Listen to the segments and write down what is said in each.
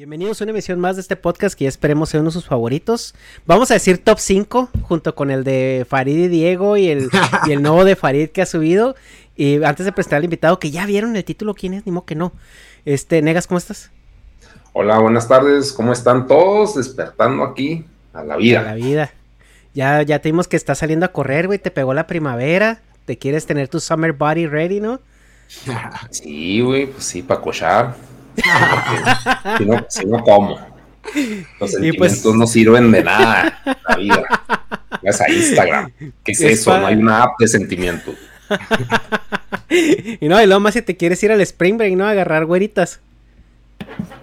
Bienvenidos a una emisión más de este podcast que ya esperemos sea uno de sus favoritos. Vamos a decir top 5 junto con el de Farid y Diego y el, y el nuevo de Farid que ha subido. Y antes de presentar al invitado, que ya vieron el título, ¿quién es? Ni modo que no. Este, Negas, ¿cómo estás? Hola, buenas tardes. ¿Cómo están todos? Despertando aquí a la vida. A la vida. Ya, ya te vimos que estás saliendo a correr, güey. Te pegó la primavera. Te quieres tener tu summer body ready, ¿no? Sí, güey, pues sí, para cochar. Si, no, si no, ¿cómo? Los pues sentimientos no sirven de nada en la vida. Vas a Instagram. ¿Qué es, eso? No hay una app de sentimientos. y no, y luego más si te quieres ir al Spring Break, ¿no? A agarrar güeritas.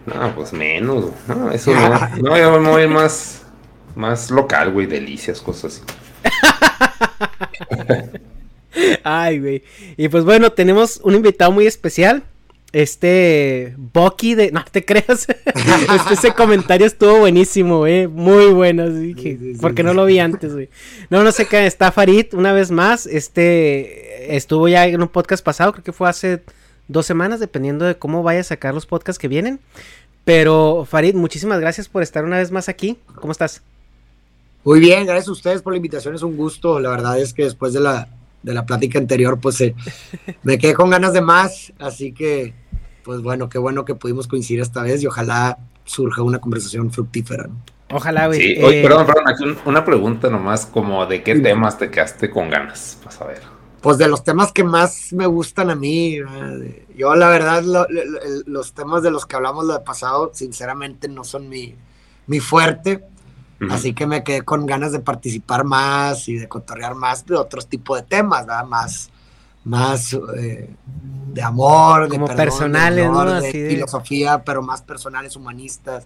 No, pues menos. No, eso no. No, yo me voy más, más local, güey. Delicias, cosas así. Ay, güey. Y pues bueno, tenemos un invitado muy especial este Bucky de. No te creas. este, ese comentario estuvo buenísimo, eh. Muy bueno. porque no lo vi antes, güey. No, no sé qué. Está Farid una vez más. Este estuvo ya en un podcast pasado, creo que fue hace dos semanas, dependiendo de cómo vaya a sacar los podcasts que vienen. Pero Farid, muchísimas gracias por estar una vez más aquí. ¿Cómo estás? Muy bien, gracias a ustedes por la invitación, es un gusto. La verdad es que después de la, de la plática anterior, pues eh, me quedé con ganas de más, así que, pues bueno, qué bueno que pudimos coincidir esta vez y ojalá surja una conversación fructífera. Ojalá, güey. Sí, eh, perdón, perdón, aquí una pregunta nomás, como de qué temas te quedaste con ganas. Pues de los temas que más me gustan a mí, yo la verdad, los temas de los que hablamos lo de pasado, sinceramente no son mi, mi fuerte Así que me quedé con ganas de participar más y de cotorrear más de otros tipos de temas, ¿verdad? Más, más eh, de amor, Como personales, ¿no? de filosofía, pero más personales, humanistas,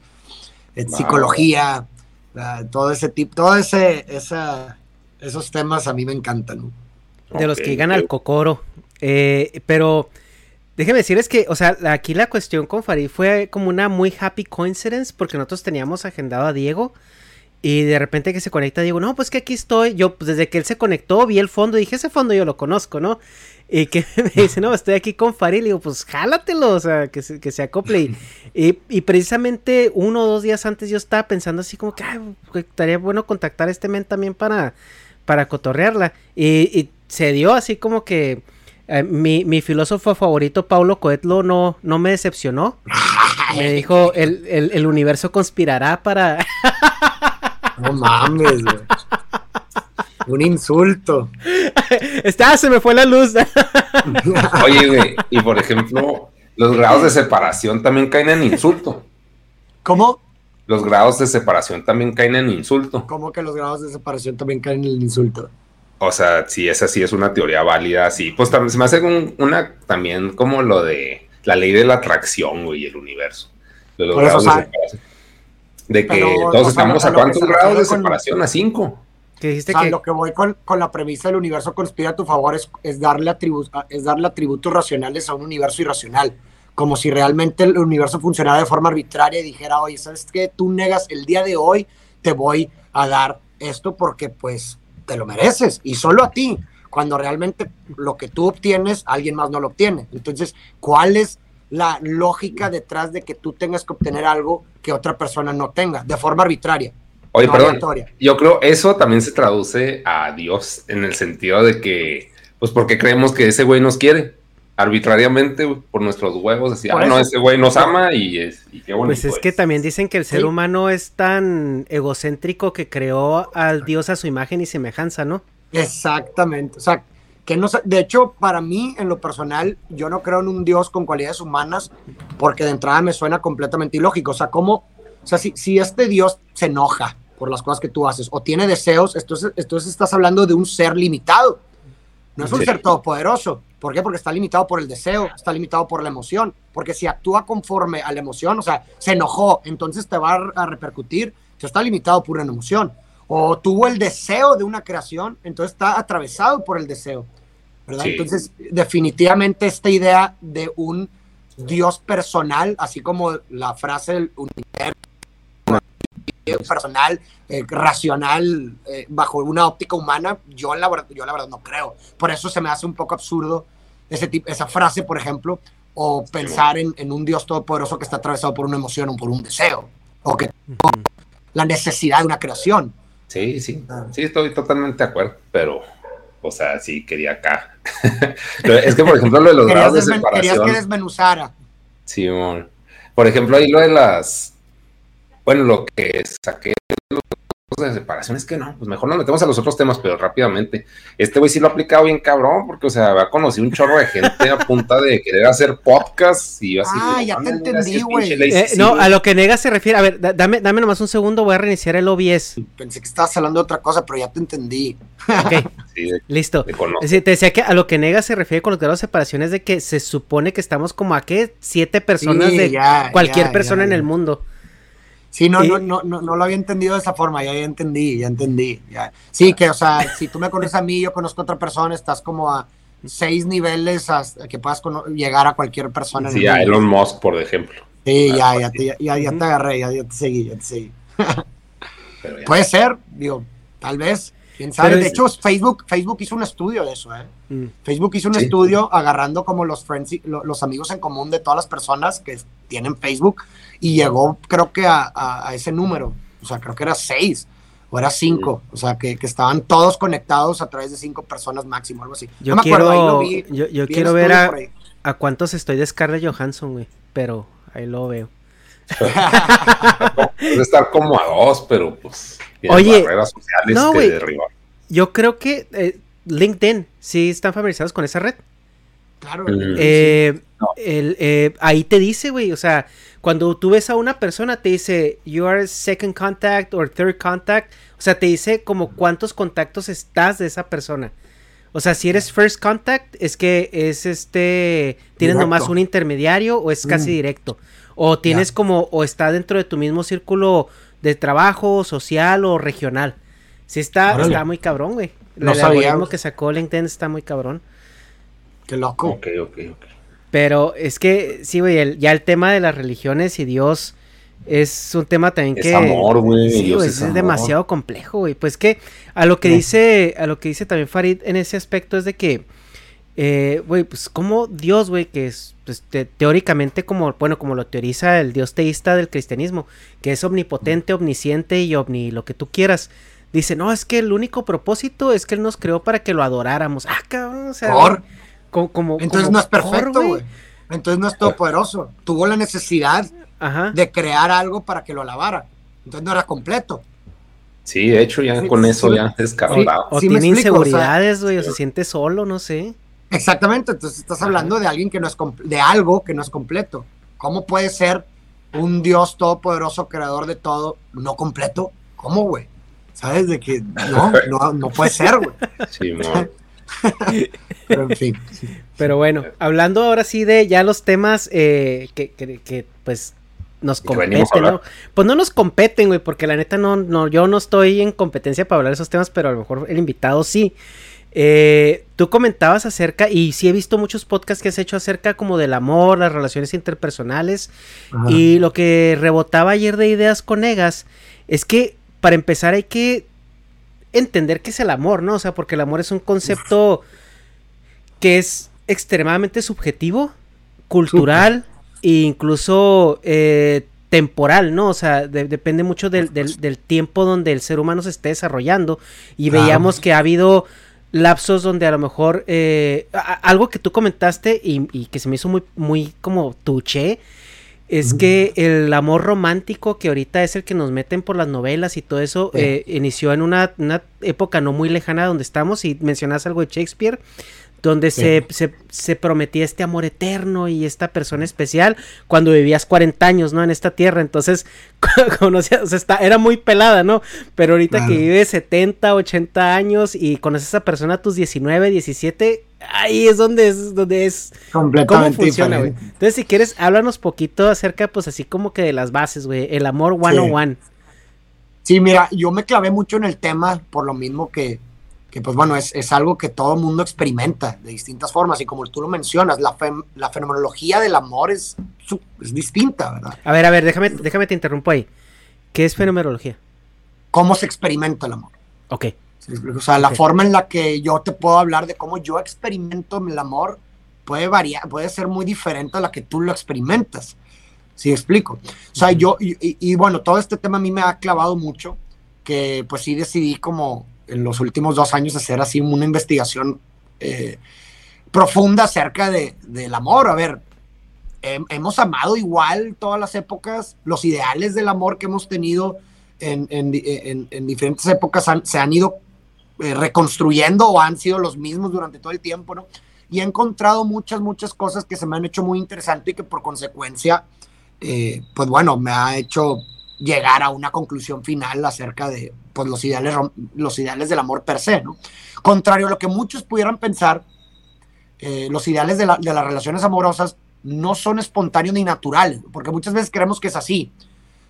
de psicología, todo ese tipo, todo ese, esa, esos temas a mí me encantan. De los que llegan al cocoro. Eh, pero déjeme decirles que, o sea, aquí la cuestión con Farid fue como una muy happy coincidence porque nosotros teníamos agendado a Diego y de repente que se conecta, digo, no, pues que aquí estoy. Yo, pues desde que él se conectó, vi el fondo, dije, ese fondo yo lo conozco, ¿no? Y que me dice, no, estoy aquí con Faril. Y digo, pues jálatelo, o sea, que se, que se acople. Y, y, precisamente uno o dos días antes yo estaba pensando así como que, estaría bueno contactar a este men también para, para cotorrearla. Y, se dio así como que eh, mi, mi, filósofo favorito, Paulo Coetlo, no, no me decepcionó. Me dijo, el, el, el universo conspirará para... No mames, güey. Un insulto. Está, se me fue la luz. Oye, güey, y por ejemplo, los grados de separación también caen en insulto. ¿Cómo? Los grados de separación también caen en insulto. ¿Cómo que los grados de separación también caen en el insulto? O sea, si esa sí es una teoría válida, sí. Pues también se me hace una también como lo de la ley de la atracción, güey, el universo. De los grados de separación de que todos estamos a cuántos grados de separación, a cinco. Que dijiste que... Lo que voy con, la premisa del universo conspira a tu favor es, darle es darle atributos racionales a un universo irracional. Como si realmente el universo funcionara de forma arbitraria y dijera, oye, ¿sabes qué? Tú negas el día de hoy, te voy a dar esto porque pues te lo mereces y solo a ti, cuando realmente lo que tú obtienes, alguien más no lo obtiene. Entonces, ¿cuál es la lógica detrás de que tú tengas que obtener algo que otra persona no tenga, de forma arbitraria. Oye, perdón, yo creo eso también se traduce a Dios en el sentido de que, pues porque creemos que ese güey nos quiere arbitrariamente por nuestros huevos, así, ah, no, ese güey nos ama y, es, y qué Pues es que también dicen que el ser humano es tan egocéntrico que creó al Dios a su imagen y semejanza, ¿no? Exactamente, o sea, que no de hecho para mí en lo personal yo no creo en un dios con cualidades humanas porque de entrada me suena completamente ilógico, o sea, cómo o sea, si, si este dios se enoja por las cosas que tú haces o tiene deseos, entonces, entonces estás hablando de un ser limitado. No es un ser todopoderoso. ¿Por qué? Porque está limitado por el deseo, está limitado por la emoción. Porque si actúa conforme a la emoción, o sea, se enojó, entonces te va a repercutir, se está limitado por una emoción o tuvo el deseo de una creación, entonces está atravesado por el deseo. ¿verdad? Entonces, definitivamente esta idea de un Dios personal, así como la frase del universo personal, eh, racional, eh, bajo una óptica humana, yo la, yo la verdad no creo. Por eso se me hace un poco absurdo ese tipo, esa frase, por ejemplo, o pensar en, en, un Dios todopoderoso que está atravesado por una emoción o por un deseo, o que la necesidad de una creación. Sí, sí, sí, estoy totalmente de acuerdo, pero, o sea, sí quería acá. es que, por ejemplo, lo de los grados de separación. Querías que desmenuzara. Sí, por ejemplo, ahí lo de las, bueno, lo que saqué de separación, es que no, pues mejor nos metemos a los otros temas, pero rápidamente. Este güey sí lo ha aplicado bien cabrón, porque, o sea, ha conocido un chorro de gente a punta de querer hacer podcast y así. Ah, ya te entendí, güey. Eh, no, a lo que Nega se refiere, a ver, dame, dame nomás un segundo, voy a reiniciar el OBS. Pensé que estabas hablando de otra cosa, pero ya te entendí. Ok, listo. te decía que a lo que Nega se refiere con los grados de separación es de que se supone que estamos como a qué, siete personas de cualquier persona en el mundo. Sí, no, no, no, no, no, lo había entendido de esa forma, ya, entendí, ya entendí. Ya. Sí, que, o sea, si tú me conoces a mí, yo conozco a otra persona, estás como a seis niveles hasta que puedas llegar a cualquier persona. Sí, a Elon Musk, por ejemplo. Sí, ya, ya, te, ya, ya, te agarré, ya, ya, te seguí, ya te seguí. Puede ser, digo, tal vez, quién sabe. de hecho, Facebook, Facebook hizo un estudio de eso, ¿eh? Mm. Facebook hizo un estudio agarrando como los, friends, los amigos en común de todas las personas que tienen Facebook y llegó creo que a, ese número, o sea, creo que era seis o era cinco, o sea, que, estaban todos conectados a través de cinco personas máximo, algo así. Yo quiero, yo, quiero ver a, a, cuántos estoy de Scarlett Johansson, güey, pero ahí lo veo. Puede estar como a dos, pero pues Oye, sociales no, que Yo creo que eh, LinkedIn, sí están familiarizados con esa red. Claro. Eh, el, eh, ahí te dice, güey, o sea, cuando tú ves a una persona, te dice, you are second contact or third contact. O sea, te dice como cuántos contactos estás de esa persona. O sea, si eres first contact, es que es este, tienes nomás un intermediario o es casi mm. directo. O tienes como, o está dentro de tu mismo círculo de trabajo, social o regional. Sí está, está muy cabrón, güey. No el algoritmo que sacó LinkedIn está muy cabrón. Qué loco. Ok, ok, ok. Pero es que, sí, güey, ya el tema de las religiones y Dios es un tema también que... Es amor, güey. Sí, es, demasiado complejo, güey. Pues que a lo que dice, a lo que dice también Farid en ese aspecto es de que, eh, güey, pues como Dios, güey, que es pues, teóricamente como, bueno, como lo teoriza el Dios teísta del cristianismo, que es omnipotente, omnisciente y omni lo que tú quieras. Dice, no, es que el único propósito es que Él nos creó para que lo adoráramos. Ah, cabrón, o sea... Como, Entonces no es perfecto, güey. Entonces no es todopoderoso. Tuvo la necesidad de crear algo para que lo alabara. Entonces no era completo. Sí, de hecho, ya con eso ya es O tiene inseguridades, güey, o, se siente solo, no sé. Exactamente, entonces estás hablando de alguien que no es de algo que no es completo. ¿Cómo puede ser un Dios todopoderoso, creador de todo, no completo? ¿Cómo, güey? ¿Sabes? De que no, no, no puede ser, güey. Sí, no. Pero en fin. Pero bueno, hablando ahora sí de ya los temas eh, que, que, pues nos competen, ¿no? Pues no nos competen, güey, porque la neta no, no, yo no estoy en competencia para hablar de esos temas, pero a lo mejor el invitado sí. Eh, tú comentabas acerca, y sí he visto muchos podcasts que has hecho acerca como del amor, las relaciones interpersonales, y lo que rebotaba ayer de ideas con Egas es que para empezar hay que entender qué es el amor, ¿no? O sea, porque el amor es un concepto que es extremadamente subjetivo, cultural e incluso eh, temporal, ¿no? O sea, depende mucho del, tiempo donde el ser humano se esté desarrollando. Y veíamos que ha habido lapsos donde a lo mejor eh, algo que tú comentaste y, y, que se me hizo muy, muy como tuché es que el amor romántico que ahorita es el que nos meten por las novelas y todo eso, eh, inició en una, una, época no muy lejana donde estamos y mencionas algo de Shakespeare, donde se, se, prometía este amor eterno y esta persona especial cuando vivías 40 años, ¿no? En esta tierra, entonces, conocías, o sea, está, era muy pelada, ¿no? Pero ahorita que vives 70, 80 años y conoces a esa persona a tus 19, 17, ahí es donde es, donde es completamente cómo funciona, güey. Entonces, si quieres, háblanos poquito acerca, pues así como que de las bases, güey, el amor one on one. Sí, mira, yo me clavé mucho en el tema por lo mismo que que pues bueno, es, es, algo que todo el mundo experimenta de distintas formas y como tú lo mencionas, la, la fenomenología del amor es, es distinta, ¿verdad? A ver, a ver, déjame, déjame te interrumpo ahí. ¿Qué es fenomenología? ¿Cómo se experimenta el amor? Ok. O sea, la forma en la que yo te puedo hablar de cómo yo experimento el amor puede variar, puede ser muy diferente a la que tú lo experimentas. ¿Sí explico? O sea, yo, y, bueno, todo este tema a mí me ha clavado mucho, que pues sí decidí como en los últimos dos años hacer así una investigación eh, profunda acerca de, del amor. A ver, hemos amado igual todas las épocas, los ideales del amor que hemos tenido en, en, diferentes épocas se han ido eh, reconstruyendo o han sido los mismos durante todo el tiempo, ¿no? Y he encontrado muchas, muchas cosas que se me han hecho muy interesantes y que por consecuencia, eh, pues bueno, me ha hecho llegar a una conclusión final acerca de pues, los, ideales, los ideales del amor per se. Contrario a lo que muchos pudieran pensar, eh, los ideales de, las relaciones amorosas no son espontáneos ni naturales, porque muchas veces creemos que es así.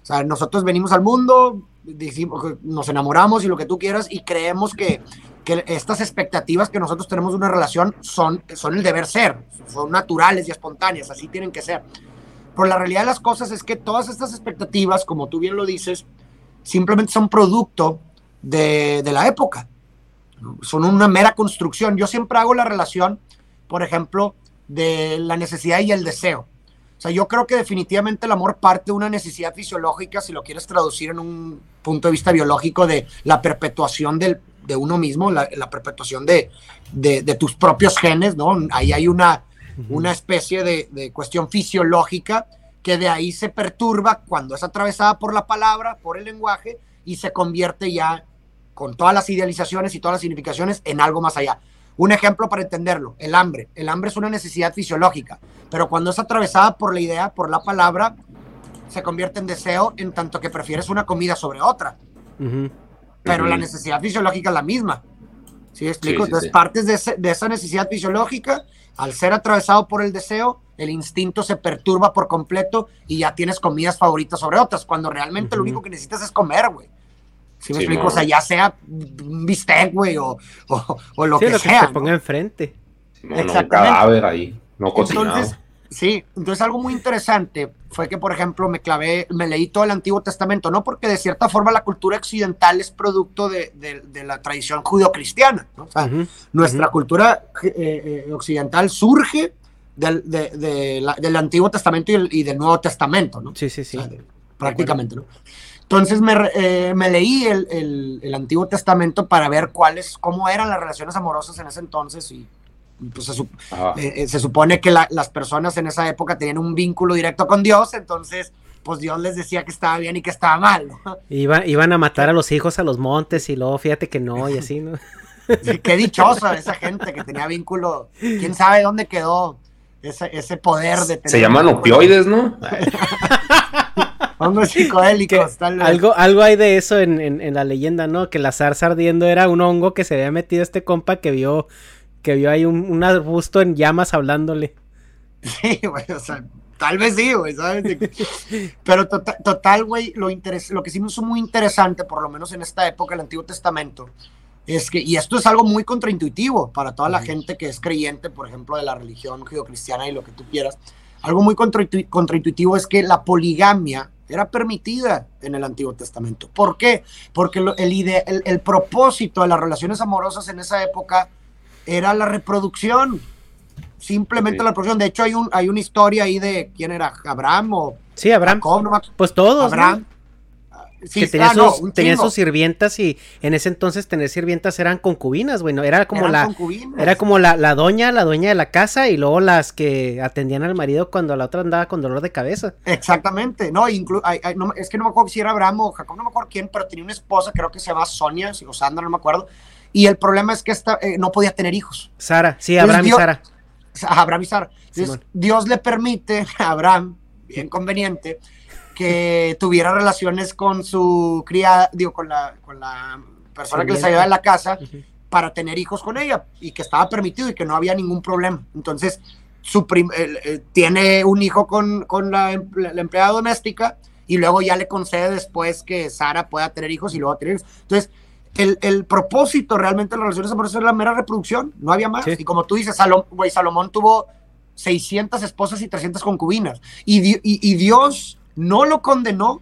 O nosotros venimos al mundo, decimos, nos enamoramos y lo que tú quieras y creemos que, que estas expectativas que nosotros tenemos de una relación son, son el deber ser, son naturales y espontáneas, así tienen que ser. Pero la realidad de las cosas es que todas estas expectativas, como tú bien lo dices, simplemente son producto de, de la época. Son una mera construcción. Yo siempre hago la relación, por ejemplo, de la necesidad y el deseo. O sea, yo creo que definitivamente el amor parte de una necesidad fisiológica, si lo quieres traducir en un punto de vista biológico, de la perpetuación del, de uno mismo, la, perpetuación de, de, tus propios genes, ¿no? Ahí hay una, una especie de, de, cuestión fisiológica que de ahí se perturba cuando es atravesada por la palabra, por el lenguaje, y se convierte ya con todas las idealizaciones y todas las significaciones en algo más allá. Un ejemplo para entenderlo, el hambre. El hambre es una necesidad fisiológica, pero cuando es atravesada por la idea, por la palabra, se convierte en deseo en tanto que prefieres una comida sobre otra. Pero la necesidad fisiológica es la misma. ¿Sí explico? Entonces, partes de, de, esa necesidad fisiológica, al ser atravesado por el deseo, el instinto se perturba por completo y ya tienes comidas favoritas sobre otras, cuando realmente lo único que necesitas es comer, güey. ¿Sí me explico? O sea, ya sea un bistec, güey, o, o, lo que sea. Que se ponga enfrente. No, un cadáver ahí, no cocinado. Entonces, sí, entonces algo muy interesante fue que, por ejemplo, me clavé, me leí todo el Antiguo Testamento, no porque de cierta forma la cultura occidental es producto de, de, la tradición judio-cristiana. ¿no? O sea, nuestra cultura eh, eh, occidental surge del, del, Antiguo Testamento y, del Nuevo Testamento, ¿no? Sí, sí, sí. prácticamente, ¿no? Entonces me, eh, me leí el, el, el, Antiguo Testamento para ver cuáles, cómo eran las relaciones amorosas en ese entonces y pues se, eh, eh, se supone que las personas en esa época tenían un vínculo directo con Dios, entonces pues Dios les decía que estaba bien y que estaba mal. ¿no? Iba, iban a matar a los hijos a los montes y luego fíjate que no y así, ¿no? Sí, qué dichosa esa gente que tenía vínculo. ¿Quién sabe dónde quedó ese, ese poder de tener... Se llaman opioides, ¿no? hongos psicodélicos, tal vez. Algo, algo hay de eso en, en, la leyenda, ¿no? Que la zarza ardiendo era un hongo que se había metido este compa que vio, que vio ahí un, arbusto en llamas hablándole. Sí, güey, o sea, tal vez sí, güey, ¿sabes? Pero total, total güey, lo, lo que sí me hizo muy interesante, por lo menos en esta época del Antiguo Testamento, es que, y esto es algo muy contraintuitivo para toda la gente que es creyente, por ejemplo, de la religión judio-cristiana y lo que tú quieras, algo muy contraintuitivo es que la poligamia era permitida en el Antiguo Testamento. ¿Por qué? Porque el, el, propósito de las relaciones amorosas en esa época era la reproducción. Simplemente la reproducción. De hecho, hay, un, hay una historia ahí de quién era, Abraham o. Sí, Abraham. pues todos. Abraham que tenía, sus, sirvientas y en ese entonces tener sirvientas eran concubinas, bueno, era como la era como la, la, doña, la dueña de la casa y luego las que atendían al marido cuando la otra andaba con dolor de cabeza. Exactamente, no, es que no me acuerdo si era Abraham o Jacob, no me acuerdo quién, pero tenía una esposa, creo que se llama Sonia, o Sandra, no me acuerdo, y el problema es que esta, eh, no podía tener hijos. Sara, sí, Abraham y Sara. Abraham y Sara. Dios le permite a Abraham, bien conveniente, que tuviera relaciones con su criada, digo, con la, con la persona que les ayudaba en la casa para tener hijos con ella y que estaba permitido y que no había ningún problema. Entonces, su tiene un hijo con, con la, empleada doméstica y luego ya le concede después que Sara pueda tener hijos y luego tener hijos. Entonces, el, el, propósito realmente de las relaciones amorosas es la mera reproducción, no había más. Y como tú dices, Salom, Salomón tuvo 600 esposas y 300 concubinas. Y, y, y Dios no lo condenó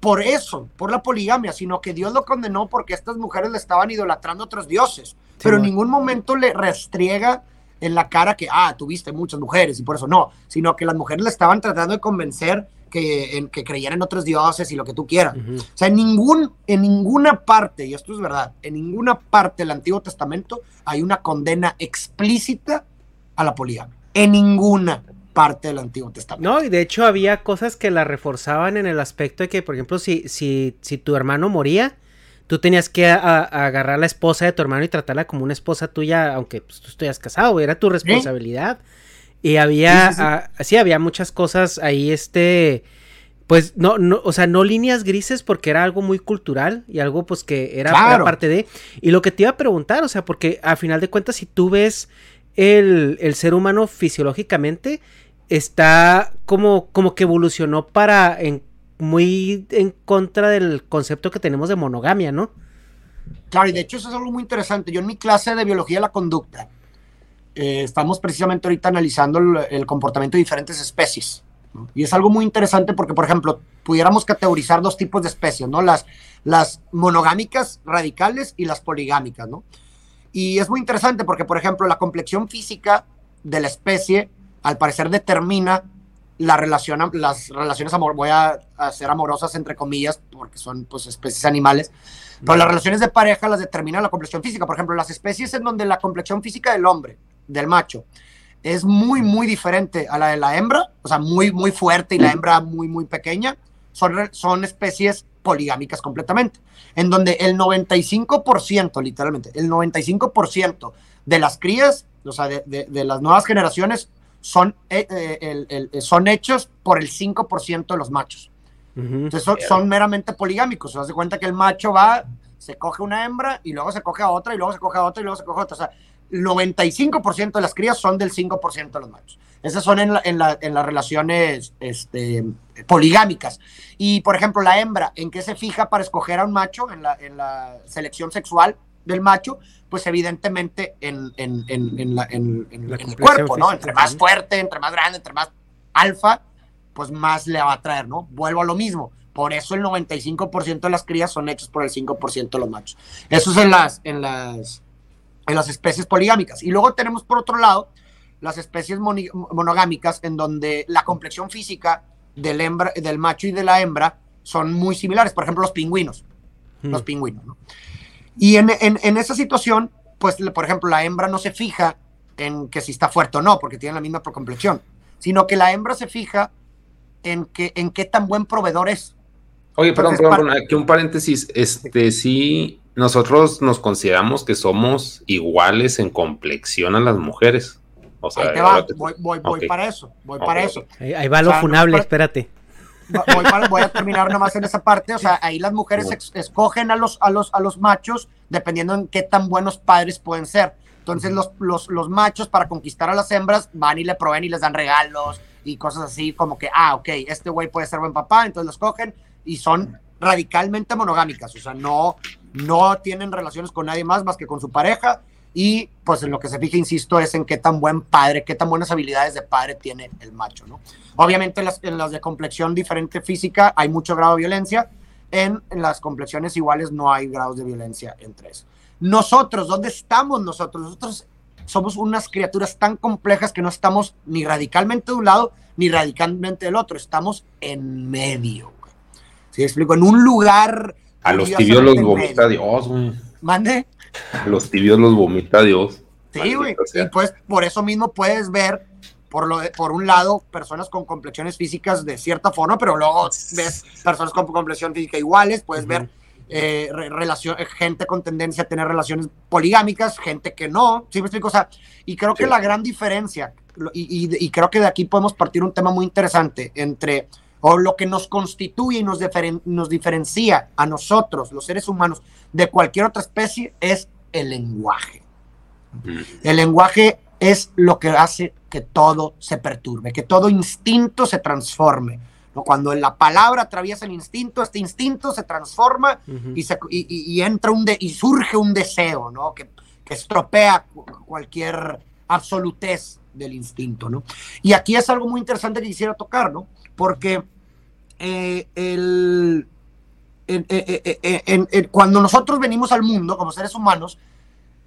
por eso, por la poligamia, sino que Dios lo condenó porque estas mujeres le estaban idolatrando a otros dioses, pero en ningún momento le restriega en la cara que, ah, tuviste muchas mujeres y por eso no, sino que las mujeres le estaban tratando de convencer que, en, que creyeran en otros dioses y lo que tú quieras. O sea, en, ningún, en ninguna parte, y esto es verdad, en ninguna parte del Antiguo Testamento hay una condena explícita a la poligamia. En ninguna parte del Antiguo Testamento. No, y de hecho había cosas que la reforzaban en el aspecto de que, por ejemplo, si, si, si tu hermano moría, tú tenías que agarrar a la esposa de tu hermano y tratarla como una esposa tuya, aunque pues, tú estuvieras casado, era tu responsabilidad. Y había, sí, había muchas cosas ahí, este, pues no, no, o sea, no líneas grises porque era algo muy cultural y algo pues que era, parte de. Y lo que te iba a preguntar, o sea, porque a final de cuentas, si tú ves el, el ser humano fisiológicamente, está como, como que evolucionó para en, muy en contra del concepto que tenemos de monogamia, ¿no? Claro, y de hecho eso es algo muy interesante. Yo en mi clase de biología de la conducta eh, estamos precisamente ahorita analizando el, comportamiento de diferentes especies. Y es algo muy interesante porque, por ejemplo, pudiéramos categorizar dos tipos de especies, ¿no? Las, las monogámicas radicales y las poligámicas, ¿no? Y es muy interesante porque, por ejemplo, la complexión física de la especie al parecer determina la relación, las relaciones amor, voy a hacer amorosas entre comillas, porque son pues especies animales, pero las relaciones de pareja las determina la complexión física. Por ejemplo, las especies en donde la complexión física del hombre, del macho, es muy, muy diferente a la de la hembra, o sea, muy, muy fuerte y la hembra muy, muy pequeña, son, son especies poligámicas completamente, en donde el 95%, literalmente, el 95% de las crías, o sea, de, de las nuevas generaciones son, eh, eh, eh, son hechos por el 5% de los machos. Entonces son, meramente poligámicos. Se hace cuenta que el macho va, se coge una hembra y luego se coge a otra y luego se coge a otra y luego se coge a otra. O sea, el 95% de las crías son del 5% de los machos. Esas son en, en, las relaciones este, poligámicas. Y, por ejemplo, la hembra, ¿en qué se fija para escoger a un macho en la, en la selección sexual del macho? pues evidentemente en, el cuerpo, ¿no? Entre más fuerte, entre más grande, entre más alfa, pues más le va a traer, ¿no? Vuelvo a lo mismo. Por eso el 95% de las crías son hechas por el 5% de los machos. Eso es en las, en las, en las especies poligámicas. Y luego tenemos por otro lado las especies monogámicas en donde la complexión física del, hembra, del macho y de la hembra son muy similares. Por ejemplo, los pingüinos. Los hmm. pingüinos, ¿no? Y en, esa situación, pues, por ejemplo, la hembra no se fija en que si está fuerte o no, porque tiene la misma complexión, sino que la hembra se fija en, que, en qué tan buen proveedor es. Oye, perdón, perdón, aquí un paréntesis. Este, sí, nosotros nos consideramos que somos iguales en complexión a las mujeres. O sea, va, voy, voy, para eso, voy para eso. Ahí, va lo funable, espérate voy, a terminar nomás en esa parte. O sea, ahí las mujeres escogen a los, a, los, a los machos dependiendo en qué tan buenos padres pueden ser. Entonces, los, los, los machos para conquistar a las hembras van y le proveen y les dan regalos y cosas así, como que, ah, ok, este güey puede ser buen papá, entonces los cogen y son radicalmente monogámicas. O sea, no, no tienen relaciones con nadie más más que con su pareja y pues en lo que se fija, insisto, es en qué tan buen padre, qué tan buenas habilidades de padre tiene el macho, ¿no? Obviamente en las, de complexión diferente física hay mucho grado de violencia, en, las complexiones iguales no hay grados de violencia entre eso. Nosotros, ¿dónde estamos nosotros? Nosotros somos unas criaturas tan complejas que no estamos ni radicalmente de un lado ni radicalmente del otro, estamos en medio. ¿Sí explico? En un lugar... A los tibios los vomita Dios, güey. ¿Mande? Los tibios los vomita Dios. Sí, güey. Y pues por eso mismo puedes ver, por, lo por un lado, personas con complexiones físicas de cierta forma, pero luego ves personas con complexión física iguales, puedes ver eh, relación, gente con tendencia a tener relaciones poligámicas, gente que no. ¿Sí me explico? O sea, y creo que la gran diferencia, y, y, creo que de aquí podemos partir un tema muy interesante entre o lo que nos constituye y nos, nos diferencia a nosotros, los seres humanos, de cualquier otra especie es el lenguaje. El lenguaje es lo que hace que todo se perturbe, que todo instinto se transforme. ¿no? Cuando la palabra atraviesa el instinto, este instinto se transforma y, se, y, entra un de, y surge un deseo ¿no? que, que estropea cualquier absolutez del instinto. ¿no? Y aquí es algo muy interesante que quisiera tocar, ¿no? Porque eh, el, cuando nosotros venimos al mundo como seres humanos,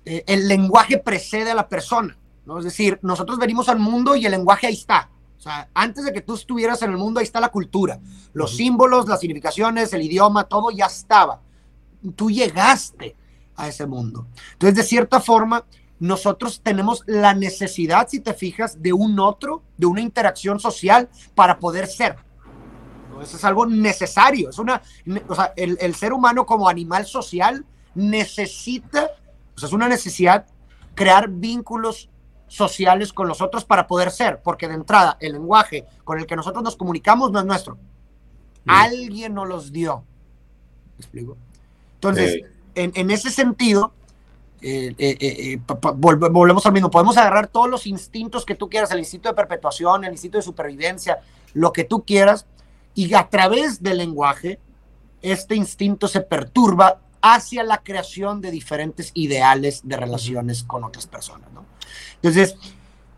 eh, el lenguaje precede a la persona. ¿no? Es decir, nosotros venimos al mundo y el lenguaje ahí está. O sea, antes de que tú estuvieras en el mundo, ahí está la cultura. Los símbolos, las significaciones, el idioma, todo ya estaba. Tú llegaste a ese mundo. Entonces, de cierta forma, nosotros tenemos la necesidad, si te fijas, de un otro, de una interacción social para poder ser. Eso es algo necesario. Es una, o sea, el, ser humano como animal social necesita, o sea, es una necesidad crear vínculos sociales con los otros para poder ser, porque de entrada el lenguaje con el que nosotros nos comunicamos no es nuestro. Alguien nos los dio. ¿Me explico? Entonces, en, en, ese sentido, eh, eh, eh, volvemos al mismo, podemos agarrar todos los instintos que tú quieras, el instinto de perpetuación, el instinto de supervivencia, lo que tú quieras, y a través del lenguaje, este instinto se perturba hacia la creación de diferentes ideales de relaciones con otras personas. Entonces,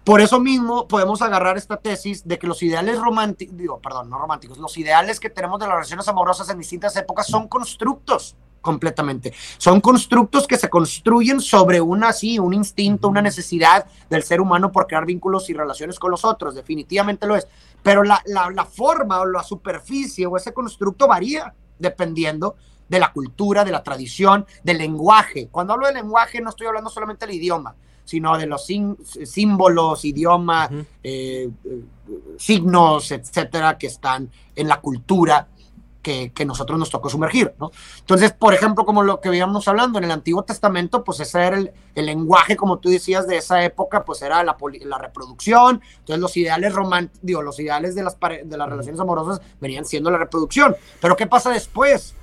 por eso mismo podemos agarrar esta tesis de que los ideales románticos, digo, perdón, no románticos, los ideales que tenemos de las relaciones amorosas en distintas épocas son constructos completamente. Son constructos que se construyen sobre una, sí, un instinto, una necesidad del ser humano por crear vínculos y relaciones con los otros, definitivamente lo es. Pero la, la, forma o la superficie o ese constructo varía dependiendo de la cultura, de la tradición, del lenguaje. Cuando hablo de lenguaje no estoy hablando solamente del idioma, sino de los símbolos, idioma, eh, eh, signos, etcétera, que están en la cultura que, nosotros nos tocó sumergir, ¿no? Entonces, por ejemplo, como lo que veíamos hablando en el Antiguo Testamento, pues ese era el, lenguaje, como tú decías, de esa época, pues era la, la reproducción, entonces los ideales románticos, los ideales de las, de las relaciones amorosas venían siendo la reproducción, pero ¿qué pasa después?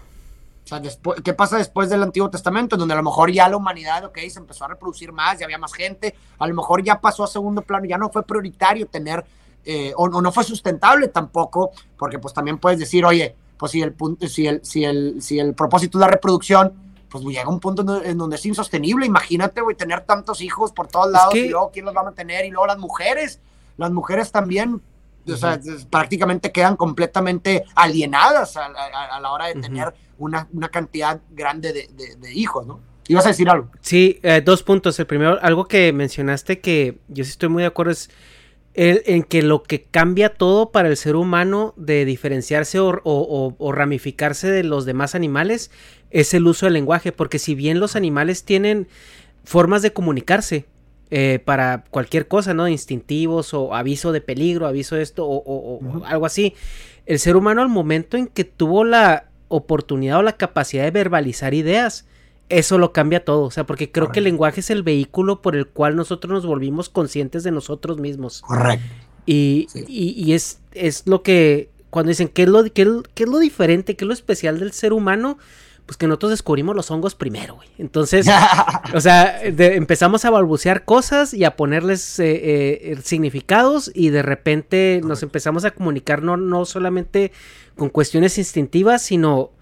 O sea, después, ¿qué pasa después del Antiguo Testamento? Donde a lo mejor ya la humanidad, ok, se empezó a reproducir más, ya había más gente, a lo mejor ya pasó a segundo plano, ya no fue prioritario tener, eh, o, o, no fue sustentable tampoco, porque pues también puedes decir, oye, pues si el, si el, si el, si el propósito es la reproducción, pues llega un punto en donde es insostenible. Imagínate, güey, tener tantos hijos por todos lados y luego quién los va a mantener y luego las mujeres. Las mujeres también, o sea, prácticamente quedan completamente alienadas a, la hora de tener una, una, cantidad grande de, de, hijos, ¿no? ¿Ibas a decir algo? Sí, eh, dos puntos. El primero, algo que mencionaste que yo sí estoy muy de acuerdo es en que lo que cambia todo para el ser humano de diferenciarse o, ramificarse de los demás animales es el uso del lenguaje, porque si bien los animales tienen formas de comunicarse eh, para cualquier cosa, ¿no? Instintivos o aviso de peligro, aviso de esto o, algo así, el ser humano al momento en que tuvo la oportunidad o la capacidad de verbalizar ideas, eso lo cambia todo, o sea, porque creo que el lenguaje es el vehículo por el cual nosotros nos volvimos conscientes de nosotros mismos. Correcto. Y, y, es, es lo que, cuando dicen, ¿qué es lo, qué, es lo diferente, qué es lo especial del ser humano? Pues que nosotros descubrimos los hongos primero, güey. Entonces, o sea, empezamos a balbucear cosas y a ponerles eh, eh, significados y de repente nos empezamos a comunicar no, no solamente con cuestiones instintivas, sino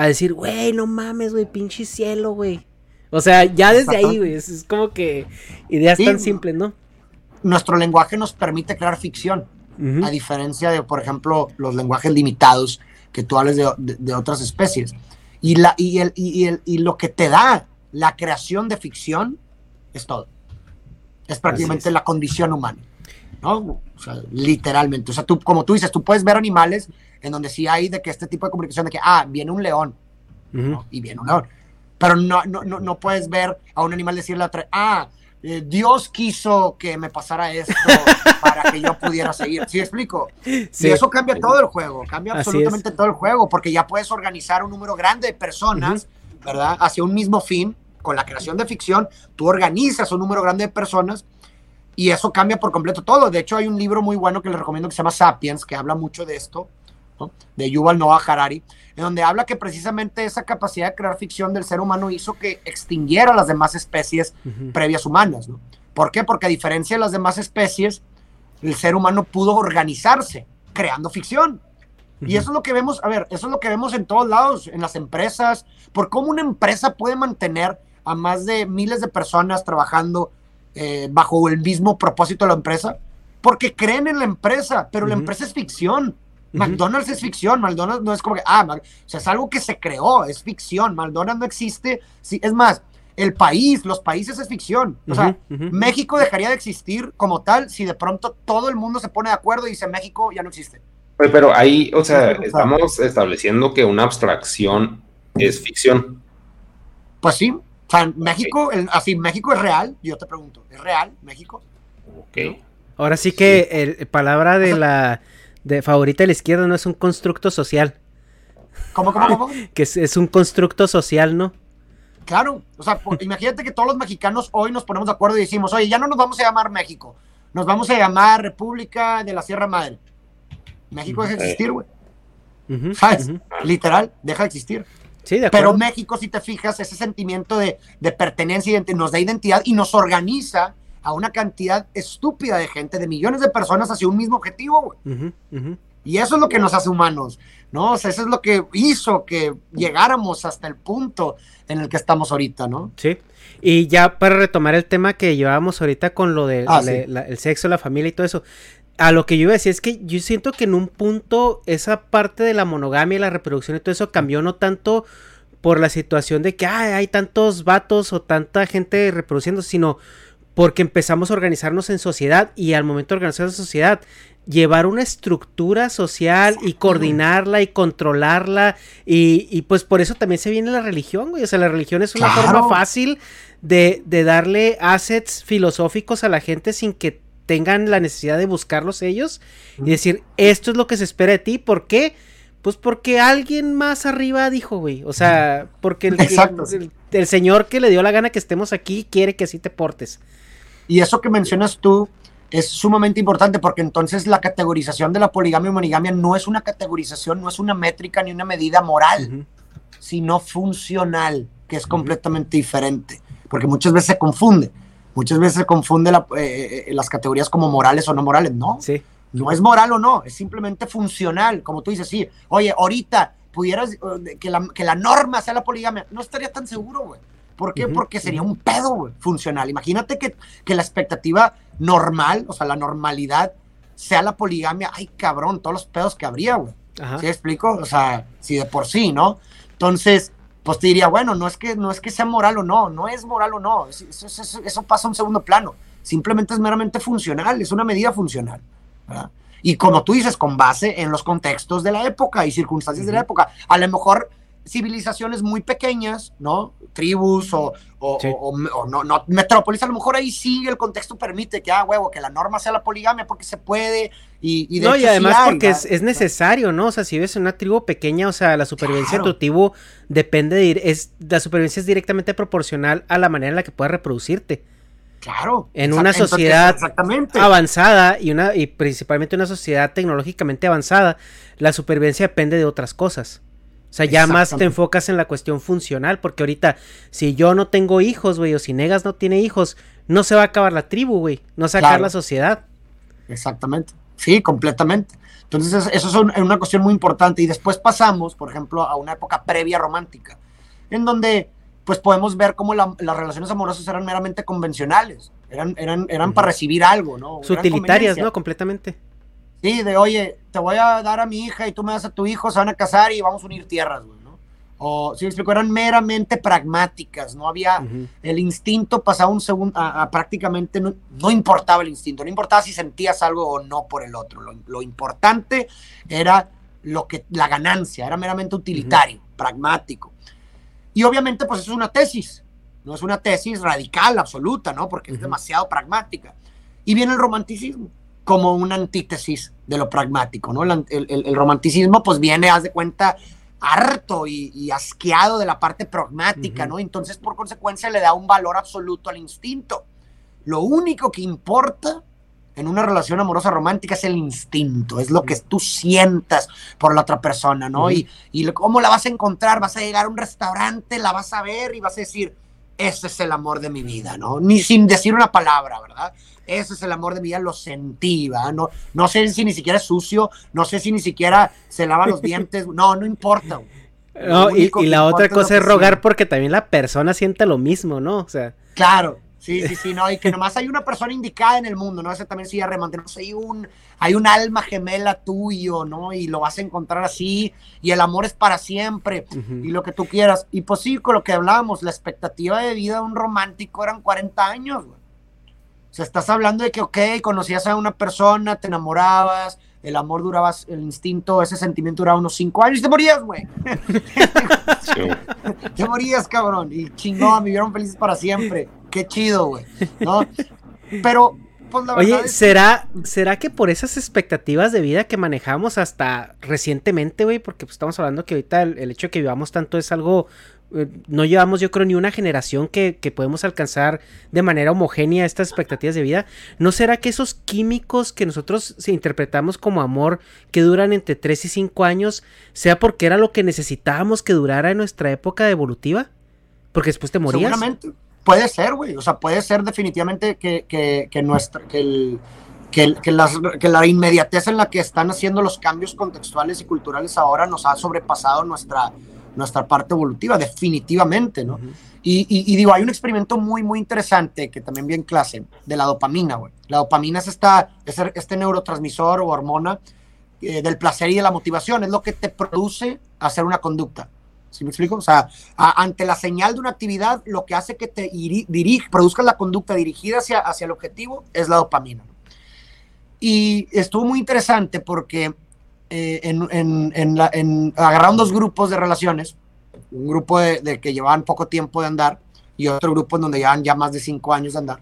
a decir, güey, no mames, güey, pinche cielo, güey. O sea, ya desde ahí, güey, es, como que ideas tan simples, ¿no? Nuestro lenguaje nos permite crear ficción, a diferencia de, por ejemplo, los lenguajes limitados que tú hables de, otras especies. Y, la, y, el, y, el, y lo que te da la creación de ficción es todo. Es prácticamente la condición humana, ¿no? O sea, literalmente. O sea, tú, como tú dices, tú puedes ver animales en donde sí hay de que este tipo de comunicación de que, ah, viene un león, y viene un león. Pero no, no, no, no, puedes ver a un animal decirle a otra, ah, eh, Dios quiso que me pasara esto para que yo pudiera seguir. ¿Sí explico? Sí. Y eso cambia todo el juego, cambia absolutamente todo el juego, porque ya puedes organizar un número grande de personas, ¿verdad? Hacia un mismo fin, con la creación de ficción, tú organizas un número grande de personas y eso cambia por completo todo. De hecho, hay un libro muy bueno que les recomiendo que se llama Sapiens, que habla mucho de esto, de Yuval Noah Harari, en donde habla que precisamente esa capacidad de crear ficción del ser humano hizo que extinguiera las demás especies previas humanas. ¿no? ¿Por qué? Porque a diferencia de las demás especies, el ser humano pudo organizarse creando ficción. Y eso es lo que vemos, a ver, eso es lo que vemos en todos lados, en las empresas, por cómo una empresa puede mantener a más de miles de personas trabajando eh, bajo el mismo propósito de la empresa, porque creen en la empresa, pero la empresa es ficción. McDonald's es ficción, McDonald's no es como que, ah, o sea, es algo que se creó, es ficción, McDonald's no existe, sí, es más, el país, los países es ficción. O sea, México dejaría de existir como tal si de pronto todo el mundo se pone de acuerdo y dice México ya no existe. Pero ahí, o sea, estamos estableciendo que una abstracción es ficción. Pues sí. O sea, México, así, México es real. Yo te pregunto, ¿es real México? Ok. Ahora sí que el, palabra de la de favorita de la izquierda no es un constructo social. ¿Cómo, cómo, cómo? que es, un constructo social, ¿no? Claro, o sea, imagínate que todos los mexicanos hoy nos ponemos de acuerdo y decimos, oye, ya no nos vamos a llamar México, nos vamos a llamar República de la Sierra Madre. México deja de existir, güey. ¿Sabes? Literal, deja de existir. Sí, de Pero México, si te fijas, ese sentimiento de, pertenencia nos da identidad y nos organiza a una cantidad estúpida de gente, de millones de personas hacia un mismo objetivo, güey. Y eso es lo que nos hace humanos, ¿no? O sea, eso es lo que hizo que llegáramos hasta el punto en el que estamos ahorita, ¿no? Sí. Y ya para retomar el tema que llevábamos ahorita con lo del de, ah, el sexo, la familia y todo eso, a lo que yo iba a decir es que yo siento que en un punto esa parte de la monogamia y la reproducción y todo eso cambió no tanto por la situación de que hay tantos vatos o tanta gente reproduciendo, sino porque empezamos a organizarnos en sociedad y al momento de organizar la sociedad, llevar una estructura social y coordinarla y controlarla y, pues por eso también se viene la religión, güey, o sea, la religión es una forma fácil de, de darle assets filosóficos a la gente sin que tengan la necesidad de buscarlos ellos y decir, esto es lo que se espera de ti. ¿Por qué? Pues porque alguien más arriba dijo, güey. O sea, porque el, señor que le dio la gana que estemos aquí quiere que así te portes. Y eso que mencionas tú es sumamente importante porque entonces la categorización de la poligamia y monogamia no es una categorización, no es una métrica ni una medida moral, sino funcional, que es completamente diferente. Porque muchas veces se confunde. Muchas veces se confunde eh, eh, las categorías como morales o no morales. No, sí. no es moral o no, es simplemente funcional. Como tú dices, sí, oye, ahorita pudieras eh, que la, que la norma sea la poligamia. No estaría tan seguro, güey. ¿Por qué? Porque sería un pedo, güey, funcional. Imagínate que, que la expectativa normal, o sea, la normalidad sea la poligamia. Ay, cabrón, todos los pedos que habría, güey. ¿Sí explico? O sea, si de por sí, ¿no? Entonces, pues te diría, bueno, no es que, no es que sea moral o no, no es moral o no, eso, pasa a un segundo plano, simplemente es meramente funcional, es una medida funcional. Y como tú dices, con base en los contextos de la época y circunstancias de la época, a lo mejor civilizaciones muy pequeñas, ¿no? Tribus o, o, no, no, metrópolis, a lo mejor ahí sí el contexto permite que, ah, huevo, que la norma sea la poligamia porque se puede y, y No, y además porque es, necesario, ¿no? O sea, si ves una tribu pequeña, o sea, la supervivencia de tu tribu depende de, es, la supervivencia es directamente proporcional a la manera en la que puedes reproducirte. Claro. En una sociedad avanzada y una y principalmente una sociedad tecnológicamente avanzada, la supervivencia depende de otras cosas. O sea, ya más te enfocas en la cuestión funcional, porque ahorita, si yo no tengo hijos, güey, o si Negas no tiene hijos, no se va a acabar la tribu, güey, no se va a acabar la sociedad. Exactamente, sí, completamente. Entonces, eso es una cuestión muy importante. Y después pasamos, por ejemplo, a una época previa romántica, en donde, pues, podemos ver cómo las relaciones amorosas eran meramente convencionales, eran, eran, eran para recibir algo, ¿no? Utilitarias, ¿no? Completamente. Sí, de oye, te voy a dar a mi hija y tú me das a tu hijo, se van a casar y vamos a unir tierras, güey, ¿no? O, si me explico, eran meramente pragmáticas, no había, el instinto pasaba un segundo, a, prácticamente, no, importaba el instinto, no importaba si sentías algo o no por el otro, lo, importante era lo que, la ganancia, era meramente utilitario, pragmático. Y obviamente, pues eso es una tesis, no es una tesis radical, absoluta, ¿no? Porque es demasiado pragmática. Y viene el romanticismo como una antítesis de lo pragmático, ¿no? El, romanticismo pues viene, haz de cuenta, harto y, asqueado de la parte pragmática, ¿no? Entonces, por consecuencia, le da un valor absoluto al instinto. Lo único que importa en una relación amorosa romántica es el instinto, es lo que tú sientas por la otra persona, ¿no? y, y cómo la vas a encontrar, vas a llegar a un restaurante, la vas a ver y vas a decir, ese es el amor de mi vida, ¿no? Ni sin decir una palabra, ¿verdad? ese es el amor de mi vida, lo sentí, ¿va? No, no sé si ni siquiera es sucio, no sé si ni siquiera se lava los dientes, no, no importa. No, y, la otra cosa es, rogar porque también la persona siente lo mismo, ¿no? O sea. Claro, Sí, sí, sí, no, y que nomás hay una persona indicada en el mundo, ¿no? Ese también sí, remantenemos, hay un, hay un alma gemela tuyo, ¿no? Y lo vas a encontrar así, y el amor es para siempre, y lo que tú quieras. Y pues sí, con lo que hablábamos, la expectativa de vida de un romántico eran 40 años, güey. O sea, estás hablando de que, ok, conocías a una persona, te enamorabas, el amor duraba, el instinto, ese sentimiento duraba unos cinco años y te morías, güey. te morías, cabrón. Y chingón, vivieron felices para siempre. Qué chido, güey. ¿No? Pero, pues la Oye, ¿será, ¿será que por esas expectativas de vida que manejamos hasta recientemente, güey? Porque pues, estamos hablando que ahorita el hecho de que vivamos tanto es algo eh, no llevamos yo creo ni una generación que, podemos alcanzar de manera homogénea estas expectativas de vida. ¿No será que esos químicos que nosotros interpretamos como amor que duran entre 3 y 5 años sea porque era lo que necesitábamos que durara en nuestra época evolutiva? Porque después te morías. Seguramente. Puede ser, güey. O sea, puede ser definitivamente que, que, nuestra, que, el, que, que, que la inmediatez en la que están haciendo los cambios contextuales y culturales ahora nos ha sobrepasado nuestra nuestra parte evolutiva, definitivamente, ¿no? y, digo, hay un experimento muy, muy interesante que también vi en clase de la dopamina, güey. La dopamina es, esta, este neurotransmisor o hormona eh, del placer y de la motivación, es lo que te produce hacer una conducta. ¿Sí me explico? O sea, ante la señal de una actividad, lo que hace que te dirige, produzca la conducta dirigida hacia, hacia el objetivo es la dopamina. Y estuvo muy interesante porque eh, en, agarraron dos grupos de relaciones, un grupo de, que llevaban poco tiempo de andar y otro grupo en donde llevan ya más de cinco años de andar.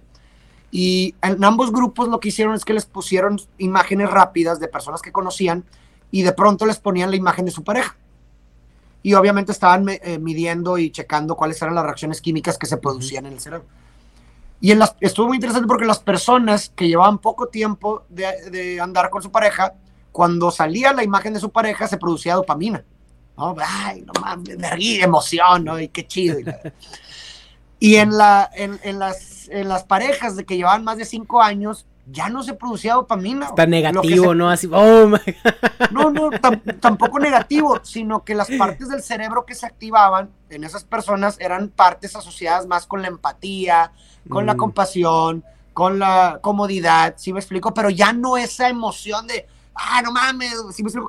Y en ambos grupos lo que hicieron es que les pusieron imágenes rápidas de personas que conocían y de pronto les ponían la imagen de su pareja. Y obviamente estaban eh, midiendo y checando cuáles eran las reacciones químicas que se producían en el cerebro. Y en las, estuvo muy interesante porque las personas que llevaban poco tiempo de, de andar con su pareja cuando salía la imagen de su pareja se producía dopamina. ¿no? Ay, no mames, energía, emoción, ¿no? Y qué chido. Y, en, la, en, en, las, en las parejas de que llevaban más de cinco años, ya no se producía dopamina. Está negativo, ¿no? Así, oh my No, no, tampoco negativo, sino que las partes del cerebro que se activaban en esas personas eran partes asociadas más con la empatía, con la mm. compasión, con la comodidad, ¿sí me explico? Pero ya no esa emoción de, ah, no mames,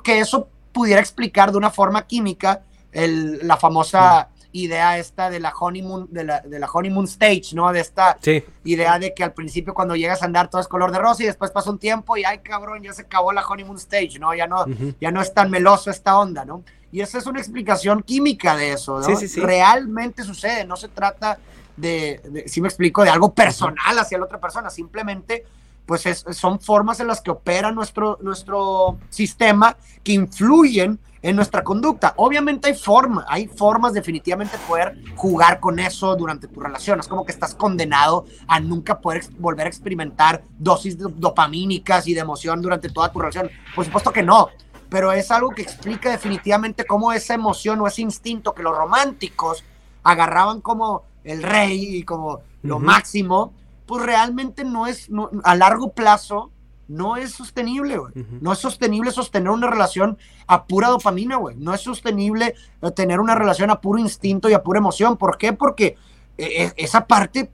que eso pudiera explicar de una forma química el, la famosa idea esta de la honeymoon, de la, de la honeymoon stage, ¿no? De esta idea de que al principio cuando llegas a andar todo es color de rosa y después pasa un tiempo y ay cabrón, ya se acabó la honeymoon stage, ¿no? Ya no, ya no es tan meloso esta onda, ¿no? Y esa es una explicación química de eso, ¿no? Realmente sucede, no se trata de, si me explico, de algo personal hacia la otra persona, simplemente pues son formas en las que opera nuestro, nuestro sistema que influyen en nuestra conducta. Obviamente hay formas, hay formas definitivamente de poder jugar con eso durante tu relación. Es como que estás condenado a nunca poder volver a experimentar dosis dopamínicas y de emoción durante toda tu relación. Por supuesto que no, pero es algo que explica definitivamente cómo esa emoción o ese instinto que los románticos agarraban como el rey y como lo máximo, pues realmente no es, a largo plazo, no es sostenible, güey. No es sostenible sostener una relación a pura dopamina, güey. No es sostenible eh, tener una relación a puro instinto y a pura emoción. ¿Por qué? Porque eh, eh, esa parte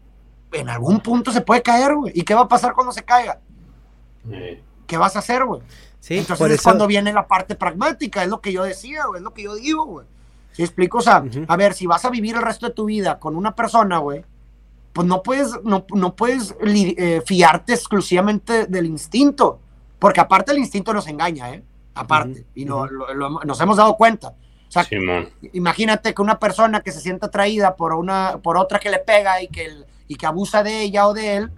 en algún punto se puede caer, güey. ¿Y qué va a pasar cuando se caiga? ¿Qué vas a hacer, güey? Sí, Entonces es cuando viene la parte pragmática, es lo que yo decía, güey, es lo que yo digo, güey. ¿Sí explico? O sea, a ver, si vas a vivir el resto de tu vida con una persona, güey, pues no puedes, no, no puedes eh, fiarte exclusivamente del instinto, porque aparte el instinto nos engaña, ¿eh? Aparte, y no, nos hemos dado cuenta. O sea, imagínate que una persona que se siente atraída por, una, por otra que le pega y que, y que abusa de ella o de él,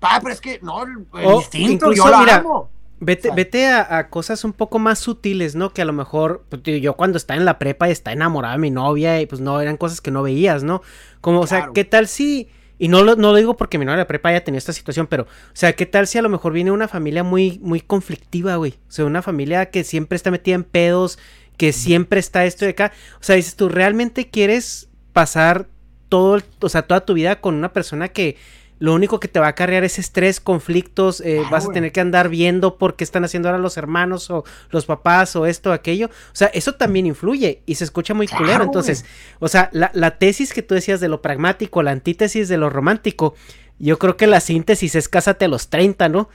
ah, pero es que no, el instinto, yo lo amo. Vete, vete a, cosas un poco más sutiles, ¿no? Que a lo mejor, pues, yo cuando estaba en la prepa y estaba enamorada de mi novia y pues no, eran cosas que no veías, ¿no? Como, o sea, ¿qué tal si... Y no lo, no lo digo porque mi novia de la prepa haya tenido esta situación, pero, o sea, ¿qué tal si a lo mejor viene una familia muy, muy conflictiva, güey? O sea, una familia que siempre está metida en pedos, que siempre está esto de acá. O sea, dices, ¿tú realmente quieres pasar todo, o sea, toda tu vida con una persona que lo único que te va a acarrear es estrés, conflictos, eh, vas a tener que andar viendo por qué están haciendo ahora los hermanos o los papás o esto o aquello. O sea, eso también influye y se escucha muy culero. Entonces, o sea, la, la, tesis que tú decías de lo pragmático, la antítesis de lo romántico, yo creo que la síntesis es cásate a los 30, ¿no?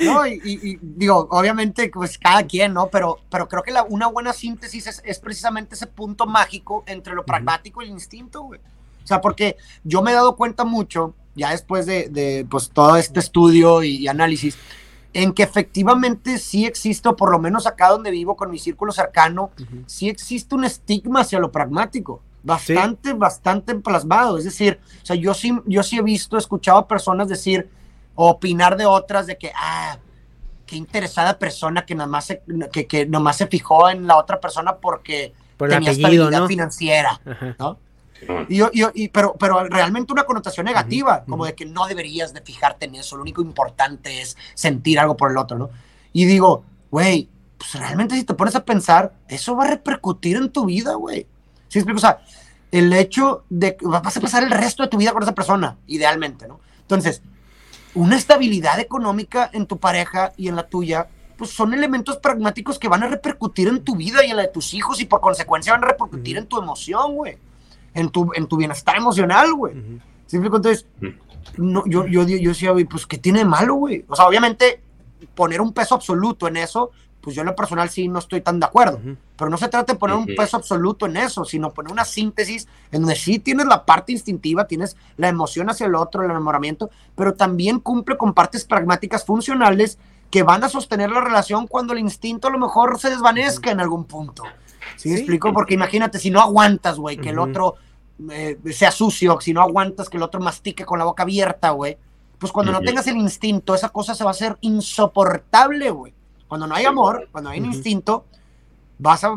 no, y, digo, obviamente, pues cada quien, ¿no? Pero, pero creo que la, una buena síntesis es, precisamente ese punto mágico entre lo pragmático y el instinto, güey. O sea, porque yo me he dado cuenta mucho, ya después de, pues, todo este estudio y, análisis, en que efectivamente sí existe, o por lo menos acá donde vivo con mi círculo cercano, sí existe un estigma hacia lo pragmático bastante, bastante plasmado. Es decir, o sea, yo sí, yo sí he visto, escuchado a personas decir, opinar de otras de que, ah, qué interesada persona que nada más se, que, que nomás se fijó en la otra persona porque tenía estabilidad financiera, ¿no? Y yo, y, pero, pero realmente una connotación negativa, como de que no deberías de fijarte en eso, lo único importante es sentir algo por el otro, ¿no? Y digo, güey, pues realmente si te pones a pensar, eso va a repercutir en tu vida, güey. ¿Sí explico? O sea, el hecho de que vas a pasar el resto de tu vida con esa persona, idealmente, ¿no? Entonces, una estabilidad económica en tu pareja y en la tuya, pues son elementos pragmáticos que van a repercutir en tu vida y en la de tus hijos y por consecuencia van a repercutir en tu emoción, güey. En tu, en tu bienestar emocional, güey. ¿Sí explico? Entonces, no, yo, yo, yo decía, güey, pues, ¿qué tiene de malo, güey? O sea, obviamente, poner un peso absoluto en eso, pues yo en lo personal sí no estoy tan de acuerdo. Pero no se trata de poner un peso absoluto en eso, sino poner una síntesis en donde sí tienes la parte instintiva, tienes la emoción hacia el otro, el enamoramiento, pero también cumple con partes pragmáticas funcionales que van a sostener la relación cuando el instinto a lo mejor se desvanezca en algún punto. ¿Sí, me explico? Porque imagínate, si no aguantas, güey, que el otro eh, sea sucio, si no aguantas que el otro mastique con la boca abierta, güey, pues cuando no tengas el instinto, esa cosa se va a hacer insoportable, güey. Cuando no hay amor, cuando hay un instinto, vas a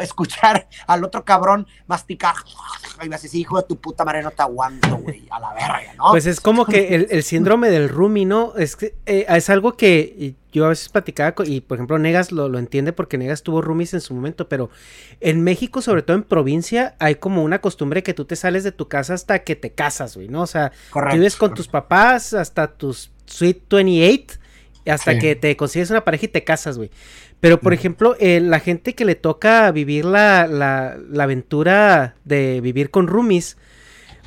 escuchar al otro cabrón masticar y vas a decir, hijo de tu puta madre, no te aguanto, güey, a la verga, ¿no? Pues es como que el, síndrome del Rumi, ¿no? Es, que, eh, es algo que yo a veces platicaba, y por ejemplo Negas lo, lo entiende porque Negas tuvo Rumis en su momento, pero en México, sobre todo en provincia, hay como una costumbre que tú te sales de tu casa hasta que te casas, güey, ¿no? O sea, vives con tus papás hasta tus Sweet 28 hasta que te consigues una pareja y te casas, güey. Pero, por ejemplo, eh, la gente que le toca vivir la, la, la, aventura de vivir con roomies,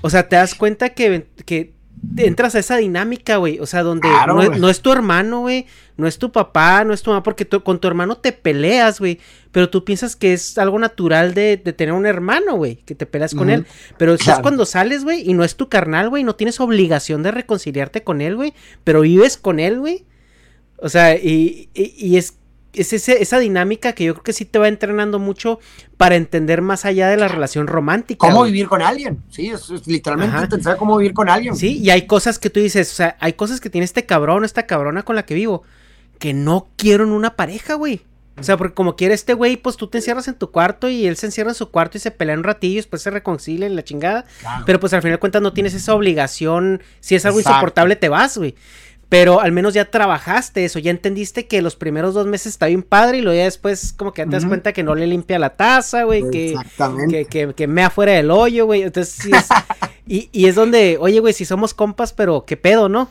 o sea, te das cuenta que, que entras a esa dinámica, güey. O sea, donde no, es tu hermano, güey. No es tu papá, no es tu mamá, porque con tu hermano te peleas, güey. Pero tú piensas que es algo natural de, de tener un hermano, güey. Que te peleas con él. Pero es cuando sales, güey, y no es tu carnal, güey. No tienes obligación de reconciliarte con él, güey. Pero vives con él, güey. O sea, y, y, es, es esa dinámica que yo creo que sí te va entrenando mucho para entender más allá de la relación romántica. ¿Cómo vivir con alguien? Sí, es, literalmente pensar cómo vivir con alguien. Sí, y hay cosas que tú dices, o sea, hay cosas que tiene este cabrón, esta cabrona con la que vivo, que no quiero en una pareja, güey. O sea, porque como quiere este güey, pues tú te encierras en tu cuarto y él se encierra en su cuarto y se pelea un ratillo y después se reconcilian la chingada. Pero pues al final de cuentas no tienes esa obligación. Si es algo insoportable, te vas, güey. Pero al menos ya trabajaste eso, ya entendiste que los primeros dos meses está bien padre y luego ya después como que te das cuenta que no le limpia la taza, güey, que, que, que, que, mea fuera del hoyo, güey. Entonces sí es, y, y es donde, oye, güey, si somos compas, pero qué pedo, ¿no?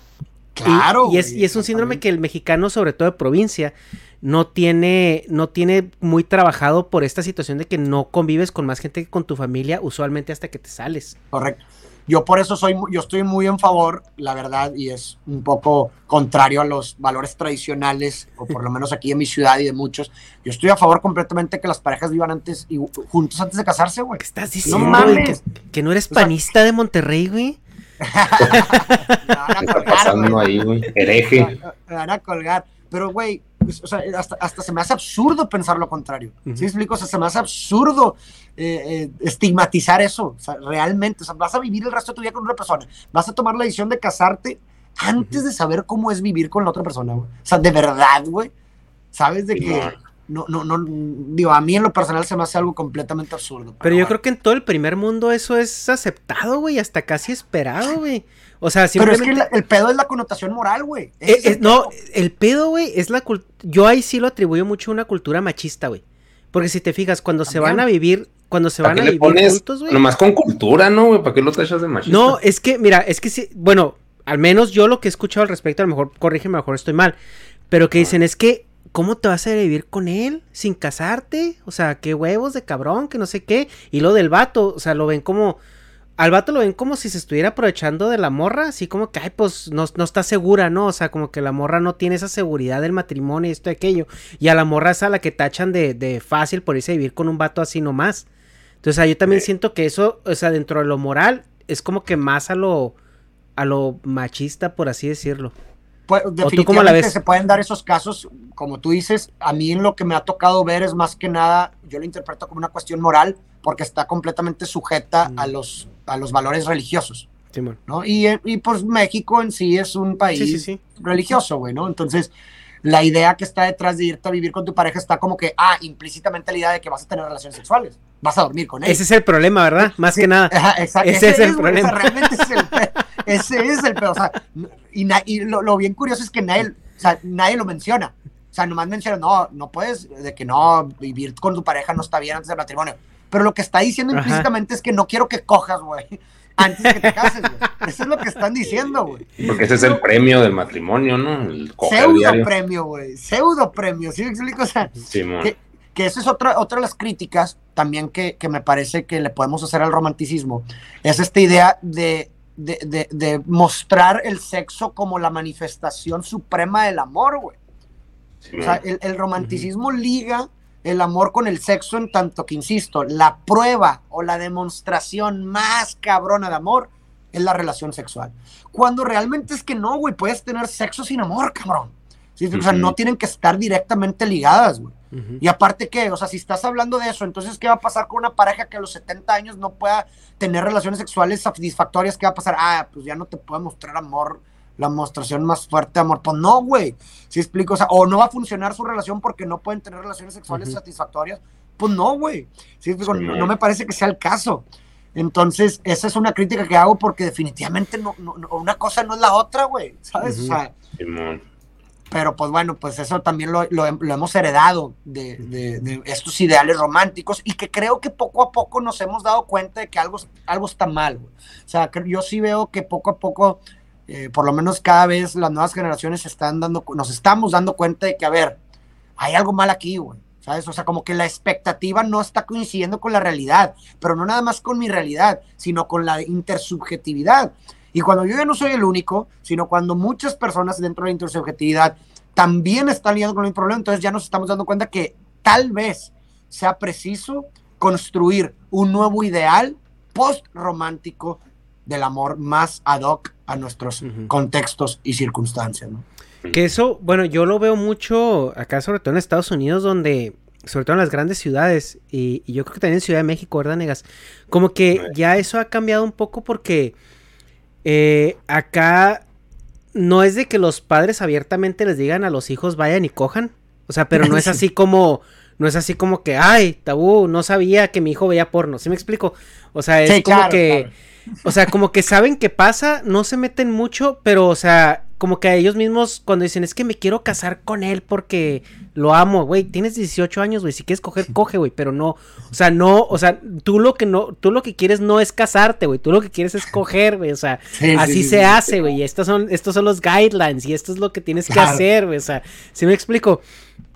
Claro. Y, es, y es un síndrome que el mexicano, sobre todo de provincia, no tiene, no tiene muy trabajado por esta situación de que no convives con más gente que con tu familia, usualmente hasta que te sales. Correcto. Yo por eso soy, yo estoy muy en favor, la verdad, y es un poco contrario a los valores tradicionales, o por lo menos aquí en mi ciudad y de muchos. Yo estoy a favor completamente que las parejas vivan antes y juntos antes de casarse, güey. ¿Qué estás diciendo? No mames. Que, no eres panista de Monterrey, güey. me van a colgar, ahí, güey? Hereje. Me van a colgar. Pero, güey, pues, o sea, hasta, hasta, se me hace absurdo pensar lo contrario. ¿Sí explico? O sea, se me hace absurdo eh, eh, estigmatizar eso. O sea, realmente, o sea, vas a vivir el resto de tu vida con una persona. Vas a tomar la decisión de casarte antes de saber cómo es vivir con la otra persona, güey. O sea, de verdad, güey. ¿Sabes de que no, no, no, digo, a mí en lo personal se me hace algo completamente absurdo. Pero, yo creo que en todo el primer mundo eso es aceptado, güey, hasta casi esperado, güey. O sea, simplemente... Pero es que el pedo es la connotación moral, güey. Eh, no, el pedo, güey, es la cultura... Yo ahí sí lo atribuyo mucho a una cultura machista, güey. Porque si te fijas, cuando se van a vivir cuando se van a vivir juntos, güey. Nomás con cultura, ¿no, güey? ¿Para qué lo tachas de machista? No, es que, mira, es que sí, bueno, al menos yo lo que he escuchado al respecto, a lo mejor corrígeme, a lo mejor estoy mal, pero que dicen es que, ¿cómo te vas a vivir con él sin casarte? O sea, qué huevos de cabrón, que no sé qué. Y lo del vato, o sea, lo ven como al vato lo ven como si se estuviera aprovechando de la morra, así como que, ay, pues no, no, está segura, ¿no? O sea, como que la morra no tiene esa seguridad del matrimonio y esto y aquello. Y a la morra es a la que tachan de, de fácil por irse a vivir con un vato así nomás. Entonces, yo también siento que eso, o sea, dentro de lo moral, es como que más a lo, a lo machista, por así decirlo. Pues, definitivamente se pueden dar esos casos, como tú dices, a mí en lo que me ha tocado ver es más que nada, yo lo interpreto como una cuestión moral, porque está completamente sujeta a, mm. los, a los valores religiosos. ¿no? Y, y, pues México en sí es un país religioso, güey, ¿no? Entonces, la idea que está detrás de irte a vivir con tu pareja está como que, ah, implícitamente la idea de que vas a tener relaciones sexuales, vas a dormir con él. Ese es el problema, ¿verdad? Más que nada. exacto. Ese, es el problema. realmente ese es el, ese es el O sea, y, y lo, lo, bien curioso es que nadie, o sea, nadie lo menciona. O sea, nomás menciona, no, no puedes, de que no, vivir con tu pareja no está bien antes del matrimonio pero lo que está diciendo implícitamente es que no quiero que cojas, güey. Antes que te cases, güey. Eso es lo que están diciendo, güey. Porque ese es el premio del matrimonio, ¿no? El pseudo premio, güey. Pseudo premio, ¿sí me explico? O sea, que, que esa es otra, otra de las críticas también que, que, me parece que le podemos hacer al romanticismo. Es esta idea de, de, de, de mostrar el sexo como la manifestación suprema del amor, güey. o sea, el, el romanticismo liga el amor con el sexo en tanto que, insisto, la prueba o la demostración más cabrona de amor es la relación sexual. Cuando realmente es que no, güey, puedes tener sexo sin amor, cabrón. O sea, no tienen que estar directamente ligadas, güey. Y aparte, ¿qué? O sea, si estás hablando de eso, entonces, ¿qué va a pasar con una pareja que a los 70 años no pueda tener relaciones sexuales satisfactorias? ¿Qué va a pasar? Ah, pues ya no te puede mostrar amor la mostración más fuerte de amor. Pues no, güey. Si explico, o sea, o no va a funcionar su relación porque no pueden tener relaciones sexuales satisfactorias. Pues no, güey. ¿Sí explico? No, me parece que sea el caso. Entonces, esa es una crítica que hago porque definitivamente no, una cosa no es la otra, güey. ¿Sabes? O sea. Pero pues bueno, pues eso también lo, lo, hemos heredado de, de, estos ideales románticos y que creo que poco a poco nos hemos dado cuenta de que algo, algo está mal. Güey. O sea, yo sí veo que poco a poco eh, por lo menos cada vez las nuevas generaciones están dando, nos estamos dando cuenta de que, a ver, hay algo mal aquí, güey. ¿Sabes? O sea, como que la expectativa no está coincidiendo con la realidad, pero no nada más con mi realidad, sino con la intersubjetividad. Y cuando yo ya no soy el único, sino cuando muchas personas dentro de la intersubjetividad también están lidiando con el problema, entonces ya nos estamos dando cuenta que tal vez sea preciso construir un nuevo ideal post-romántico del amor más ad hoc a nuestros contextos y circunstancias. ¿no? Que eso, bueno, yo lo veo mucho acá, sobre todo en Estados Unidos, donde, sobre todo en las grandes ciudades, y, yo creo que también en Ciudad de México, ¿verdad, Negas? Como que ya eso ha cambiado un poco porque eh, acá no es de que los padres abiertamente les digan a los hijos vayan y cojan, o sea, pero no es así como no es así como que, ay, tabú, no sabía que mi hijo veía porno, ¿sí me explico? O sea, es como que, o sea, como que saben qué pasa, no se meten mucho, pero, o sea, como que a ellos mismos cuando dicen, es que me quiero casar con él porque lo amo, güey, tienes 18 años, güey, si quieres coger, coge, güey, pero no, o sea, no, o sea, tú lo que no, tú lo que quieres no es casarte, güey, tú lo que quieres es coger, güey, o sea, así se hace, güey, y estos son, estos son los guidelines y esto es lo que tienes que hacer, güey, o sea, si me explico?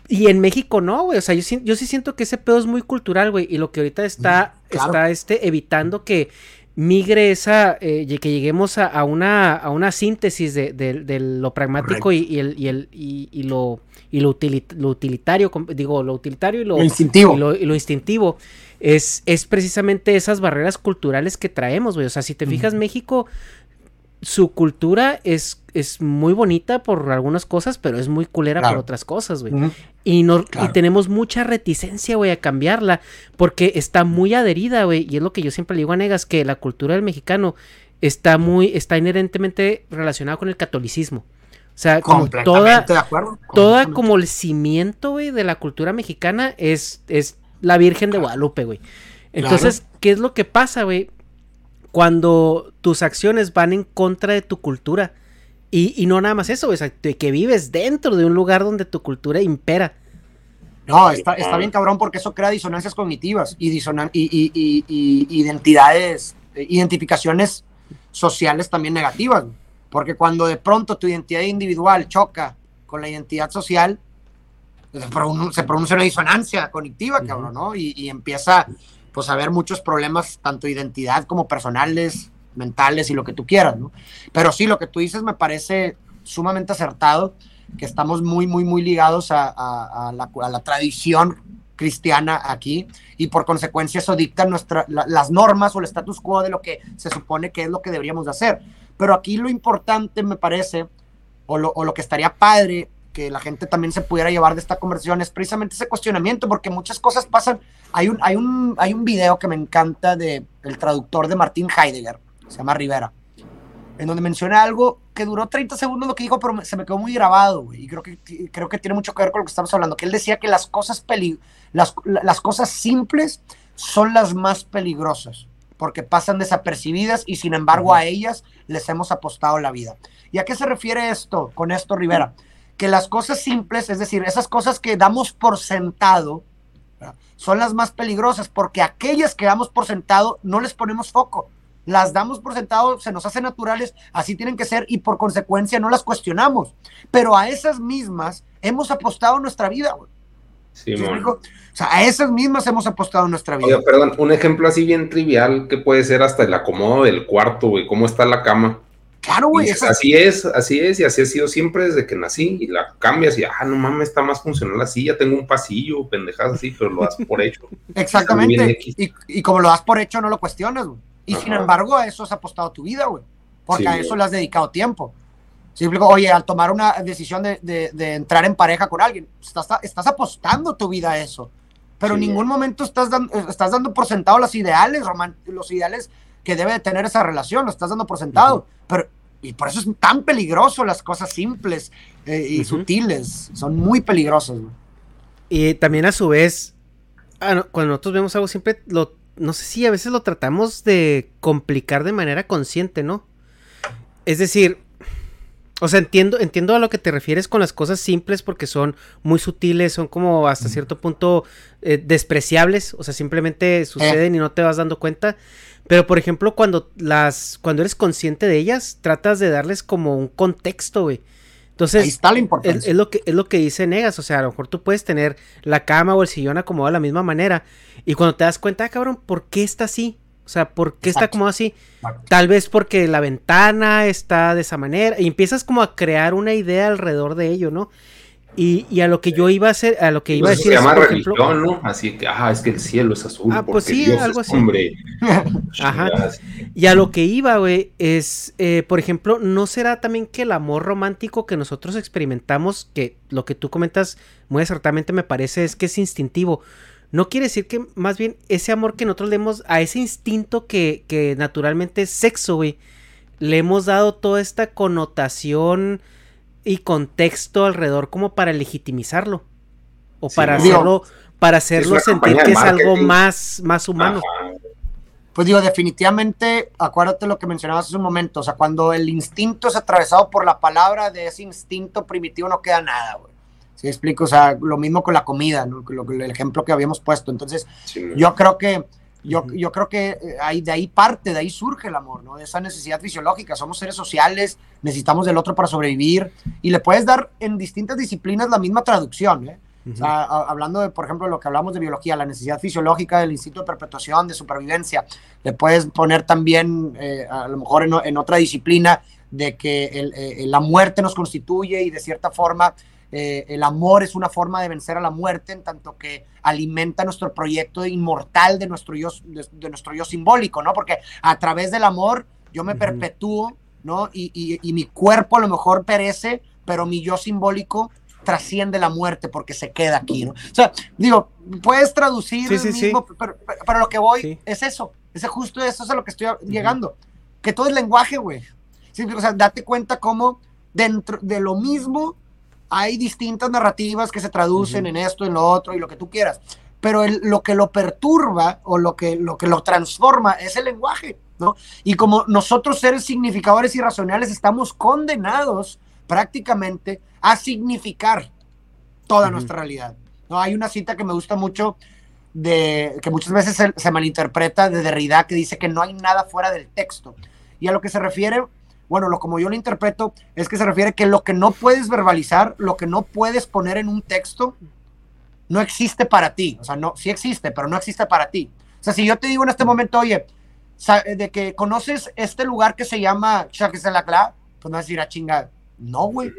Y en México no, güey. O sea, yo, yo sí siento que ese pedo es muy cultural, güey. Y lo que ahorita está, está este, evitando que migre esa, eh, que lleguemos a, una, a una síntesis de, lo pragmático y, el, y, el, y, lo, y lo, utilitario, digo, lo utilitario y lo, instintivo. Y lo, instintivo. Es, es precisamente esas barreras culturales que traemos, güey. O sea, si te fijas, México su cultura es, es muy bonita por algunas cosas, pero es muy culera por otras cosas, güey. y, no, y tenemos mucha reticencia, güey, a cambiarla, porque está muy adherida, güey. Y es lo que yo siempre le digo a Negas, que la cultura del mexicano está muy, está inherentemente relacionada con el catolicismo. O sea, como toda, toda como el cimiento, güey, de la cultura mexicana es, es la Virgen de Guadalupe, güey. Entonces, ¿qué es lo que pasa, güey? Cuando tus acciones van en contra de tu cultura. Y, no nada más eso, sea, que vives dentro de un lugar donde tu cultura impera. No, está, está bien cabrón porque eso crea disonancias cognitivas y, disonan y, y, y, identidades, eh, identificaciones sociales también negativas. Porque cuando de pronto tu identidad individual choca con la identidad social, se produce una disonancia cognitiva, cabrón, ¿no? Y, empieza pues haber muchos problemas, tanto identidad como personales, mentales y lo que tú quieras, ¿no? Pero sí, lo que tú dices me parece sumamente acertado, que estamos muy, muy, muy ligados a, la, tradición cristiana aquí y por consecuencia eso dicta nuestra, las normas o el status quo de lo que se supone que es lo que deberíamos de hacer. Pero aquí lo importante me parece, o lo, o lo que estaría padre que la gente también se pudiera llevar de esta conversación es precisamente ese cuestionamiento, porque muchas cosas pasan. Hay un, hay un, hay un video que me encanta de el traductor de Martín Heidegger, se llama Rivera, en donde menciona algo que duró 30 segundos lo que dijo, pero se me quedó muy grabado, y creo que, creo que tiene mucho que ver con lo que estamos hablando, que él decía que las cosas, peli las, las cosas simples son las más peligrosas, porque pasan desapercibidas y sin embargo a ellas les hemos apostado la vida. ¿Y a qué se refiere esto con esto, Rivera? Que las cosas simples, es decir, esas cosas que damos por sentado, son las más peligrosas, porque aquellas que damos por sentado no les ponemos foco. Las damos por sentado, se nos hacen naturales, así tienen que ser y por consecuencia no las cuestionamos. Pero a esas mismas hemos apostado nuestra vida. Sí, o sea, a esas mismas hemos apostado nuestra vida. Oye, perdón, un ejemplo así bien trivial que puede ser hasta el acomodo del cuarto, güey, cómo está la cama. Claro, güey. Así es, así es, y así ha sido siempre desde que nací. Y la cambias y, ah, no mames, está más funcional así, ya tengo un pasillo, pendejadas así, pero lo das por hecho. Exactamente. Y, como lo das por hecho, no lo cuestionas, güey. Y sin embargo, a eso has apostado tu vida, güey. Porque a eso le has dedicado tiempo. Simple, oye, al tomar una decisión de, entrar en pareja con alguien, estás, estás apostando tu vida a eso. Pero en ningún momento estás, dando, estás dando por sentado los ideales, Román, los ideales que debe de tener esa relación, lo estás dando por sentado. Pero, y por eso es tan peligroso las cosas simples eh, y sutiles, son muy peligrosas. Y también a su vez, ah, cuando nosotros vemos algo siempre, lo, no sé si a veces lo tratamos de complicar de manera consciente, ¿no? Es decir, o sea, entiendo, entiendo a lo que te refieres con las cosas simples porque son muy sutiles, son como hasta cierto punto eh, despreciables, o sea, simplemente suceden y no te vas dando cuenta. Pero por ejemplo, cuando las cuando eres consciente de ellas, tratas de darles como un contexto, güey. Entonces, Ahí está la importancia. Es, lo que, es lo que dice Negas, o sea, a lo mejor tú puedes tener la cama o el sillón acomodado de la misma manera y cuando te das cuenta, ah, cabrón, ¿por qué está así? O sea, ¿por qué está como así? Tal vez porque la ventana está de esa manera y empiezas como a crear una idea alrededor de ello, ¿no? Y, a lo que yo iba a hacer, a lo que iba a decir. Se llama religión, ¿no? Así que, ah, es que el cielo es azul. Ah, pues sí, algo así. Hombre. Ajá. Y a lo que iba, güey, es, eh, por ejemplo, ¿no será también que el amor romántico que nosotros experimentamos, que lo que tú comentas muy acertadamente me parece es que es instintivo? No quiere decir que más bien ese amor que nosotros le hemos a ese instinto que, que naturalmente es sexo, güey, le hemos dado toda esta connotación y contexto alrededor como para legitimizarlo o para hacerlo para hacerlo sentir que es algo más más humano. Pues digo, definitivamente, acuérdate lo que mencionabas hace un momento, o sea, cuando el instinto es atravesado por la palabra de ese instinto primitivo no queda nada, güey. ¿Sí explico? O sea, lo mismo con la comida, ¿no? el ejemplo que habíamos puesto. Entonces, yo creo que yo, yo creo que eh, ahí, de ahí parte, de ahí surge el amor, ¿no? De esa necesidad fisiológica. Somos seres sociales, necesitamos del otro para sobrevivir y le puedes dar en distintas disciplinas la misma traducción, ¿eh? o sea, hablando de, por ejemplo, lo que hablamos de biología, la necesidad fisiológica del instinto de perpetuación, de supervivencia, le puedes poner también, eh, a lo mejor en, en, otra disciplina, de que el, la muerte nos constituye y de cierta forma eh, el amor es una forma de vencer a la muerte, en tanto que alimenta nuestro proyecto inmortal de nuestro yo, de, nuestro yo simbólico, ¿no? Porque a través del amor yo me perpetúo, ¿no? Y, mi cuerpo a lo mejor perece, pero mi yo simbólico trasciende la muerte porque se queda aquí, ¿no? O sea, digo, puedes traducir el mismo, Pero, lo que voy es eso, es justo eso es a lo que estoy llegando, que todo es lenguaje, güey. o sea, date cuenta cómo dentro de lo mismo hay distintas narrativas que se traducen en esto, en lo otro y lo que tú quieras. Pero lo que lo perturba o lo que, lo que lo transforma es el lenguaje, ¿no? Y como nosotros seres significadores y racionales estamos condenados prácticamente a significar toda nuestra realidad. No, hay una cita que me gusta mucho de que muchas veces se, se, malinterpreta de Derrida que dice que no hay nada fuera del texto. Y a lo que se refiere, bueno, lo como yo lo interpreto es que se refiere que lo que no puedes verbalizar, lo que no puedes poner en un texto, no existe para ti. O sea, no, sí existe, pero no existe para ti. O sea, si yo te digo en este momento, oye, de que conoces este lugar que se llama Chaqueselacla, pues no vas a decir a ah, chinga, no, güey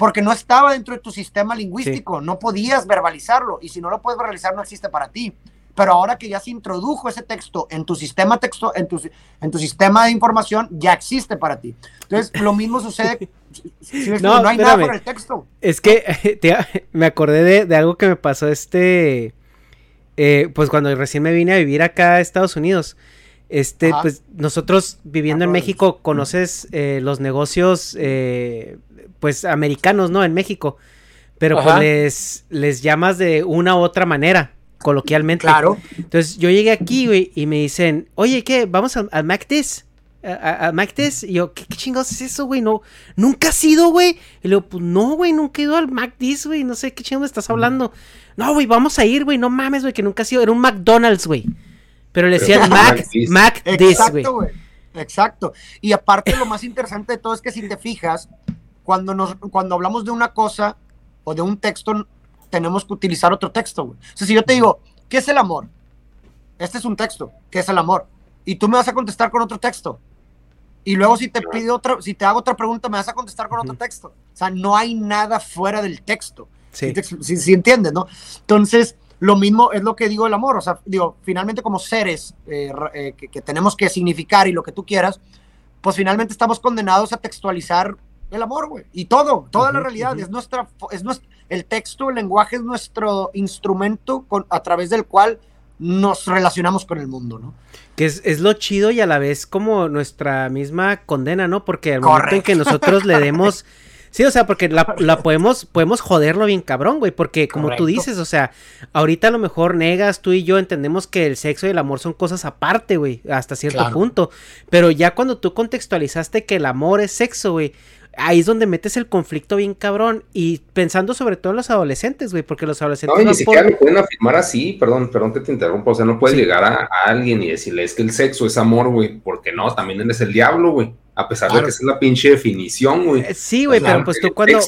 porque no estaba dentro de tu sistema lingüístico, no podías verbalizarlo y si no lo puedes verbalizar no existe para ti. Pero ahora que ya se introdujo ese texto en tu sistema texto, en tu, en tu sistema de información, ya existe para ti. Entonces, lo mismo sucede. no, no, hay nada por el texto. Es que me acordé de, algo que me pasó este. Eh, pues cuando recién me vine a vivir acá a Estados Unidos. Este, pues nosotros viviendo en México, conoces eh, los negocios eh, pues americanos, ¿no? En México. Pero pues les, les llamas de una u otra manera, coloquialmente. Claro. Entonces yo llegué aquí, güey, y me dicen, oye, ¿qué? ¿Vamos al, al MacDis? ¿A, MacDis? Y yo, ¿qué, chingados es eso, güey? No, nunca has ido, güey. Y le digo, pues no, güey, nunca he ido al MacDis, güey. No sé qué chingados estás hablando. No, güey, vamos a ir, güey. No mames, güey, que nunca has ido. Era un McDonald's, güey. Pero le decían Mac, MacDis, güey. Exacto. Y aparte, lo más interesante de todo es que si te fijas, cuando, nos, cuando hablamos de una cosa o de un texto, tenemos que utilizar otro texto, O sea, si yo te digo, ¿qué es el amor? Este es un texto, ¿qué es el amor? Y tú me vas a contestar con otro texto. Y luego si te pido otra, si te hago otra pregunta, me vas a contestar con otro texto. O sea, no hay nada fuera del texto. Sí. Si, entiendes, ¿no? Entonces, lo mismo es lo que digo el amor. O sea, digo, finalmente como seres eh, eh, que, que, tenemos que significar y lo que tú quieras, pues finalmente estamos condenados a textualizar el amor, güey. Y todo, toda la realidad es nuestra, es nuestro, el texto, el lenguaje es nuestro instrumento con, a través del cual nos relacionamos con el mundo, ¿no? Que es, es, lo chido y a la vez como nuestra misma condena, ¿no? Porque al momento en que nosotros le demos Sí, o sea, porque la, la podemos, podemos joderlo bien cabrón, güey, porque como tú dices, o sea, ahorita a lo mejor negas, tú y yo entendemos que el sexo y el amor son cosas aparte, güey, hasta cierto punto, pero ya cuando tú contextualizaste que el amor es sexo, güey, ahí es donde metes el conflicto bien cabrón y pensando sobre todo en los adolescentes, güey, porque los adolescentes... No, ni siquiera lo pueden afirmar así, perdón, perdón que te interrumpo, o sea, no puedes llegar a, alguien y decirle, es que el sexo es amor, güey, porque no, también eres el diablo, güey, a pesar de que es la pinche definición, güey. Eh, sí, güey, pero pues tú cuando...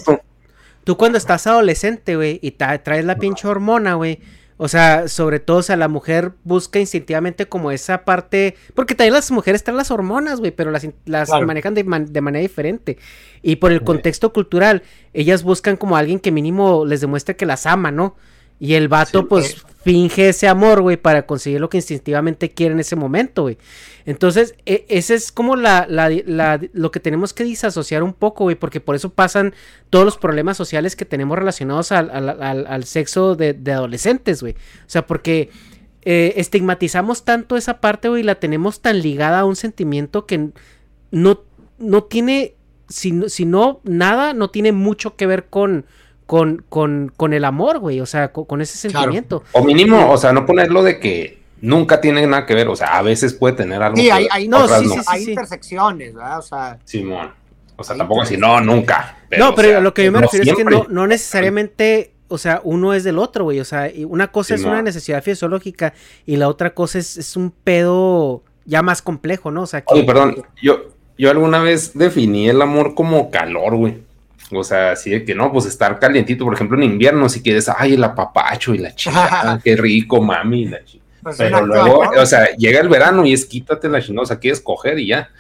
Tú cuando estás adolescente, güey, y traes la pinche hormona, güey, o sea, sobre todo, o sea, la mujer busca instintivamente como esa parte. Porque también las mujeres traen las hormonas, güey, pero las, las manejan de, de, manera diferente. Y por el contexto cultural, ellas buscan como alguien que mínimo les demuestre que las ama, ¿no? Y el vato, pues, finge ese amor, güey, para conseguir lo que instintivamente quiere en ese momento, güey. Entonces, e, ese es como la, la, lo que tenemos que disasociar un poco, güey, porque por eso pasan todos los problemas sociales que tenemos relacionados al, al, sexo de, adolescentes, güey. O sea, porque eh, estigmatizamos tanto esa parte, güey, y la tenemos tan ligada a un sentimiento que no, no tiene, si, si no, nada, no tiene mucho que ver con con, con, con el amor, güey, o sea, con, ese sentimiento. O mínimo, o sea, no ponerlo de que nunca tiene nada que ver, o sea, a veces puede tener algo. Sí, hay, no, sí, sí, hay intersecciones, ¿verdad? O sea. Simón. O sea, tampoco así, no, nunca. no, pero lo que yo me refiero es que no, no necesariamente o sea, uno es del otro, güey. O sea, una cosa es una necesidad fisiológica y la otra cosa es, es, un pedo ya más complejo, ¿no? O sea, que... Oye, perdón, yo, yo alguna vez definí el amor como calor, güey. O sea, así de que no, pues estar calientito, por ejemplo, en invierno, si quieres, ay, el apapacho y la chica, qué rico, mami, la chica. Pues pero luego, o sea, llega el verano y es quítate la chingada, o sea, quieres coger y ya,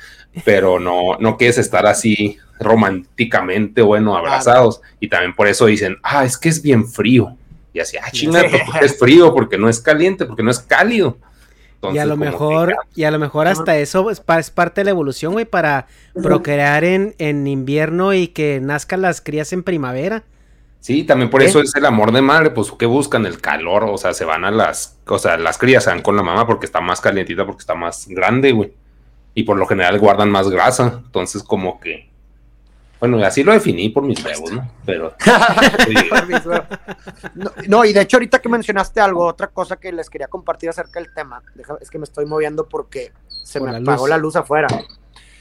pero no, no quieres estar así románticamente, bueno, abrazados. Y también por eso dicen, ah, es que es bien frío. Y así, ah, chingada, es frío porque no es caliente, porque no es cálido y a lo mejor, y a lo mejor hasta eso es, parte de la evolución, güey, para procrear en, en, invierno y que nazcan las crías en primavera. Sí, también por eso es el amor de madre, pues que buscan el calor, o sea, se van a las, o sea, las crías se van con la mamá porque está más calientita, porque está más grande, güey. Y por lo general guardan más grasa, entonces como que bueno, así lo definí por mis huevos, ¿no? Pero. no, y de hecho, ahorita que mencionaste algo, otra cosa que les quería compartir acerca del tema, es que me estoy moviendo porque se me apagó la luz afuera.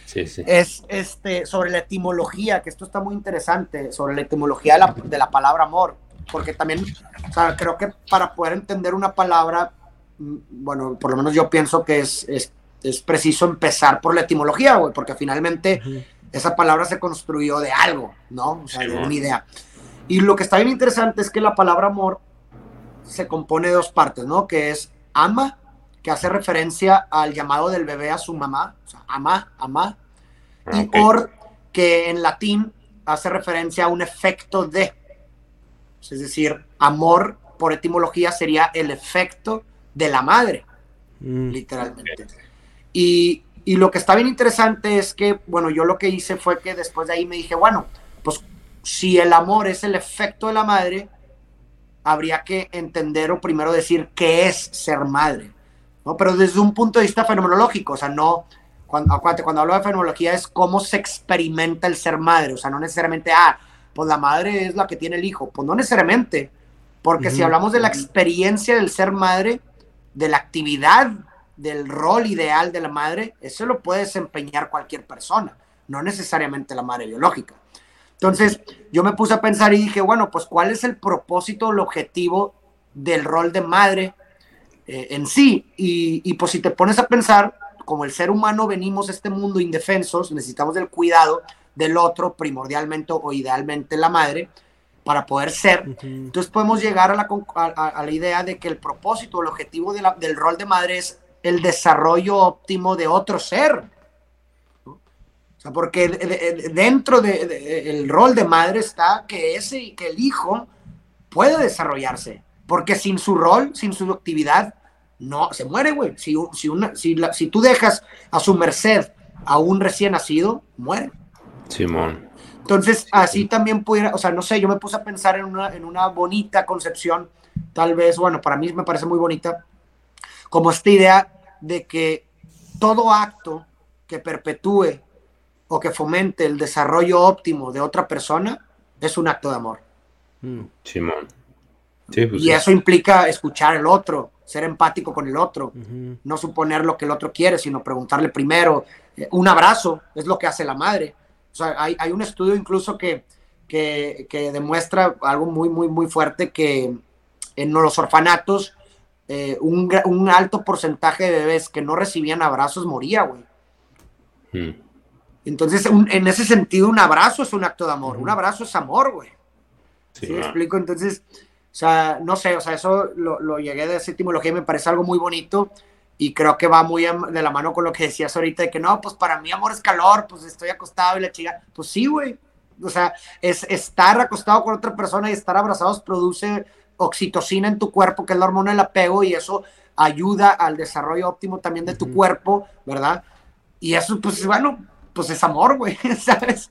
Sí, sí. Es este, sobre la etimología, que esto está muy interesante, sobre la etimología de la, palabra amor. porque también, o sea, creo que para poder entender una palabra, mm, bueno, por lo menos yo pienso que es, es, es preciso empezar por la etimología, güey, porque finalmente esa palabra se construyó de algo, ¿no? O sea, de una idea. Y lo que está bien interesante es que la palabra amor se compone de dos partes, ¿no? Que es ama, que hace referencia al llamado del bebé a su mamá, o sea, ama, ama, y or, que en latín hace referencia a un efecto de, es decir, amor por etimología sería el efecto de la madre, mm. literalmente. Y, y, lo que está bien interesante es que, bueno, yo lo que hice fue que después de ahí me dije, bueno, pues si el amor es el efecto de la madre, habría que entender o primero decir qué es ser madre, ¿no? Pero desde un punto de vista fenomenológico, o sea, no, cuando, acuérdate, cuando hablo de fenomenología es cómo se experimenta el ser madre, o sea, no necesariamente, ah, pues la madre es la que tiene el hijo, pues no necesariamente, porque si hablamos de la experiencia del ser madre, de la actividad, del rol ideal de la madre, eso lo puede desempeñar cualquier persona, no necesariamente la madre biológica. Entonces, yo me puse a pensar y dije, bueno, pues cuál es el propósito, el objetivo del rol de madre eh, en sí. Y, y, pues si te pones a pensar, como el ser humano venimos a este mundo indefensos, necesitamos del cuidado del otro, primordialmente o idealmente la madre, para poder ser. Entonces podemos llegar a la, a, la, idea de que el propósito, el objetivo del rol de madre es el desarrollo óptimo de otro ser o sea, porque dentro del de, rol de madre está que ese que el hijo puede desarrollarse. Porque sin su rol, sin su actividad, no, se muere, güey. Si, si, una, si, si tú dejas a su merced a un recién nacido, muere. Simón. Entonces, así también pudiera, o sea, no sé, yo me puse a pensar en una, en una bonita concepción, tal vez, bueno, para mí me parece muy bonita, como esta idea de que todo acto que perpetúe o que fomente el desarrollo óptimo de otra persona, es un acto de amor. Mm. Simón. Pues y eso implica escuchar al otro, ser empático con el otro, no suponer lo que el otro quiere, sino preguntarle primero. Eh, un abrazo es lo que hace la madre. O sea, hay, hay un estudio incluso que, que, que, demuestra algo muy, muy, muy fuerte, que en los orfanatos eh, un, un, alto porcentaje de bebés que no recibían abrazos moría, güey. Mm. Entonces, en ese sentido, un abrazo es un acto de amor. Un abrazo es amor, güey. Sí, me explico? Entonces, o sea, no sé, o sea, eso lo, llegué de esa etimología y me parece algo muy bonito y creo que va muy de la mano con lo que decías ahorita de que no, pues para mí amor es calor, pues estoy acostado y la chica, pues sí, güey. O sea, es estar acostado con otra persona y estar abrazados produce oxitocina en tu cuerpo, que es la hormona del apego, y eso ayuda al desarrollo óptimo también de tu cuerpo, ¿verdad? Y eso, pues bueno, pues es amor, güey, ¿sabes?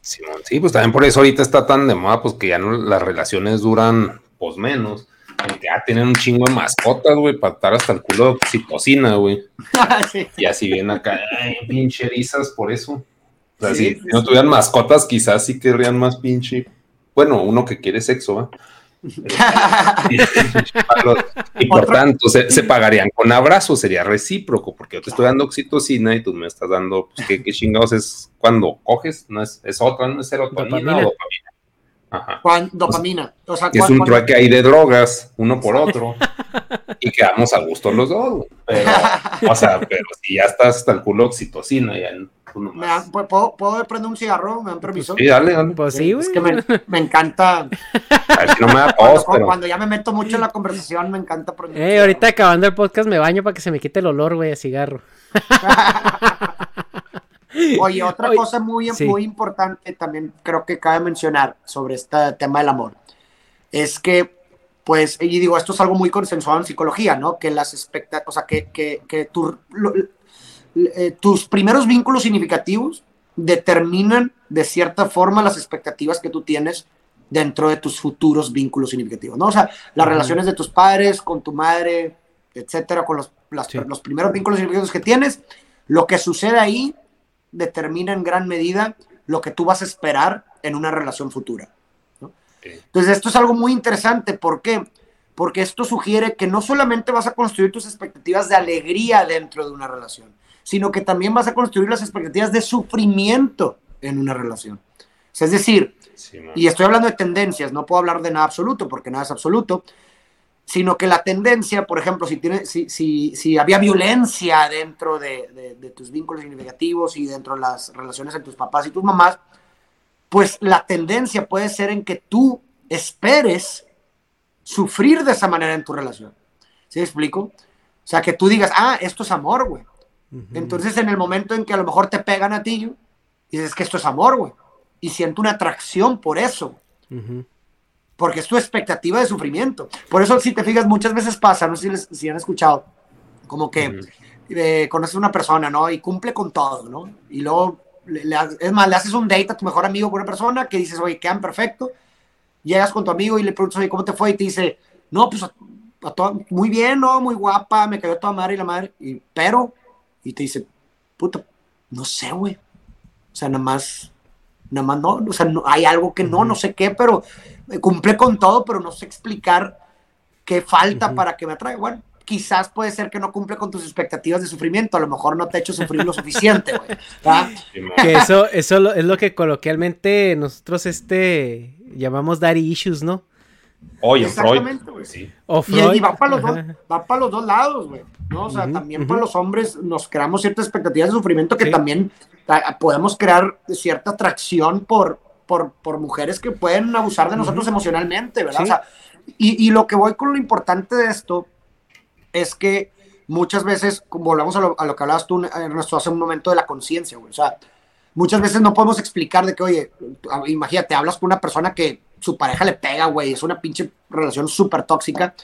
Sí, pues también por eso ahorita está tan de moda, pues que ya no las relaciones duran, pues menos. Que ya tienen un chingo de mascotas, güey, para estar hasta el culo de oxitocina, güey. Y así vienen acá, ay, pinche risas por eso. O sea, si no tuvieran mascotas, quizás sí querrían más pinche. Bueno, uno que quiere sexo, ¿va? por tanto, se, pagarían con abrazos, sería recíproco, porque yo te estoy dando oxitocina y tú me estás dando, pues, ¿qué, chingados es cuando coges? ¿No es, es otra, no es serotonina o dopamina? Ajá. dopamina. es un trueque ahí de drogas, uno por otro, y quedamos a gusto los dos. Pero, o sea, pero si ya estás hasta el culo oxitocina, ya ¿puedo, ¿puedo, prender un cigarro? ¿Me dan permiso? Sí, dale, dale. Pues sí, Es que me, me encanta. A ver si no me da cuando, cuando, ya me meto mucho en la conversación, me encanta prender. Eh, ahorita acabando el podcast me baño para que se me quite el olor, güey, a cigarro. Oye, otra cosa muy, muy importante también creo que cabe mencionar sobre este tema del amor es que, pues, y digo, esto es algo muy consensuado en psicología, ¿no? Que las expectativas, o sea, que, que, que tu, eh, tus primeros vínculos significativos determinan de cierta forma las expectativas que tú tienes dentro de tus futuros vínculos significativos, ¿no? O sea, las relaciones de tus padres, con tu madre, etcétera, con los, los primeros vínculos significativos que tienes, lo que sucede ahí determina en gran medida lo que tú vas a esperar en una relación futura. Entonces, esto es algo muy interesante. ¿Por qué? Porque esto sugiere que no solamente vas a construir tus expectativas de alegría dentro de una relación, sino que también vas a construir las expectativas de sufrimiento en una relación. es decir, y estoy hablando de tendencias, no puedo hablar de nada absoluto porque nada es absoluto, sino que la tendencia, por ejemplo, si, tiene, si, si, si había violencia dentro de, de, tus vínculos significativos y dentro de las relaciones entre tus papás y tus mamás, pues la tendencia puede ser en que tú esperes sufrir de esa manera en tu relación. ¿Sí me explico? O sea, que tú digas, ah, esto es amor, güey. Entonces, en el momento en que a lo mejor te pegan a ti, dices que esto es amor, güey. Y siento una atracción por eso. Porque es tu expectativa de sufrimiento. Por eso, si te fijas, muchas veces pasa, no sé si, han escuchado, como que eh, conoces a una persona, ¿no? Y cumple con todo, ¿no? Y luego, es más, le haces un date a tu mejor amigo con una persona que dices, oye, quedan perfecto. Llegas con tu amigo y le preguntas, oye, ¿cómo te fue? Y te dice, no, pues muy bien, ¿no? Muy guapa, me cayó toda madre y la madre. Y, pero y te dice, puta, no sé, güey. O sea, nada más, nada más no, o sea, no, hay algo que no, no sé qué, pero cumple con todo, pero no sé explicar qué falta para que me atraiga. Bueno, quizás puede ser que no cumple con tus expectativas de sufrimiento, a lo mejor no te ha hecho sufrir lo suficiente, güey. Que eso, eso es lo que coloquialmente nosotros este llamamos daddy issues, ¿no? Oye, Exactamente, güey. Sí. Y, va para los, dos, va para los dos lados, güey. ¿no? O sea, también para los hombres nos creamos ciertas expectativas de sufrimiento que también podemos crear cierta atracción por, por, por, mujeres que pueden abusar de nosotros emocionalmente, ¿verdad? O sea, y, y, lo que voy con lo importante de esto es que muchas veces, volvemos a lo, a lo que hablabas tú, Ernesto, hace un momento de la conciencia, güey. O sea, muchas veces no podemos explicar de que, oye, imagínate, hablas con una persona que su pareja le pega, güey, es una pinche relación súper tóxica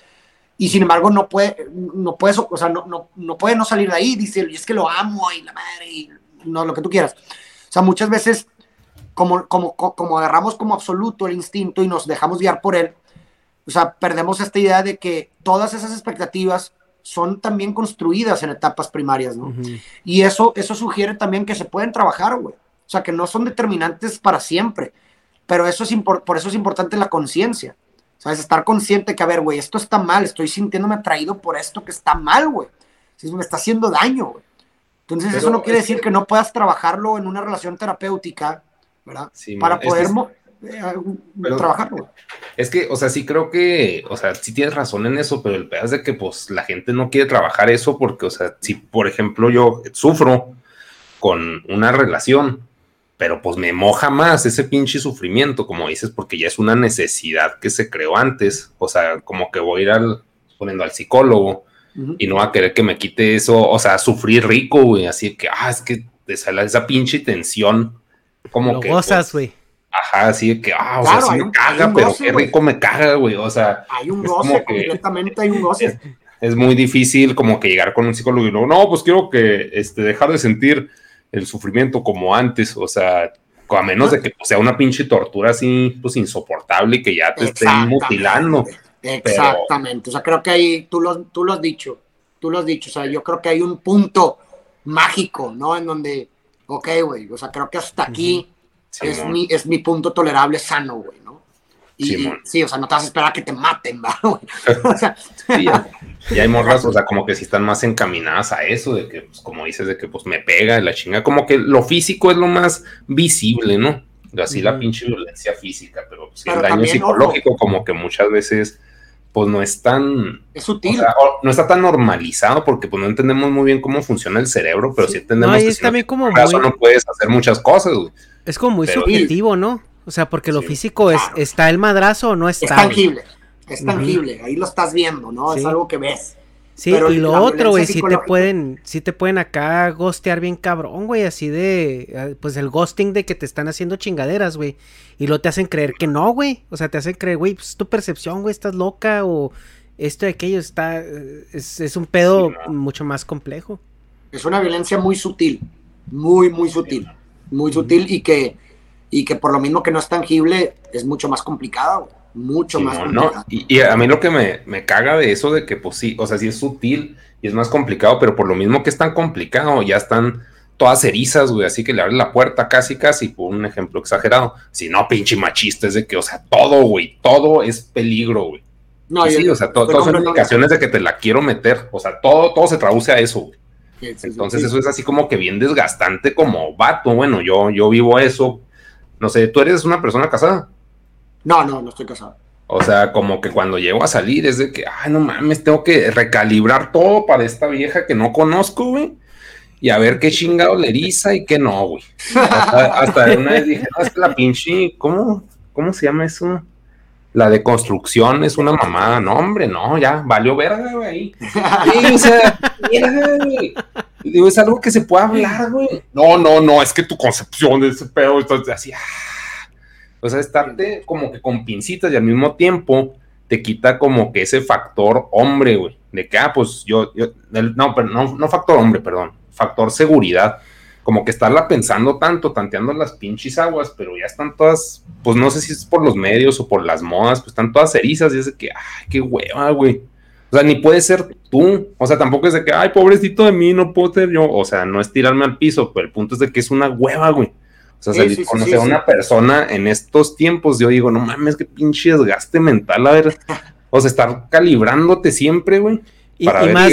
y sin embargo no puede, no puede, o sea, no, no, no puede no salir de ahí, dice, y es que lo amo y la madre, y no, lo que tú quieras. O sea, muchas veces, como, como, como agarramos como absoluto el instinto y nos dejamos guiar por él, o sea, perdemos esta idea de que todas esas expectativas son también construidas en etapas primarias, ¿no? Y eso, eso sugiere también que se pueden trabajar, güey. O sea, que no son determinantes para siempre. Pero eso es por eso es importante la conciencia. ¿Sabes? Estar consciente que, a ver, güey, esto está mal, estoy sintiéndome atraído por esto que está mal, güey. Si me está haciendo daño, güey. Entonces, eso no quiere decir que... no puedas trabajarlo en una relación terapéutica, ¿verdad? Para poder eh, trabajarlo. Es que, o sea, sí creo que, o sea, sí tienes razón en eso, pero el pedazo de que, pues, la gente no quiere trabajar eso porque, o sea, si, por ejemplo, yo sufro con una relación pero pues me moja más ese pinche sufrimiento, como dices, porque ya es una necesidad que se creó antes, o sea, como que voy a ir al, poniendo al psicólogo y no va a querer que me quite eso, o sea, sufrir rico, güey, así que, ah, es que esa, esa pinche tensión, como Lo que... gozas, güey. ajá, así que, ah, o sea, sí me caga, pero qué rico me caga, güey, o sea... Hay un goce, completamente hay un goce. Es, muy difícil como que llegar con un psicólogo y luego, no, pues quiero que, este, dejar de sentir el sufrimiento como antes, o sea, a menos de que pues, sea una pinche tortura así, pues insoportable y que ya te estén mutilando. Exactamente, o sea, creo que ahí, tú lo, tú lo has dicho, tú lo has dicho, o sea, yo creo que hay un punto mágico, ¿no? En donde, ok, güey, o sea, creo que hasta aquí es, mi, es mi punto tolerable sano, güey. Y, sí, o sea, no te vas a esperar a que te maten, ¿va? o sea, y hay morras, o sea, como que si están más encaminadas a eso, de que, pues, como dices, de que pues me pega la chinga, como que lo físico es lo más visible, ¿no? Así la pinche violencia física, pero, pues, el daño psicológico, como que muchas veces, pues no es tan. Es sutil. no está tan normalizado porque, pues no entendemos muy bien cómo funciona el cerebro, pero sí, entendemos que es también como no puedes hacer muchas cosas, Es como muy subjetivo, ¿no? O sea, porque lo físico es, ¿está el madrazo o no está? Es tangible es tangible, ahí lo estás viendo, ¿no? Es algo que ves. Sí, y lo otro, güey, sí te pueden, sí te pueden acá gostear bien cabrón, güey, así de, ah, pues el ghosting de que te están haciendo chingaderas, güey, y lo te hacen creer que no, güey, o sea, te hacen creer, güey, pues tu percepción, güey, estás loca, o esto y aquello está, es, es un pedo mucho más complejo. Es una violencia muy sutil, muy, muy sutil, muy sutil y que, y que por lo mismo que no es tangible, es mucho más complicada, güey mucho más complicado. Y, a mí lo que me, caga de eso, de que pues sí, o sea, sí es sutil y es más complicado, pero por lo mismo que es tan complicado, ya están todas erizas, güey, así que le abres la puerta casi, casi, por un ejemplo exagerado. Si no, pinche machista, es de que, o sea, todo, güey, todo es peligro, güey. No, sí, o sea, todas son indicaciones de que te la quiero meter, o sea, todo, todo se traduce a eso, güey. Entonces eso es así como que bien desgastante como vato, bueno, yo, yo vivo eso, no sé, ¿tú eres una persona casada? No, no, no estoy casado. O sea, como que cuando llego a salir es de que, ay, no mames, tengo que recalibrar todo para esta vieja que no conozco, güey. Y a ver qué chingado le eriza y qué no, güey. Hasta, una vez dije, no, es la pinche, ¿cómo, ¿cómo se llama eso? La de construcción es una mamada. No, hombre, no, ya, valió verga, güey. Sí, o sea, güey. Digo, es algo que se puede hablar, güey. No, no, no, es que tu concepción de ese pedo, entonces así, ah o sea, estarte como que con pincitas y al mismo tiempo te quita como que ese factor hombre, güey. De que, ah, pues yo, no, pero no, no factor hombre, perdón, factor seguridad. Como que estarla pensando tanto, tanteando las pinches aguas, pero ya están todas, pues no sé si es por los medios o por las modas, pues están todas erizas y es de que, ay, qué hueva, güey. O sea, ni puede ser tú. O sea, tampoco es de que, ay, pobrecito de mí, no puedo ser yo. O sea, no es tirarme al piso, pero el punto es de que es una hueva, güey. O sea, conocer a una persona en estos tiempos, yo digo, no mames, qué pinche desgaste mental, a ver, o sea, estar calibrándote siempre, güey. Y, más,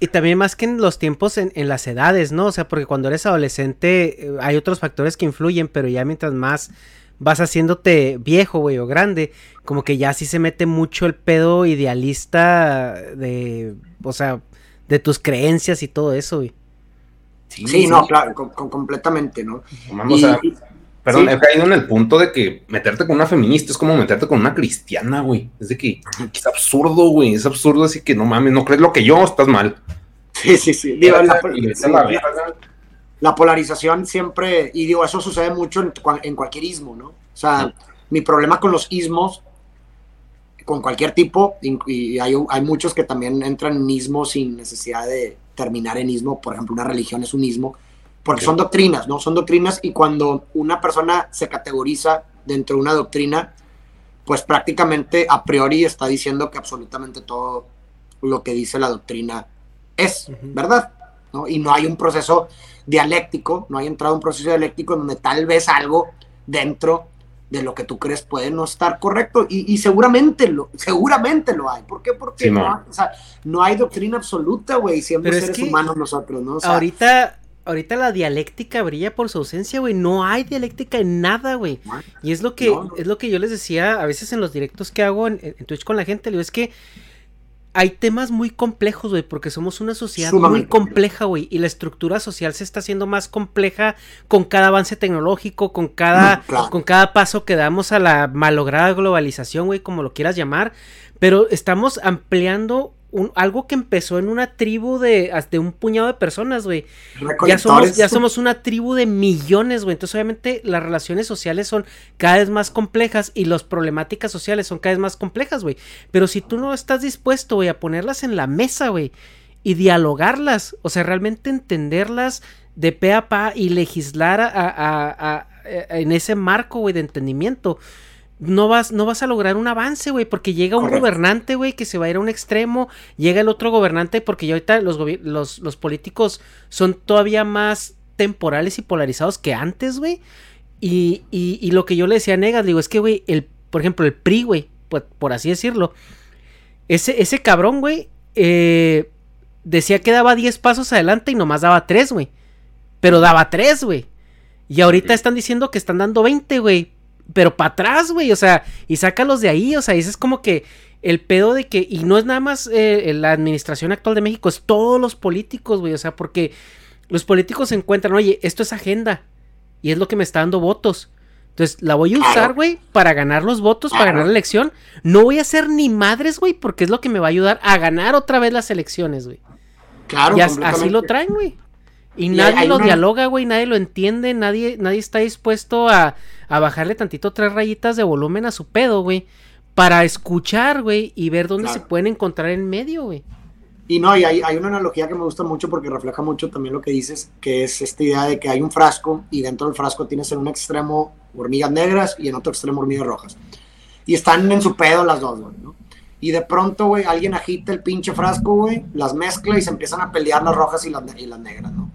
y también más que en los tiempos en, las edades, ¿no? O sea, porque cuando eres adolescente eh, hay otros factores que influyen, pero ya mientras más vas haciéndote viejo, güey, o grande, como que ya sí se mete mucho el pedo idealista de, o sea, de tus creencias y todo eso, güey. Sí, no, claro, completamente, ¿no? Vamos a, perdón, he caído en el punto de que meterte con una feminista es como meterte con una cristiana, güey. Es de que, es absurdo, güey, es absurdo, así que no mames, no crees lo que yo, estás mal. Sí, sí, sí. la, polarización siempre, y digo, eso sucede mucho en, cualquier ismo, ¿no? O sea, mi problema con los ismos, con cualquier tipo, y hay, hay muchos que también entran en ismos sin necesidad de terminar en ismo, por ejemplo, una religión es un ismo, porque son doctrinas, ¿no? Son doctrinas y cuando una persona se categoriza dentro de una doctrina, pues prácticamente a priori está diciendo que absolutamente todo lo que dice la doctrina es verdad, ¿no? Y no hay un proceso dialéctico, no hay entrado un proceso dialéctico donde tal vez algo dentro de lo que tú crees puede no estar correcto y, seguramente lo seguramente lo hay. ¿Por qué? Porque no, no, hay doctrina absoluta, güey, siempre seres humanos nosotros, ¿no? ahorita ahorita la dialéctica brilla por su ausencia, güey. No hay dialéctica en nada, güey. Y es lo que es lo que yo les decía a veces en los directos que hago en, en Twitch con la gente, digo, es que hay temas muy complejos, güey, porque somos una sociedad muy compleja, güey, y la estructura social se está haciendo más compleja con cada avance tecnológico, con cada, con cada paso que damos a la malograda globalización, güey, como lo quieras llamar, pero estamos ampliando algo que empezó en una tribu de, de un puñado de personas, güey. Ya somos, ya somos una tribu de millones, güey. Entonces, obviamente, las relaciones sociales son cada vez más complejas y las problemáticas sociales son cada vez más complejas, güey. Pero si tú no estás dispuesto, güey, a ponerlas en la mesa, güey, y dialogarlas, o sea, realmente entenderlas de pe a pa y legislar a, en ese marco, güey, de entendimiento no vas, no vas a lograr un avance, güey, porque llega un gobernante, güey, que se va a ir a un extremo, llega el otro gobernante, porque ya ahorita los, los, los políticos son todavía más temporales y polarizados que antes, güey. Y, y, lo que yo le decía a Negas, digo, es que, güey, el, por ejemplo, el PRI, güey, por, por, así decirlo, ese, ese cabrón, güey, eh, decía que daba 10 pasos adelante y nomás daba 3, güey. Pero daba 3, güey. Y ahorita están diciendo que están dando 20, güey pero para atrás, güey, o sea, y sácalos de ahí, o sea, ese es como que el pedo de que, y no es nada más eh, la administración actual de México, es todos los políticos, güey, o sea, porque los políticos se encuentran, oye, esto es agenda, y es lo que me está dando votos. Entonces, la voy a usar, güey, para ganar los votos, para ganar la elección. No voy a hacer ni madres, güey, porque es lo que me va a ayudar a ganar otra vez las elecciones, güey. Claro, y así lo traen, güey. Y, nadie lo dialoga, güey, nadie lo entiende, nadie, nadie está dispuesto a, a bajarle tantito tres rayitas de volumen a su pedo, güey. Para escuchar, güey, y ver dónde se pueden encontrar en medio, güey. Y no, y hay, hay, una analogía que me gusta mucho porque refleja mucho también lo que dices, que es esta idea de que hay un frasco y dentro del frasco tienes en un extremo hormigas negras y en otro extremo hormigas rojas. Y están en su pedo las dos, güey, ¿no? Y de pronto, güey, alguien agita el pinche frasco, güey, las mezcla y se empiezan a pelear las rojas y las, y las negras, ¿no?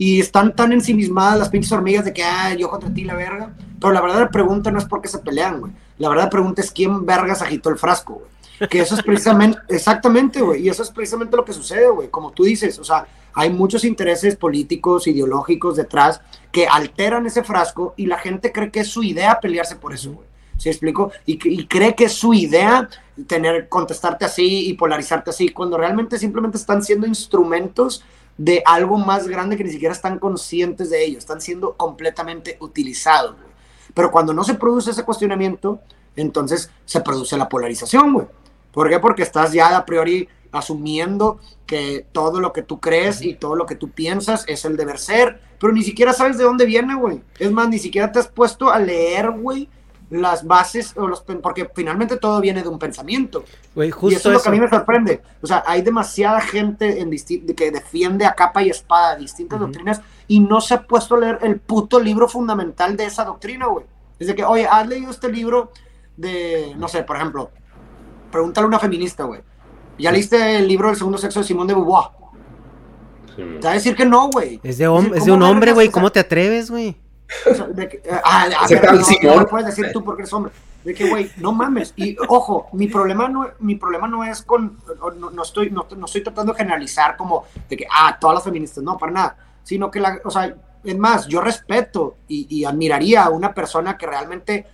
y están tan ensimismadas las pinches hormigas de que, ah, yo contra ti la verga. Pero la verdadera pregunta no es por qué se pelean, güey. La verdadera pregunta es quién vergas agitó el frasco, güey. Que eso es precisamente, exactamente, güey. Y eso es precisamente lo que sucede, güey. Como tú dices, o sea, hay muchos intereses políticos, ideológicos detrás que alteran ese frasco y la gente cree que es su idea pelearse por eso, güey. ¿Se explico? Y, y, cree que es su idea tener, contestarte así y polarizarte así, cuando realmente simplemente están siendo instrumentos de algo más grande que ni siquiera están conscientes de ello, están siendo completamente utilizados. Güey. Pero cuando no se produce ese cuestionamiento, entonces se produce la polarización, güey. ¿Por qué? Porque estás ya a priori asumiendo que todo lo que tú crees y todo lo que tú piensas es el deber ser, pero ni siquiera sabes de dónde viene, güey. Es más, ni siquiera te has puesto a leer, güey, las bases, o los, porque finalmente todo viene de un pensamiento. Justo y eso es lo que a mí me sorprende. O sea, hay demasiada gente en que defiende a capa y espada distintas doctrinas y no se ha puesto a leer el puto libro fundamental de esa doctrina, güey. Es de que, oye, ¿has leído este libro de, no sé, por ejemplo, pregúntale a una feminista, güey. ¿Ya leíste el libro del segundo sexo de Simón de Beauvoir? Sí. Te va a decir que no, güey. Es de, es de un hombre, güey. ¿Cómo te atreves, güey? O sea, de que, eh, ah, a ver, no, no, puedes decir tú porque eres hombre. De que, güey, no mames. Y ojo, mi problema no, mi problema no es con. No, no estoy, no, no, estoy tratando de generalizar como de que, ah, todas las feministas. No, para nada. Sino que, la, o sea, es más, yo respeto y, y admiraría a una persona que realmente,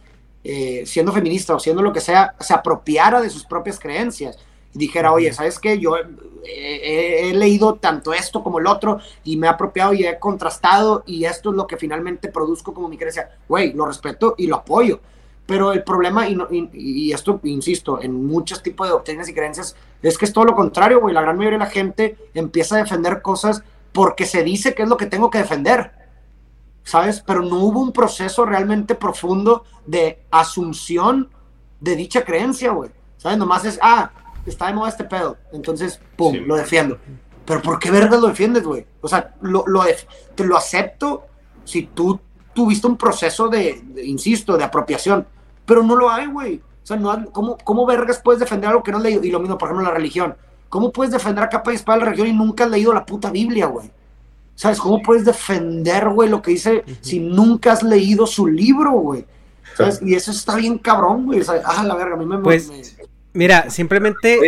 eh, siendo feminista o siendo lo que sea, se apropiara de sus propias creencias dijera, oye, ¿sabes qué? Yo he, leído tanto esto como el otro y me he apropiado y he contrastado y esto es lo que finalmente produzco como mi creencia. Güey, lo respeto y lo apoyo. Pero el problema, y, y, esto, insisto, en muchos tipos de doctrinas y creencias, es que es todo lo contrario, güey. La gran mayoría de la gente empieza a defender cosas porque se dice que es lo que tengo que defender. ¿Sabes? Pero no hubo un proceso realmente profundo de asunción de dicha creencia, güey. ¿Sabes? Nomás es, ah, está de moda este pedo. Entonces, pum, lo defiendo. Pero ¿por qué verga lo defiendes, güey? O sea, lo, lo, te lo acepto si tú tuviste un proceso de, insisto, de apropiación. Pero no lo hay, güey. O sea, no, ¿cómo, ¿cómo vergas puedes defender algo que no has leído? Y lo mismo, por ejemplo, la religión. ¿Cómo puedes defender a capa y espada la religión y nunca has leído la puta Biblia, güey? ¿Sabes? ¿Cómo puedes defender, güey, lo que dice si nunca has leído su libro, güey? ¿Sabes? Y eso está bien cabrón, güey. O sea, ah, la verga, a mí me, pues, me Mira, simplemente.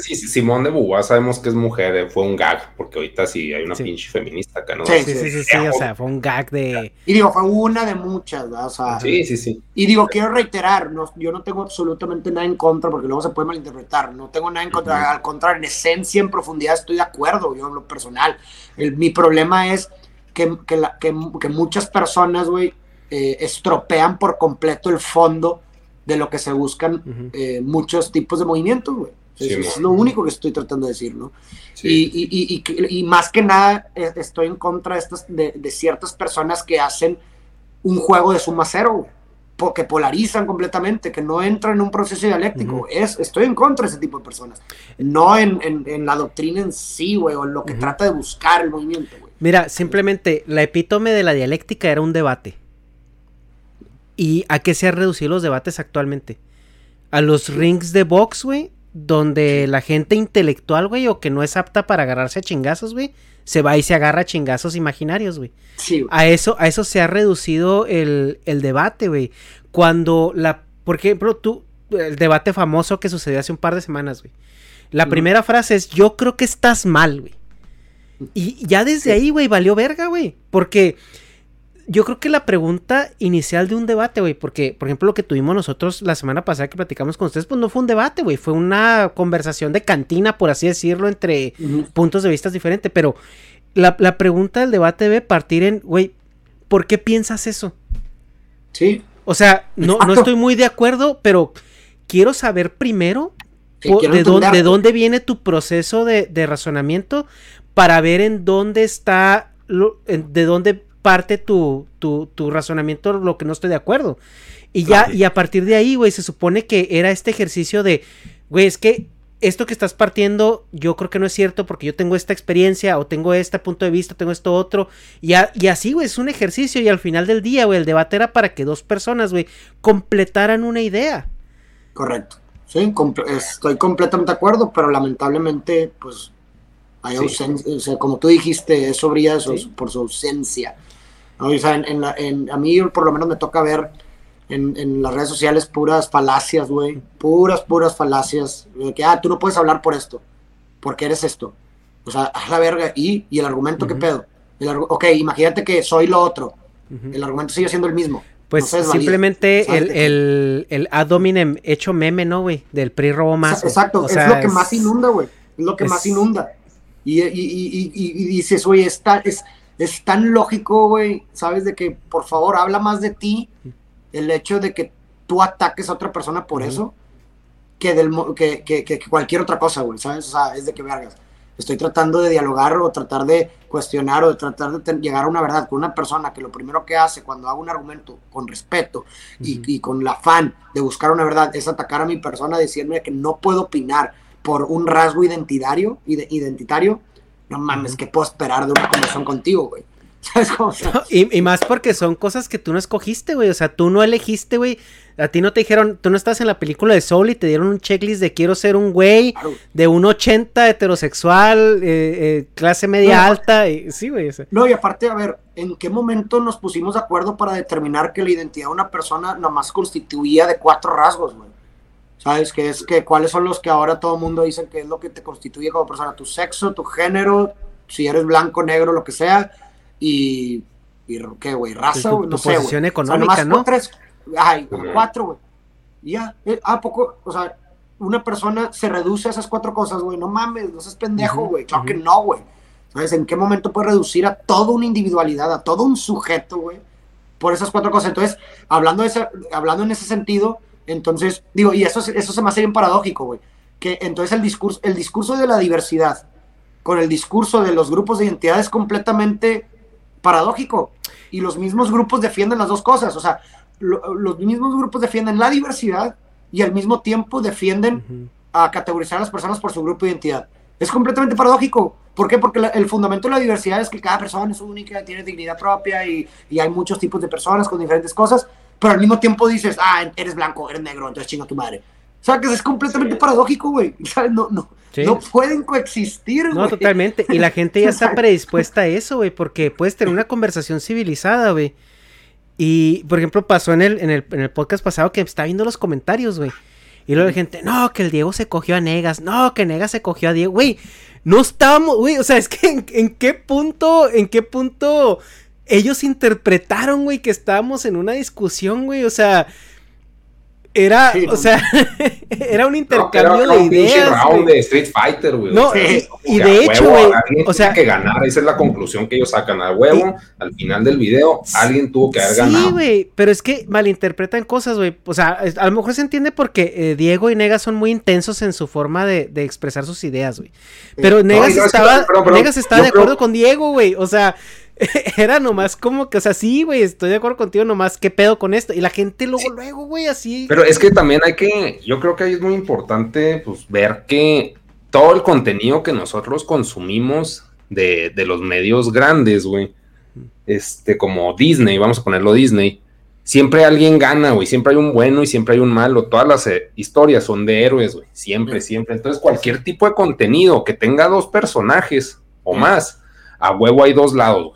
Simón de Beauvoir sabemos que es mujer, eh, fue un gag, porque ahorita sí hay una pinche feminista acá, ¿no? Sí, sí, sí, sí, o sea, fue un gag de. Y digo, fue una de muchas, ¿verdad? O sea, sí, sí, sí. Y digo, quiero reiterar, no, yo no tengo absolutamente nada en contra, porque luego se puede malinterpretar, no tengo nada en contra, al contrario, en esencia, en profundidad, estoy de acuerdo, yo en lo personal. mi problema es que, que, la, que, que muchas personas, güey, eh, estropean por completo el fondo de lo que se buscan eh, muchos tipos de movimientos, güey. es lo único que estoy tratando de decir, ¿no? Y, y, y, más que nada eh, estoy en contra de, estas, de, ciertas personas que hacen un juego de suma cero, que polarizan completamente, que no entran en un proceso dialéctico. es, estoy en contra de ese tipo de personas. No en, en, la doctrina en sí, güey, o en lo que trata de buscar el movimiento, güey. Mira, simplemente la epítome de la dialéctica era un debate. ¿Y a qué se han reducido los debates actualmente? A los rings de box, güey, donde la gente intelectual, güey, o que no es apta para agarrarse a chingazos, güey, se va y se agarra a chingazos imaginarios, güey. Sí. A eso, a eso se ha reducido el, el debate, güey. Cuando la, por ejemplo, tú, el debate famoso que sucedió hace un par de semanas, güey. La primera frase es, yo creo que estás mal, güey. Y ya desde ahí, güey, valió verga, güey. Porque yo creo que la pregunta inicial de un debate, güey, porque, por ejemplo, lo que tuvimos nosotros la semana pasada que platicamos con ustedes, pues no fue un debate, güey, fue una conversación de cantina, por así decirlo, entre puntos de vista diferentes, pero la, pregunta del debate debe partir en, güey, ¿por qué piensas eso? Sí. O sea, no, no estoy muy de acuerdo, pero quiero saber primero de, dónde, de, dónde, viene tu proceso de, de razonamiento para ver en dónde está, lo, de dónde parte tu, tu, tu razonamiento lo que no estoy de acuerdo. Y ya, y a partir de ahí, güey, se supone que era este ejercicio de, güey, es que esto que estás partiendo, yo creo que no es cierto porque yo tengo esta experiencia o tengo este punto de vista, tengo esto otro. Y, y así, güey, es un ejercicio y al final del día, güey, el debate era para que dos personas, güey, completaran una idea. Correcto. Sí, estoy completamente de acuerdo, pero lamentablemente, pues, hay ausencia, o sea, como tú dijiste, eso brilla por su ausencia. O sea, en, en, a mí por lo menos me toca ver en, las redes sociales puras falacias, güey. Puras, puras falacias. De que, ah, tú no puedes hablar por esto. Porque eres esto. O sea, haz la verga y, y el argumento, ¿qué pedo? El ok, imagínate que soy lo otro. El argumento sigue siendo el mismo. Pues simplemente el, el, el, ad hominem hecho meme, ¿no, güey? Del PRI robo más. Exacto, es lo que más inunda, güey. Es lo que más inunda. Y, y, y, y dices, güey, es, es, es tan lógico, güey, ¿sabes? De que, por favor, habla más de ti el hecho de que tú ataques a otra persona por eso que, del, que, que, que, cualquier otra cosa, güey, ¿sabes? O sea, es de que vergas. Estoy tratando de dialogar o tratar de cuestionar o de tratar de llegar a una verdad con una persona que lo primero que hace cuando hago un argumento con respeto y, y, con el afán de buscar una verdad es atacar a mi persona, decirme que no puedo opinar por un rasgo identitario, identitario, no mames, ¿qué puedo esperar de una conversación contigo, güey? ¿Sabes cómo? y, y, más porque son cosas que tú no escogiste, güey. O sea, tú no elegiste, güey. A ti no te dijeron, tú no estás en la película de Soul y te dieron un checklist de quiero ser un güey de un 80 heterosexual, eh, eh, clase media alta. Y, sí, güey. No, y aparte, a ver, ¿en qué momento nos pusimos de acuerdo para determinar que la identidad de una persona nomás constituía de cuatro rasgos, güey? ¿Sabes? Que es que cuáles son los que ahora todo el mundo dice que es lo que te constituye como persona, tu sexo, tu género, si eres blanco, negro, lo que sea, y, y ¿qué, güey? Raza, tu, no sé, posición económica, ¿no? Tres, ay, cuatro, güey. Ya, eh, ¿a poco? O sea, una persona se reduce a esas cuatro cosas, güey. No mames, no seas pendejo, güey. Claro que no, güey. ¿Sabes? ¿En qué momento puede reducir a toda una individualidad, a todo un sujeto, güey? Por esas cuatro cosas. Entonces, hablando, de ese, hablando en ese sentido, entonces, digo, y eso, eso se me hace bien paradójico, güey. Que entonces el discurso, el discurso de la diversidad con el discurso de los grupos de identidad es completamente paradójico. Y los mismos grupos defienden las dos cosas. O sea, los mismos grupos defienden la diversidad y al mismo tiempo defienden a categorizar a las personas por su grupo de identidad. Es completamente paradójico. ¿Por qué? Porque el fundamento de la diversidad es que cada persona es única, tiene dignidad propia y, y, hay muchos tipos de personas con diferentes cosas, pero al mismo tiempo dices, ah, eres blanco, eres negro, entonces chinga tu madre. O sea, que es completamente paradójico, güey. No, no, no pueden coexistir, No, totalmente. Y la gente ya está predispuesta a eso, güey, porque puedes tener una conversación civilizada, güey. Y, por ejemplo, pasó en el, en el, en el podcast pasado que estaba viendo los comentarios, güey. Y luego la gente, no, que el Diego se cogió a Negas, no, que Negas se cogió a Diego, güey. No estábamos, güey, o sea, es que en, en qué punto, en qué punto ellos interpretaron, güey, que estábamos en una discusión, güey, o sea, era, o sea, era un intercambio de ideas. round de Street Fighter, güey. No, y, de hecho, güey, o sea, que ganar, esa es la conclusión que ellos sacan a huevo. al final del video, alguien tuvo que haber ganado. Sí, güey, pero es que malinterpretan cosas, güey. O sea, a lo mejor se entiende porque eh, Diego y Negas son muy intensos en su forma de, de expresar sus ideas, güey. Pero Negas estaba, Negas estaba de acuerdo con Diego, güey. O sea, era nomás como que, o sea, sí, güey, estoy de acuerdo contigo, nomás, ¿qué pedo con esto? Y la gente luego, luego, güey, así. Pero es que también hay que, yo creo que ahí es muy importante, pues, ver que todo el contenido que nosotros consumimos de, de los medios grandes, güey, este, como Disney, vamos a ponerlo Disney, siempre alguien gana, güey, siempre hay un bueno y siempre hay un malo, todas las eh, historias son de héroes, güey, siempre, siempre. Entonces, cualquier tipo de contenido que tenga dos personajes o más, a huevo hay dos lados, güey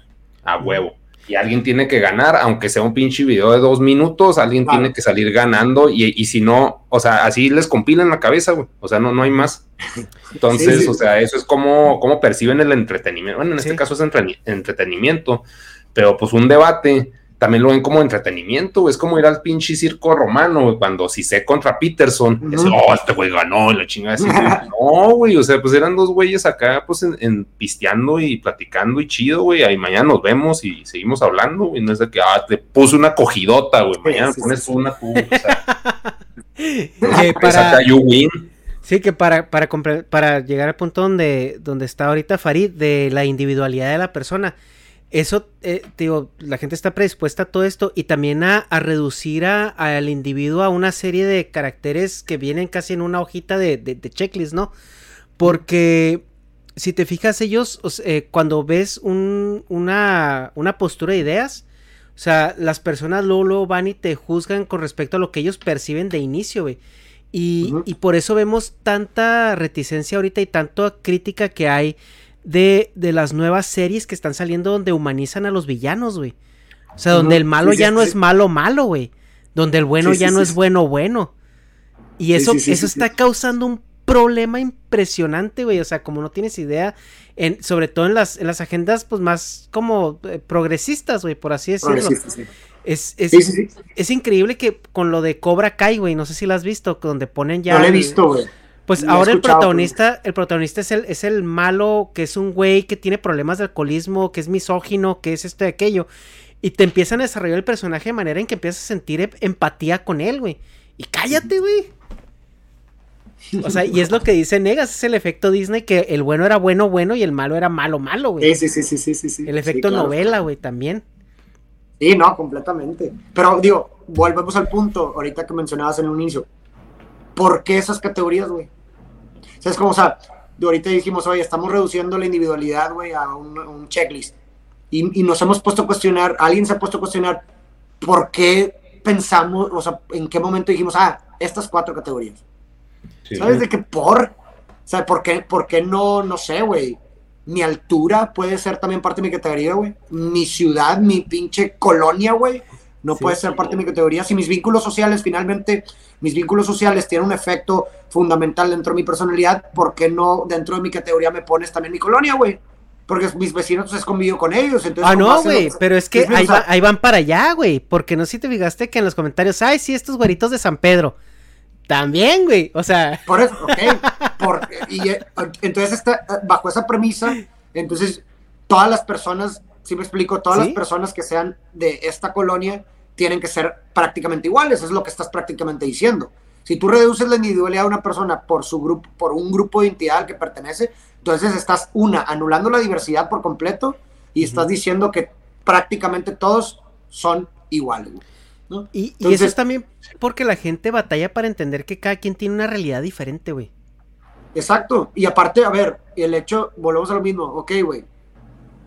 a huevo. Y alguien tiene que ganar, aunque sea un pinche video de dos minutos, alguien tiene que salir ganando y, si no, o sea, así les compilan la cabeza, güey. O sea, no, no hay más. Entonces, o sea, eso es como, como perciben el entretenimiento. Bueno, en este caso es entretenimiento, pero pues un debate también lo ven como entretenimiento, es como ir al pinche circo romano, cuando si sé contra Peterson, oh, este güey ganó, la chingada así, no, güey, o sea, pues eran dos güeyes acá, pues, en, pisteando y platicando y chido, güey, ahí mañana nos vemos y seguimos hablando, güey, no es de que, ah, te puse una cogidota, güey, mañana pones una tú, o sea, que para... you win. Sí, que para, para, para llegar al punto donde, donde está ahorita Farid, de la individualidad de la persona, eso, eh, digo, la gente está predispuesta a todo esto y también a, reducir al individuo a una serie de caracteres que vienen casi en una hojita de, de, checklist, ¿no? Porque si te fijas, ellos, eh, cuando ves una, una postura de ideas, o sea, las personas luego, van y te juzgan con respecto a lo que ellos perciben de inicio, güey. Y, y por eso vemos tanta reticencia ahorita y tanta crítica que hay de, de las nuevas series que están saliendo donde humanizan a los villanos, güey. O sea, donde el malo ya no es malo malo, güey. Donde el bueno ya no es bueno bueno. Y eso, eso está causando un problema impresionante, güey. O sea, como no tienes idea, en, sobre todo en las, en las agendas, pues más como eh, progresistas, güey, por así decirlo. Es, es, es, increíble que con lo de Cobra Kai, güey, no sé si lo has visto, donde ponen ya. No lo he visto, güey. Pues ahora el protagonista, el protagonista es el, es el malo, que es un güey que tiene problemas de alcoholismo, que es misógino, que es esto y aquello. Y te empiezan a desarrollar el personaje de manera en que empiezas a sentir em, empatía con él, güey. Y cállate, güey. O sea, y es lo que dice Negas, es el efecto Disney que el bueno era bueno, bueno y el malo era malo, malo, güey. Sí, sí, sí, sí, sí, sí. El efecto novela, güey, también. Sí, no, completamente. Pero digo, volvemos al punto, ahorita que mencionabas en un inicio. ¿Por qué esas categorías, güey? O sea, es como, o sea, de ahorita dijimos, oye, estamos reduciendo la individualidad, güey, a un, checklist. Y, y, nos hemos puesto a cuestionar, alguien se ha puesto a cuestionar, ¿por qué pensamos, o sea, en qué momento dijimos, ah, estas cuatro categorías? ¿Sabes de qué por? O sea, ¿por qué, por qué no, no sé, güey? Mi altura puede ser también parte de mi categoría, güey. Mi ciudad, mi pinche colonia, güey. No puede ser parte de mi categoría. Si mis vínculos sociales, finalmente, mis vínculos sociales tienen un efecto fundamental dentro de mi personalidad, ¿por qué no dentro de mi categoría me pones también mi colonia, güey? Porque mis vecinos pues, es convivo con ellos. Entonces, ah, no, güey, pero es que ahí, ahí, van para allá, güey. Porque no sé si te fijaste que en los comentarios, ay, sí, estos güeritos de San Pedro. También, güey. O sea. Por eso, ok. y eh, entonces, está, bajo esa premisa, entonces todas las personas, si me explico, todas las personas que sean de esta colonia tienen que ser prácticamente iguales. Es lo que estás prácticamente diciendo. Si tú reduces la individualidad de una persona por su grupo, por un grupo de entidad al que pertenece, entonces estás una anulando la diversidad por completo y estás diciendo que prácticamente todos son iguales. Y, eso es también porque la gente batalla para entender que cada quien tiene una realidad diferente, güey. Exacto. Y aparte, a ver, el hecho, volvemos a lo mismo. Ok, güey.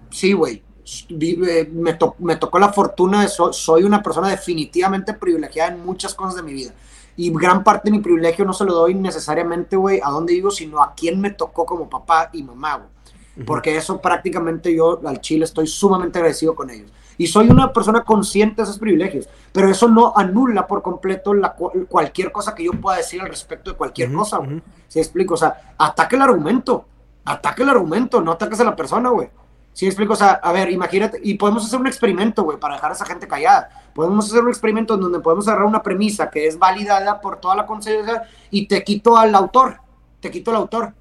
Sí, güey. Eh, me, me, tocó la fortuna de soy una persona definitivamente privilegiada en muchas cosas de mi vida. Y gran parte de mi privilegio no se lo doy necesariamente, güey, a dónde vivo, sino a quién me tocó como papá y mamá, güey. Porque eso prácticamente yo al Chile estoy sumamente agradecido con ellos. Y soy una persona consciente de esos privilegios, pero eso no anula por completo la, cualquier cosa que yo pueda decir al respecto de cualquier cosa, güey. ¿Sí explico? O sea, ataque el argumento, ataque el argumento, no ataques a la persona, güey. ¿Sí explico? O sea, a ver, imagínate, y podemos hacer un experimento, güey, para dejar a esa gente callada. Podemos hacer un experimento en donde podemos agarrar una premisa que es validada por toda la conciencia y te quito al autor, te quito al autor.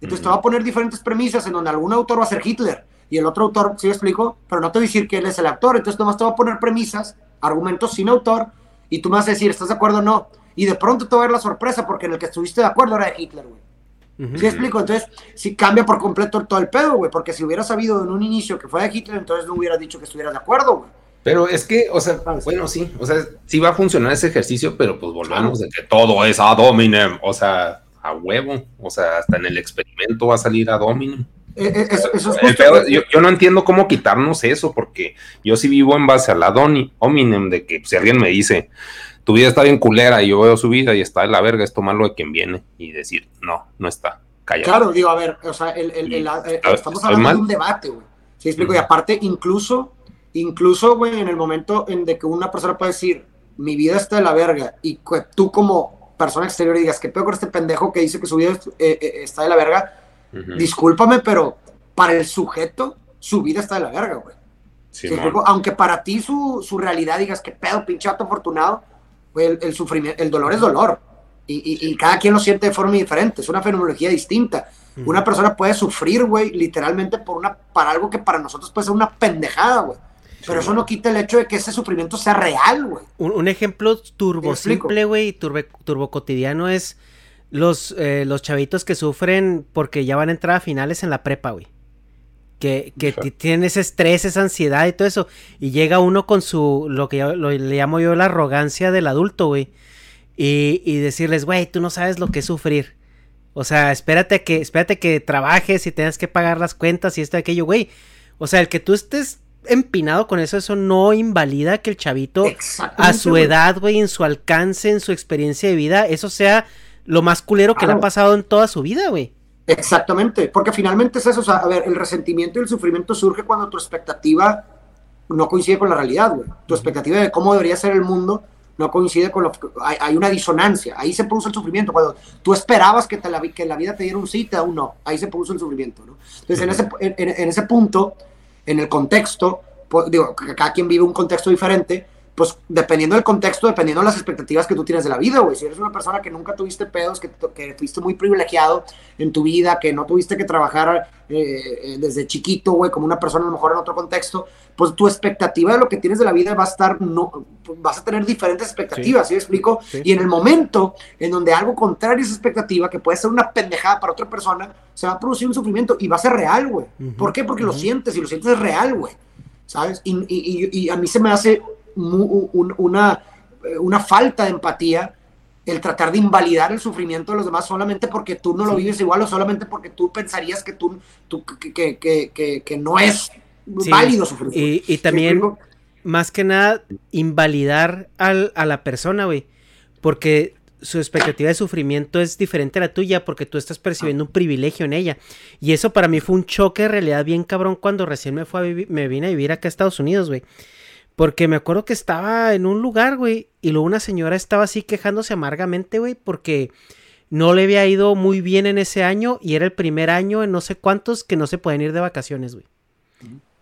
Entonces te va a poner diferentes premisas en donde algún autor va a ser Hitler, y el otro autor, sí explico, pero no te voy a decir que él es el autor, entonces nomás te va a poner premisas, argumentos sin autor, y tú me vas a decir, ¿estás de acuerdo o no? Y de pronto te va a ver la sorpresa, porque en el que estuviste de acuerdo era de Hitler, güey. ¿Sí explico? Entonces, sí cambia por completo todo el pedo, güey, porque si hubiera sabido en un inicio que fue de Hitler, entonces no hubiera dicho que estuvieras de acuerdo, güey. Pero es que, o sea, bueno, sí, o sea, sí va a funcionar ese ejercicio, pero pues volvemos de que todo es a dominem, o sea, a huevo, o sea, hasta en el experimento va a salir a dominem. Eh, eh, eso, es yo, no entiendo cómo quitarnos eso, porque yo sí vivo en base a la doni, hominem, de que si alguien me dice, tu vida está bien culera y yo veo su vida y está de la verga, es tomarlo de quien viene y decir, no, no está, callado. Claro, digo, a ver, o sea, el, el, estamos hablando de un debate, güey. ¿Sí explico? Y aparte, incluso, incluso, güey, en el momento en de que una persona puede decir, mi vida está de la verga, y tú como persona exterior digas, ¿qué peor con este pendejo que dice que su vida eh, está de la verga? Discúlpame, pero para el sujeto, su vida está de la verga, güey. Aunque para ti su, realidad digas que pedo, pinche afortunado, el, sufrimiento, el dolor es dolor. Y, cada quien lo siente de forma diferente, es una fenomenología distinta. Una persona puede sufrir, güey, literalmente por una, para algo que para nosotros puede ser una pendejada, güey. Pero eso no quita el hecho de que ese sufrimiento sea real, güey. Un, ejemplo turbo simple, güey, turbo, turbo cotidiano es los, eh, los chavitos que sufren porque ya van a entrar a finales en la prepa, güey. Que, que tienen ese estrés, esa ansiedad y todo eso. Y llega uno con su, lo que yo, le llamo yo la arrogancia del adulto, güey. Y, y, decirles, güey, tú no sabes lo que es sufrir. O sea, espérate que, espérate que trabajes y tengas que pagar las cuentas y esto y aquello, güey. O sea, el que tú estés empinado con eso, eso no invalida que el chavito a su edad, güey, en su alcance, en su experiencia de vida, eso sea lo más culero que le ha pasado en toda su vida, güey. Exactamente, porque finalmente es eso, o sea, a ver, el resentimiento y el sufrimiento surge cuando tu expectativa no coincide con la realidad, güey. Tu expectativa de cómo debería ser el mundo no coincide con lo que hay, hay, una disonancia, ahí se produce el sufrimiento, cuando tú esperabas que, te la, que la vida te diera un sí, te da un no, ahí se produce el sufrimiento, ¿no? Entonces, en, ese, en, en, ese punto, en el contexto, pues, digo, cada quien vive un contexto diferente, pues dependiendo del contexto, dependiendo de las expectativas que tú tienes de la vida, güey. Si eres una persona que nunca tuviste pedos, que, que fuiste muy privilegiado en tu vida, que no tuviste que trabajar eh, eh, desde chiquito, güey, como una persona a lo mejor en otro contexto, pues tu expectativa de lo que tienes de la vida va a estar, no, vas a tener diferentes expectativas, ¿sí, me explico? Y en el momento en donde algo contrario a esa expectativa, que puede ser una pendejada para otra persona, se va a producir un sufrimiento y va a ser real, güey. ¿Por qué? Porque lo sientes y lo sientes real, güey. ¿Sabes? Y, y, y a mí se me hace una, una falta de empatía el tratar de invalidar el sufrimiento de los demás solamente porque tú no lo vives igual o solamente porque tú pensarías que tú, que, que, que, no es válido sufrir. Y, y también, más que nada, invalidar al, a la persona, güey. Porque su expectativa de sufrimiento es diferente a la tuya porque tú estás percibiendo un privilegio en ella. Y eso para mí fue un choque de realidad bien cabrón cuando recién me, fue a vivir, me vine a vivir acá a Estados Unidos, güey. Porque me acuerdo que estaba en un lugar, güey, y luego una señora estaba así quejándose amargamente, güey, porque no le había ido muy bien en ese año y era el primer año en no sé cuántos que no se pueden ir de vacaciones, güey.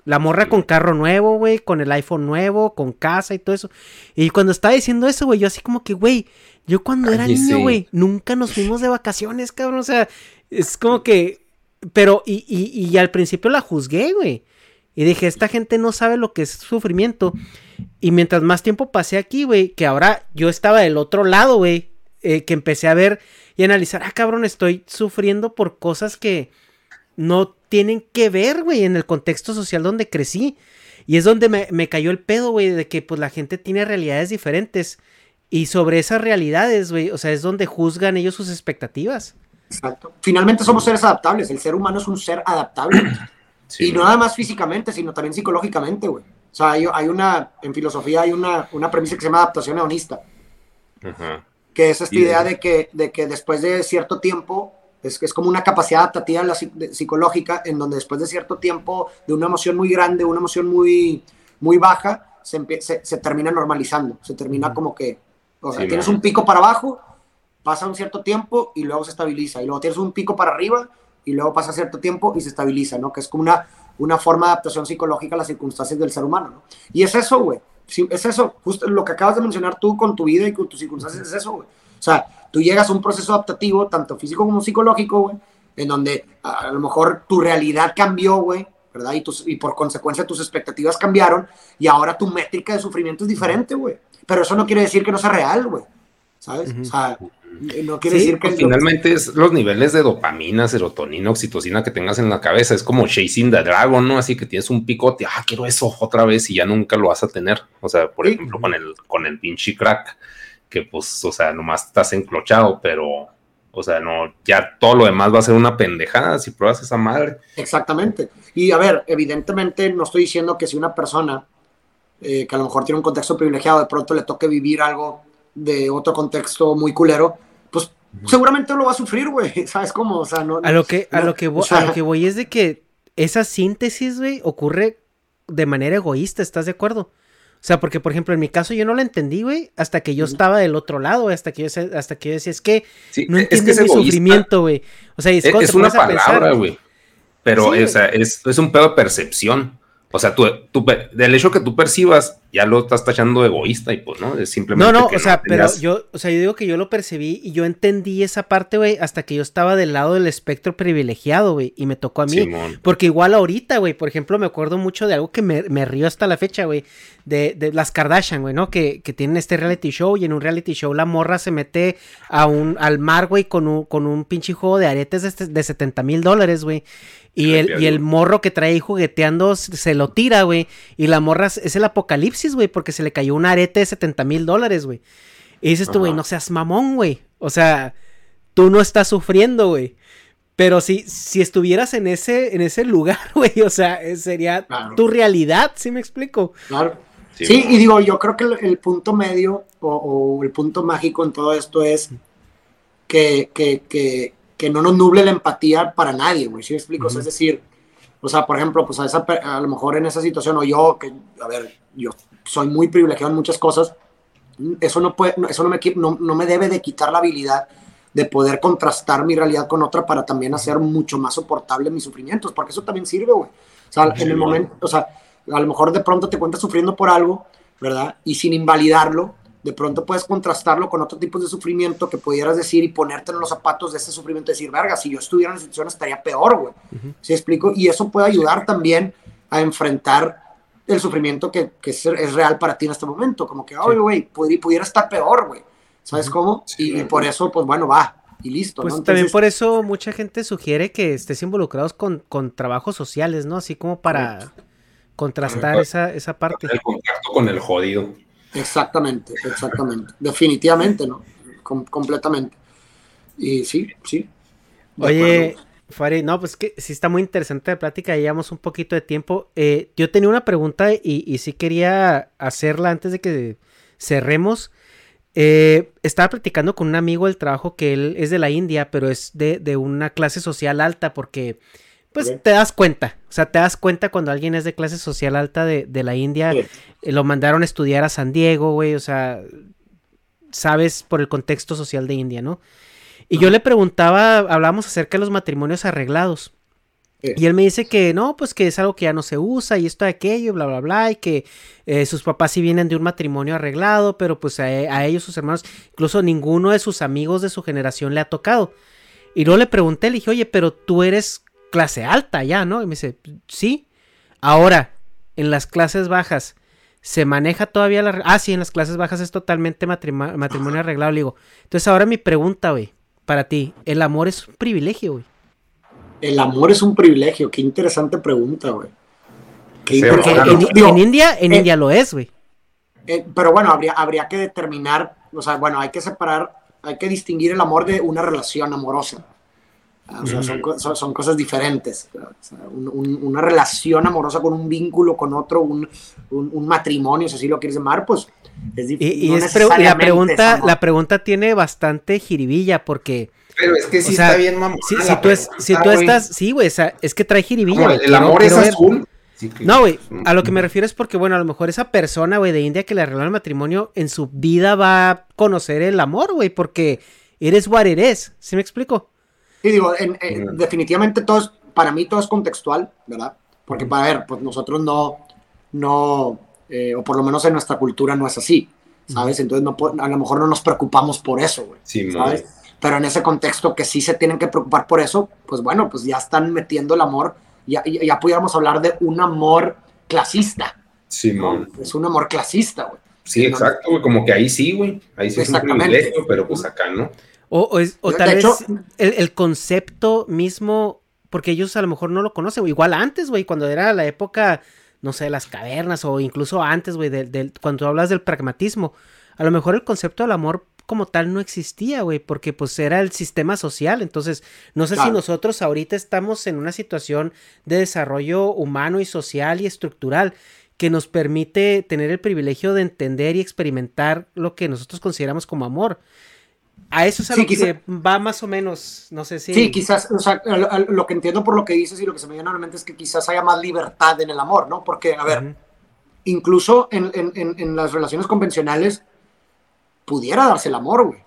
La morra con carro nuevo, güey, con el iPhone nuevo, con casa y todo eso. Y cuando estaba diciendo eso, güey, yo así como que, güey, yo cuando era niño, güey, nunca nos fuimos de vacaciones, cabrón. O sea, es como que... Pero, y, y, y al principio la juzgué, güey. Y dije, esta gente no sabe lo que es sufrimiento. Y mientras más tiempo pasé aquí, güey, que ahora yo estaba del otro lado, güey, eh, que empecé a ver y analizar, ah, cabrón, estoy sufriendo por cosas que no tienen que ver, güey, en el contexto social donde crecí. Y es donde me, me cayó el pedo, güey, de que pues la gente tiene realidades diferentes. Y sobre esas realidades, güey, o sea, es donde juzgan ellos sus expectativas. Exacto. Finalmente somos seres adaptables. El ser humano es un ser adaptable y no nada más físicamente, sino también psicológicamente, güey. O sea, hay, hay, una, en filosofía hay una, una premisa que se llama adaptación hedonista. Que es esta idea de que, de que después de cierto tiempo, es, es como una capacidad adaptativa la, psicológica, en donde después de cierto tiempo, de una emoción muy grande, una emoción muy, muy baja, se, se, termina normalizando. Se termina como que, o sea, tienes un pico para abajo, pasa un cierto tiempo y luego se estabiliza. Y luego tienes un pico para arriba y luego pasa cierto tiempo y se estabiliza, ¿no? Que es como una, una forma de adaptación psicológica a las circunstancias del ser humano, ¿no? Y es eso, güey. es eso, justo lo que acabas de mencionar tú con tu vida y con tus circunstancias, es eso, güey. O sea, tú llegas a un proceso adaptativo, tanto físico como psicológico, güey, en donde a, lo mejor tu realidad cambió, güey, ¿verdad? Y, tus, y por consecuencia tus expectativas cambiaron y ahora tu métrica de sufrimiento es diferente, güey. Pero eso no quiere decir que no sea real, güey. ¿Sabes? O sea, no quiere decir que. Pues, finalmente es los niveles de dopamina, serotonina, oxitocina que tengas en la cabeza. Es como chasing the dragon, ¿no? Así que tienes un picote, ah, quiero eso otra vez y ya nunca lo vas a tener. O sea, por ejemplo, con el, con el pinche crack, que pues, o sea, nomás estás enclochado, pero. O sea, no, ya todo lo demás va a ser una pendejada si pruebas esa madre. Exactamente. Y a ver, evidentemente no estoy diciendo que si una persona eh, que a lo mejor tiene un contexto privilegiado, de pronto le toque vivir algo de otro contexto muy culero, pues seguramente lo va a sufrir, güey. ¿Sabes cómo? O sea, no. A lo que, a lo que, voy, a lo que voy es de que esa síntesis, güey, ocurre de manera egoísta, ¿estás de acuerdo? O sea, porque, por ejemplo, en mi caso yo no la entendí, güey, hasta que yo estaba del otro lado, hasta que yo, hasta que yo decía, es que no entiendes mi sufrimiento, güey. O sea, es, es una palabra, güey. Pero, o sea, es, es, un pedo de percepción. O sea, tú, tú, del hecho que tú percibas, ya lo estás tachando egoísta y pues, ¿no? Es simplemente. No, no, o sea, pero yo, o sea, yo digo que yo lo percibí y yo entendí esa parte, güey, hasta que yo estaba del lado del espectro privilegiado, güey, y me tocó a mí. Porque igual ahorita, güey, por ejemplo, me acuerdo mucho de algo que me, me río hasta la fecha, güey, de, de, las Kardashian, güey, ¿no? Que, que, tienen este reality show y en un reality show la morra se mete a un, al mar, güey, con un, con un pinche juego de aretes de, de 70 mil dólares, güey. Y el, y el morro que trae ahí jugueteando se lo tira, güey. Y la morra es el apocalipsis, güey, porque se le cayó un arete de 70 mil dólares, güey. Y dices tú, güey, no seas mamón, güey. O sea, tú no estás sufriendo, güey. Pero si, si estuvieras en ese, en ese lugar, güey, o sea, eh, sería tu realidad, ¿sí me explico? Claro. Sí, y digo, yo creo que el, punto medio o, el punto mágico en todo esto es que, que, que, que no nos nuble la empatía para nadie, güey, ¿sí me explico? Es decir, o sea, por ejemplo, pues a, esa, a lo mejor en esa situación, o yo, que, a ver, yo soy muy privilegiado en muchas cosas, eso no, puede, eso no, me, no, no me debe de quitar la habilidad de poder contrastar mi realidad con otra para también hacer mucho más soportable mis sufrimientos, porque eso también sirve, güey. O sea, en el momento, o sea, a lo mejor de pronto te cuentas sufriendo por algo, ¿verdad? Y sin invalidarlo, de pronto puedes contrastarlo con otro tipo de sufrimiento que pudieras decir y ponerte en los zapatos de ese sufrimiento y decir, verga, si yo estuviera en esa situación estaría peor, güey. ¿Sí explico? Y eso puede ayudar también a enfrentar el sufrimiento que, que es, real para ti en este momento. Como que, oye, güey, pudiera, estar peor, güey. ¿Sabes cómo? y, por eso, pues bueno, va. Y listo. Pues también por eso mucha gente sugiere que estés involucrados con, con trabajos sociales, ¿no? Así como para contrastar esa, esa parte. El contacto con el jodido. Exactamente, exactamente. Definitivamente, ¿no? completamente. Y sí, sí. Oye, Fari, no, pues que sí está muy interesante la plática, llevamos un poquito de tiempo. Eh, yo tenía una pregunta y, y, sí quería hacerla antes de que cerremos. Eh, estaba platicando con un amigo del trabajo que él es de la India, pero es de, de una clase social alta porque pues te das cuenta, o sea, te das cuenta cuando alguien es de clase social alta de, de la India, eh, lo mandaron a estudiar a San Diego, güey, o sea, sabes por el contexto social de India, ¿no? Y yo le preguntaba, hablábamos acerca de los matrimonios arreglados. Y él me dice que no, pues que es algo que ya no se usa y esto, aquello, bla, bla, bla, y que eh, sus papás sí vienen de un matrimonio arreglado, pero pues a, a, ellos, sus hermanos, incluso ninguno de sus amigos de su generación le ha tocado. Y luego le pregunté, le dije, oye, pero tú eres clase alta ya, ¿no? Y me dice, sí. Ahora, en las clases bajas, ¿se maneja todavía la... Ah, sí, en las clases bajas es totalmente matrimonio arreglado, le digo. Entonces ahora mi pregunta, güey, para ti, ¿el amor es un privilegio, güey? El amor es un privilegio, qué interesante pregunta, güey. en, India, en eh, India lo es, güey. Eh, pero bueno, habría, habría que determinar, o sea, bueno, hay que separar, hay que distinguir el amor de una relación amorosa. O sea, son, cosas diferentes. una relación amorosa con un vínculo con otro, un, matrimonio, si así lo quieres llamar, pues es difícil. Y, la, pregunta, la pregunta tiene bastante jiribilla porque... Pero es que sí está bien, mamá. Si, tú, si tú estás, sí, güey, es que trae jiribilla. el amor es azul. no, güey, a lo que me refiero es porque, bueno, a lo mejor esa persona, güey, de India que le arregló el matrimonio, en su vida va a conocer el amor, güey, porque eres what eres, ¿sí me explico? Sí, digo, definitivamente todo es, para mí todo es contextual, ¿verdad? Porque para ver, pues nosotros no, no, eh, o por lo menos en nuestra cultura no es así, ¿sabes? Entonces no, a lo mejor no nos preocupamos por eso, güey, sí, ¿sabes? Pero en ese contexto que sí se tienen que preocupar por eso, pues bueno, pues ya están metiendo el amor, ya, ya, pudiéramos hablar de un amor clasista. Sí, Es un amor clasista, güey. Sí, exacto, güey, como que ahí sí, güey, ahí sí es un privilegio, pero pues acá no. O, tal vez el, concepto mismo, porque ellos a lo mejor no lo conocen, igual antes, güey, cuando era la época, no sé, de las cavernas, o incluso antes, güey, del, cuando hablas del pragmatismo, a lo mejor el concepto del amor como tal no existía, güey, porque pues era el sistema social, entonces no sé si nosotros ahorita estamos en una situación de desarrollo humano y social y estructural que nos permite tener el privilegio de entender y experimentar lo que nosotros consideramos como amor. A eso es a lo que va más o menos, no sé si... Sí, quizás, o sea, lo, que entiendo por lo que dices y lo que se me viene a la mente es que quizás haya más libertad en el amor, ¿no? Porque, a ver, incluso en, en, en, las relaciones convencionales pudiera darse el amor, güey.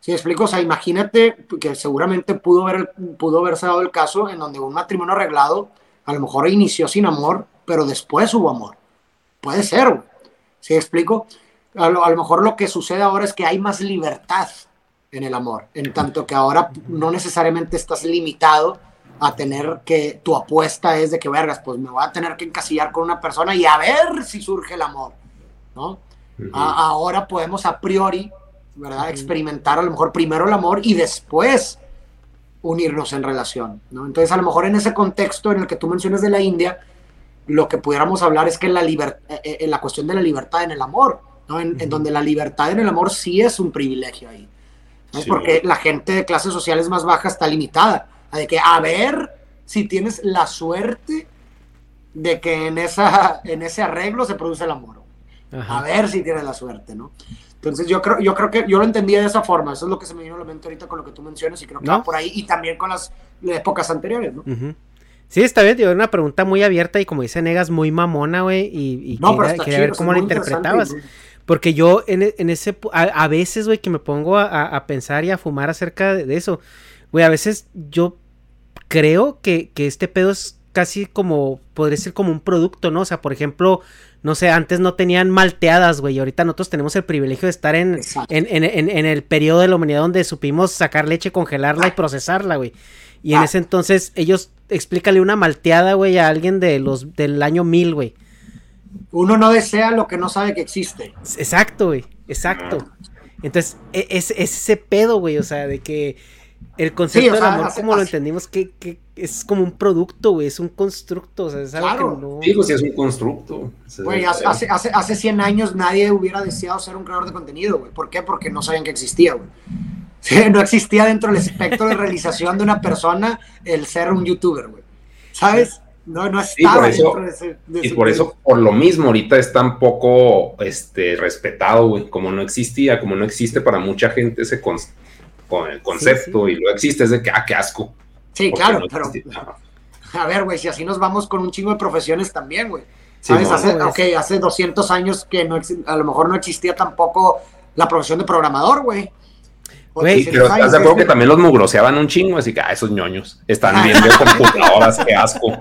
Si explico, o sea, imagínate que seguramente pudo, haber, pudo haberse dado el caso en donde un matrimonio arreglado a lo mejor inició sin amor, pero después hubo amor. Puede ser, güey. ¿Sí explico? A lo, mejor lo que sucede ahora es que hay más libertad en el amor, en tanto que ahora no necesariamente estás limitado a tener que tu apuesta es de que vergas, pues me voy a tener que encasillar con una persona y a ver si surge el amor, ¿no? ahora podemos a priori, ¿verdad? Experimentar a lo mejor primero el amor y después unirnos en relación, ¿no? Entonces a lo mejor en ese contexto en el que tú mencionas de la India, lo que pudiéramos hablar es que la, eh, eh, la cuestión de la libertad en el amor, en, donde la libertad en el amor sí es un privilegio ahí. Porque la gente de clases sociales más bajas está limitada. A de que a ver si tienes la suerte de que en, esa, en ese arreglo se produce el amor. A ver si tienes la suerte, ¿no? Entonces yo creo, yo creo que yo lo entendía de esa forma. Eso es lo que se me vino a la mente ahorita con lo que tú mencionas y creo que va por ahí y también con las épocas anteriores, ¿no? Sí, está bien, tío, una pregunta muy abierta y como dice Negas, muy mamona, güey, y, y quería, ver cómo la interpretabas. Porque yo en, e, ese, a, veces, güey, que me pongo a, pensar y a fumar acerca de, eso, güey, a veces yo creo que, que este pedo es casi como, podría ser como un producto, ¿no? O sea, por ejemplo, no sé, antes no tenían malteadas, güey, y ahorita nosotros tenemos el privilegio de estar en, en, en, en, el periodo de la humanidad donde supimos sacar leche, congelarla y procesarla, güey. Y en ah. ese entonces ellos, explícale una malteada, güey, a alguien de los, del año 1000, güey. Uno no desea lo que no sabe que existe. Exacto, güey, exacto. Entonces, e, es, es ese pedo, güey, o sea, de que el concepto del amor, como lo entendimos, que, que, es como un producto, güey, es un constructo, o sea, es algo que no... Sí, pues sí, es un constructo. Güey, hace, hace, hace, 100 años nadie hubiera deseado ser un creador de contenido, güey. ¿Por qué? Porque no sabían que existía, güey. no existía dentro del espectro de realización de una persona el ser un youtuber, güey. ¿Sabes? No, no estaba dentro de ese, Y por eso, por lo mismo, ahorita es tan poco este, respetado, güey. Como no existía, como no existe para mucha gente ese concepto y lo existe, es de que, ah, qué asco. Sí, claro, pero. A ver, güey, si así nos vamos con un chingo de profesiones también, güey. ¿Sabes? hace, ok, hace 200 años que no, a lo mejor no existía tampoco la profesión de programador, güey. Güey, pero estás de acuerdo que también los mugroseaban un chingo, así que, ah, esos ñoños están viendo computadoras, qué asco.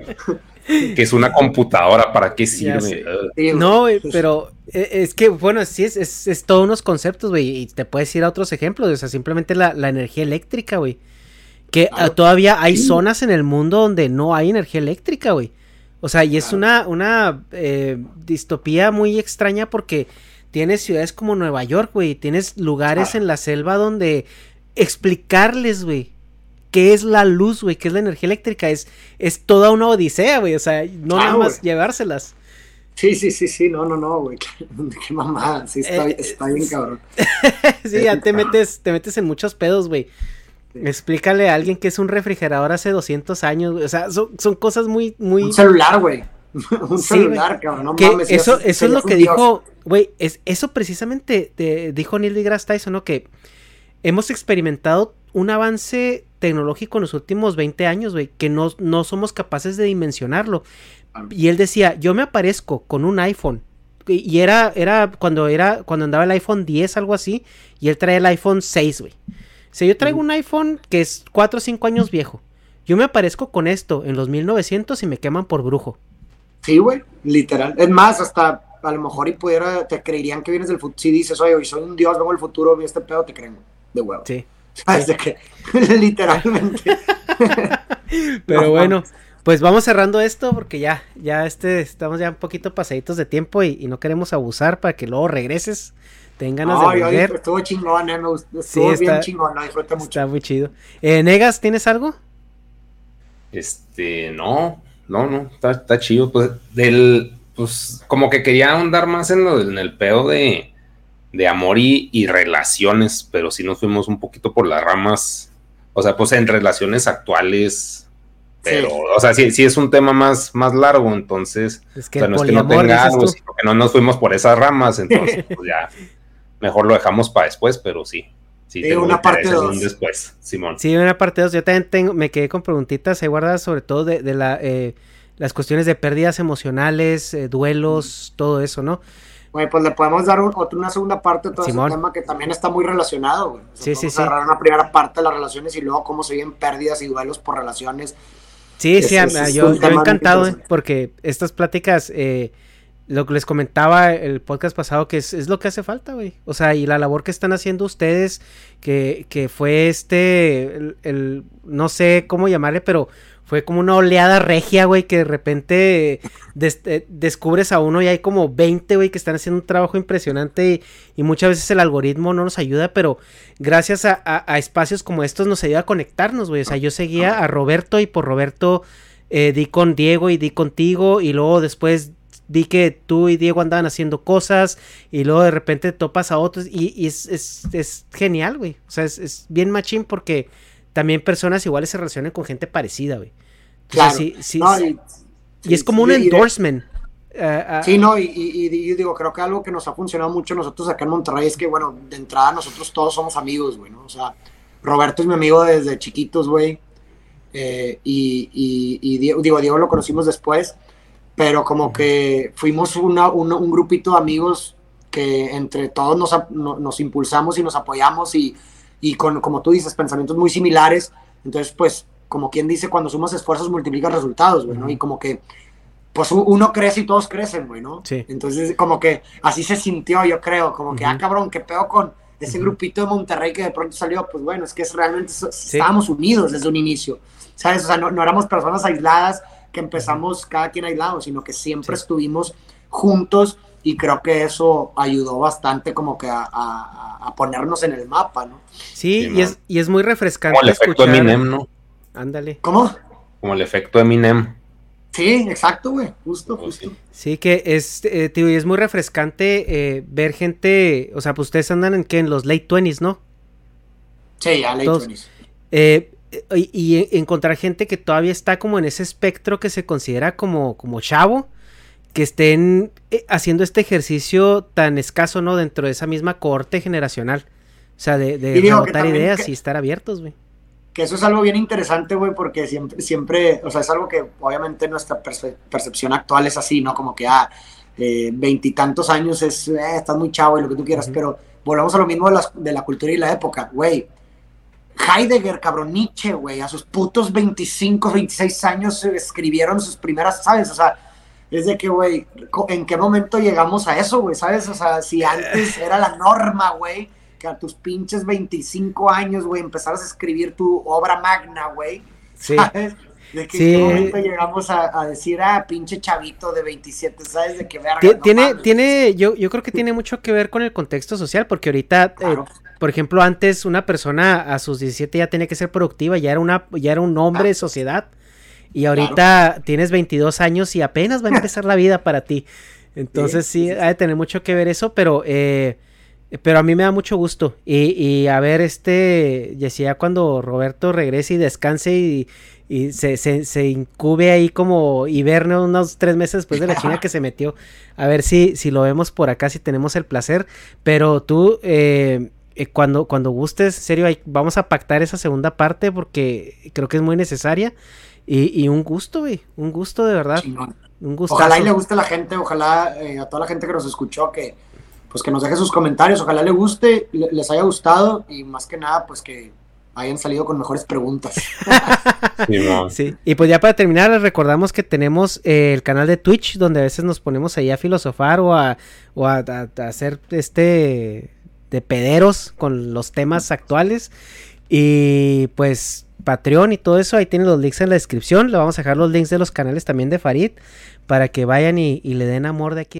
que es una computadora, ¿para qué sirve? no, güey, pero e, es que, bueno, sí, es, es, es todos unos conceptos, güey, y te puedes ir a otros ejemplos, o sea, simplemente la, la energía eléctrica, güey. Que ah, todavía hay zonas en el mundo donde no hay energía eléctrica, güey. O sea, y es una, una eh, distopía muy extraña porque tienes ciudades como Nueva York, güey, tienes lugares ah. en la selva donde explicarles, güey, qué es la luz, güey, qué es la energía eléctrica, es, es toda una odisea, güey, o sea, no nada más llevárselas. Sí, sí, sí, sí, no, no, no, güey, qué, mamada, sí, está, eh, está bien cabrón. sí, ya te metes, te metes en muchos pedos, güey. Explícale a alguien que es un refrigerador hace 200 años, güey. O sea, son, son cosas muy, muy... Un celular, güey. un celular, cabrón. No mames, eso, eso es lo que dijo, güey, es, eso precisamente dijo Neil deGrasse Tyson, ¿no? Que hemos experimentado un avance tecnológico en los últimos 20 años, güey, que no, no somos capaces de dimensionarlo. Y él decía, yo me aparezco con un iPhone. Y era, era cuando era, cuando andaba el iPhone 10, algo así, y él trae el iPhone 6, güey. O sea, yo traigo un iPhone que es 4 o 5 años viejo. Yo me aparezco con esto en los 1900 y me queman por brujo. Sí, güey, literal. Es más, hasta a lo mejor y pudiera, te creerían que vienes del futuro. Si dices, oye, soy un dios, vengo del futuro, vi este pedo, te creen, de huevo. Sí. ¿Sabes de qué? Literalmente. Pero bueno, pues vamos cerrando esto porque ya, ya este, estamos ya un poquito pasaditos de tiempo y, no queremos abusar para que luego regreses. Tengan ganas de volver. Estuvo chingón, eh, me gustó, estuvo sí, bien chingón, lo disfruté mucho. Está muy chido. Eh, Negas, ¿tienes algo? Este, no, no, no, está, está chido. Pues del, pues como que quería ahondar más en, lo, en el pedo de, de amor y, relaciones, pero sí nos fuimos un poquito por las ramas, o sea, pues en relaciones actuales, pero, o sea, sí, sí es un tema más, más largo, entonces, es que no es que no tenga algo, sino que no nos fuimos por esas ramas, entonces, pues ya, mejor lo dejamos para después, pero sí. Sí, una parte dos. después, Simón. Sí, una parte dos. Yo también tengo, me quedé con preguntitas, se guarda sobre todo de, de la... Eh, las cuestiones de pérdidas emocionales, eh, duelos, todo eso, ¿no? Güey, pues le podemos dar una segunda parte de todo ese tema que también está muy relacionado, güey. sí, sí, sí. una primera parte de las relaciones y luego cómo se viven pérdidas y duelos por relaciones. Sí, sí, yo, he encantado, eh, porque estas pláticas, eh, lo que les comentaba el podcast pasado, que es, lo que hace falta, güey. O sea, y la labor que están haciendo ustedes, que, que fue este, el, no sé cómo llamarle, pero fue como una oleada regia, güey, que de repente eh, descubres a uno y hay como 20, güey, que están haciendo un trabajo impresionante y, muchas veces el algoritmo no nos ayuda, pero gracias a, espacios como estos nos ayuda a conectarnos, güey. O sea, yo seguía a Roberto y por Roberto eh, di con Diego y di contigo y luego después vi que tú y Diego andaban haciendo cosas y luego de repente topas a otros y, es, es, genial, güey. O sea, es, es bien machín porque también personas iguales se relacionan con gente parecida, güey. Claro. Sí, sí, y, es como un endorsement. Eh, eh, sí, no, y, digo, creo que algo que nos ha funcionado mucho nosotros acá en Monterrey es que, bueno, de entrada nosotros todos somos amigos, güey, ¿no? O sea, Roberto es mi amigo desde chiquitos, güey. Eh, y, Diego, digo, Diego lo conocimos después, pero como que fuimos una, un grupito de amigos que entre todos nos, nos impulsamos y nos apoyamos y, y con, como tú dices, pensamientos muy similares. Entonces, pues, como quien dice, cuando sumas esfuerzos multiplica resultados, güey, ¿no? Y como que, pues uno crece y todos crecen, güey, ¿no? Sí. Entonces, como que así se sintió, yo creo, como que, ah, cabrón, qué pedo con ese grupito de Monterrey que de pronto salió, pues bueno, es que es realmente estábamos unidos desde un inicio, ¿sabes? O sea, no, no, éramos personas aisladas que empezamos cada quien aislado, sino que siempre estuvimos juntos y creo que eso ayudó bastante como que a, a, ponernos en el mapa, ¿no? Sí, y, es, y es muy refrescante. Como el efecto Eminem, ¿no? Ándale. ¿Cómo? Como el efecto Eminem. Sí, exacto, güey, justo, pues justo. Sí, que es, eh, tío, y es muy refrescante eh, ver gente, o sea, pues ustedes andan en que en los late 20s, ¿no? Sí, ya late 20s. Eh, y, encontrar gente que todavía está como en ese espectro que se considera como, como chavo, que estén haciendo este ejercicio tan escaso, ¿no? Dentro de esa misma cohorte generacional. O sea, de, de ideas y estar abiertos, güey que eso es algo bien interesante, güey, porque siempre, siempre, o sea, es algo que obviamente nuestra percepción actual es así, ¿no? Como que, ah, eh, veintitantos años es, eh, estás muy chavo y lo que tú quieras, pero volvemos a lo mismo de, de la cultura y la época, güey. Heidegger, cabrón, Nietzsche, güey, a sus putos 25, 26 años escribieron sus primeras, ¿sabes? O sea, es de que, güey, ¿en qué momento llegamos a eso, güey? ¿Sabes? O sea, si antes era la norma, güey, a tus pinches 25 años, güey, empezaras a escribir tu obra magna, güey. Sí. ¿Sabes? De que momento llegamos a, decir, ah, pinche chavito de 27, ¿sabes? De qué verga. Tiene, tiene, yo, yo creo que tiene mucho que ver con el contexto social, porque ahorita, eh, por ejemplo, antes una persona a sus 17 ya tenía que ser productiva, ya era, una, ya era un hombre de sociedad. Y ahorita tienes 22 años y apenas va a empezar la vida para ti. Entonces sí, hay de tener mucho que ver eso, pero eh, pero a mí me da mucho gusto. Y, y a ver, este, decía cuando Roberto regrese y descanse y, y se, se, se, incube ahí como hiberne unos tres meses después de la China que se metió. A ver si, si lo vemos por acá, si tenemos el placer. Pero tú, eh, eh, cuando, cuando gustes, en serio, vamos a pactar esa segunda parte porque creo que es muy necesaria. Y, y un gusto, güey, un gusto de verdad. Un gusto. Ojalá y le guste a la gente, ojalá eh, a toda la gente que nos escuchó que pues que nos deje sus comentarios, ojalá le guste, les haya gustado y más que nada, pues que hayan salido con mejores preguntas. sí, y pues ya para terminar, les recordamos que tenemos eh, el canal de Twitch, donde a veces nos ponemos ahí a filosofar o a, o a, hacer este de pederos con los temas actuales. Y pues Patreon y todo eso, ahí tienen los links en la descripción. Le vamos a dejar los links de los canales también de Farid para que vayan y le den amor de aquí.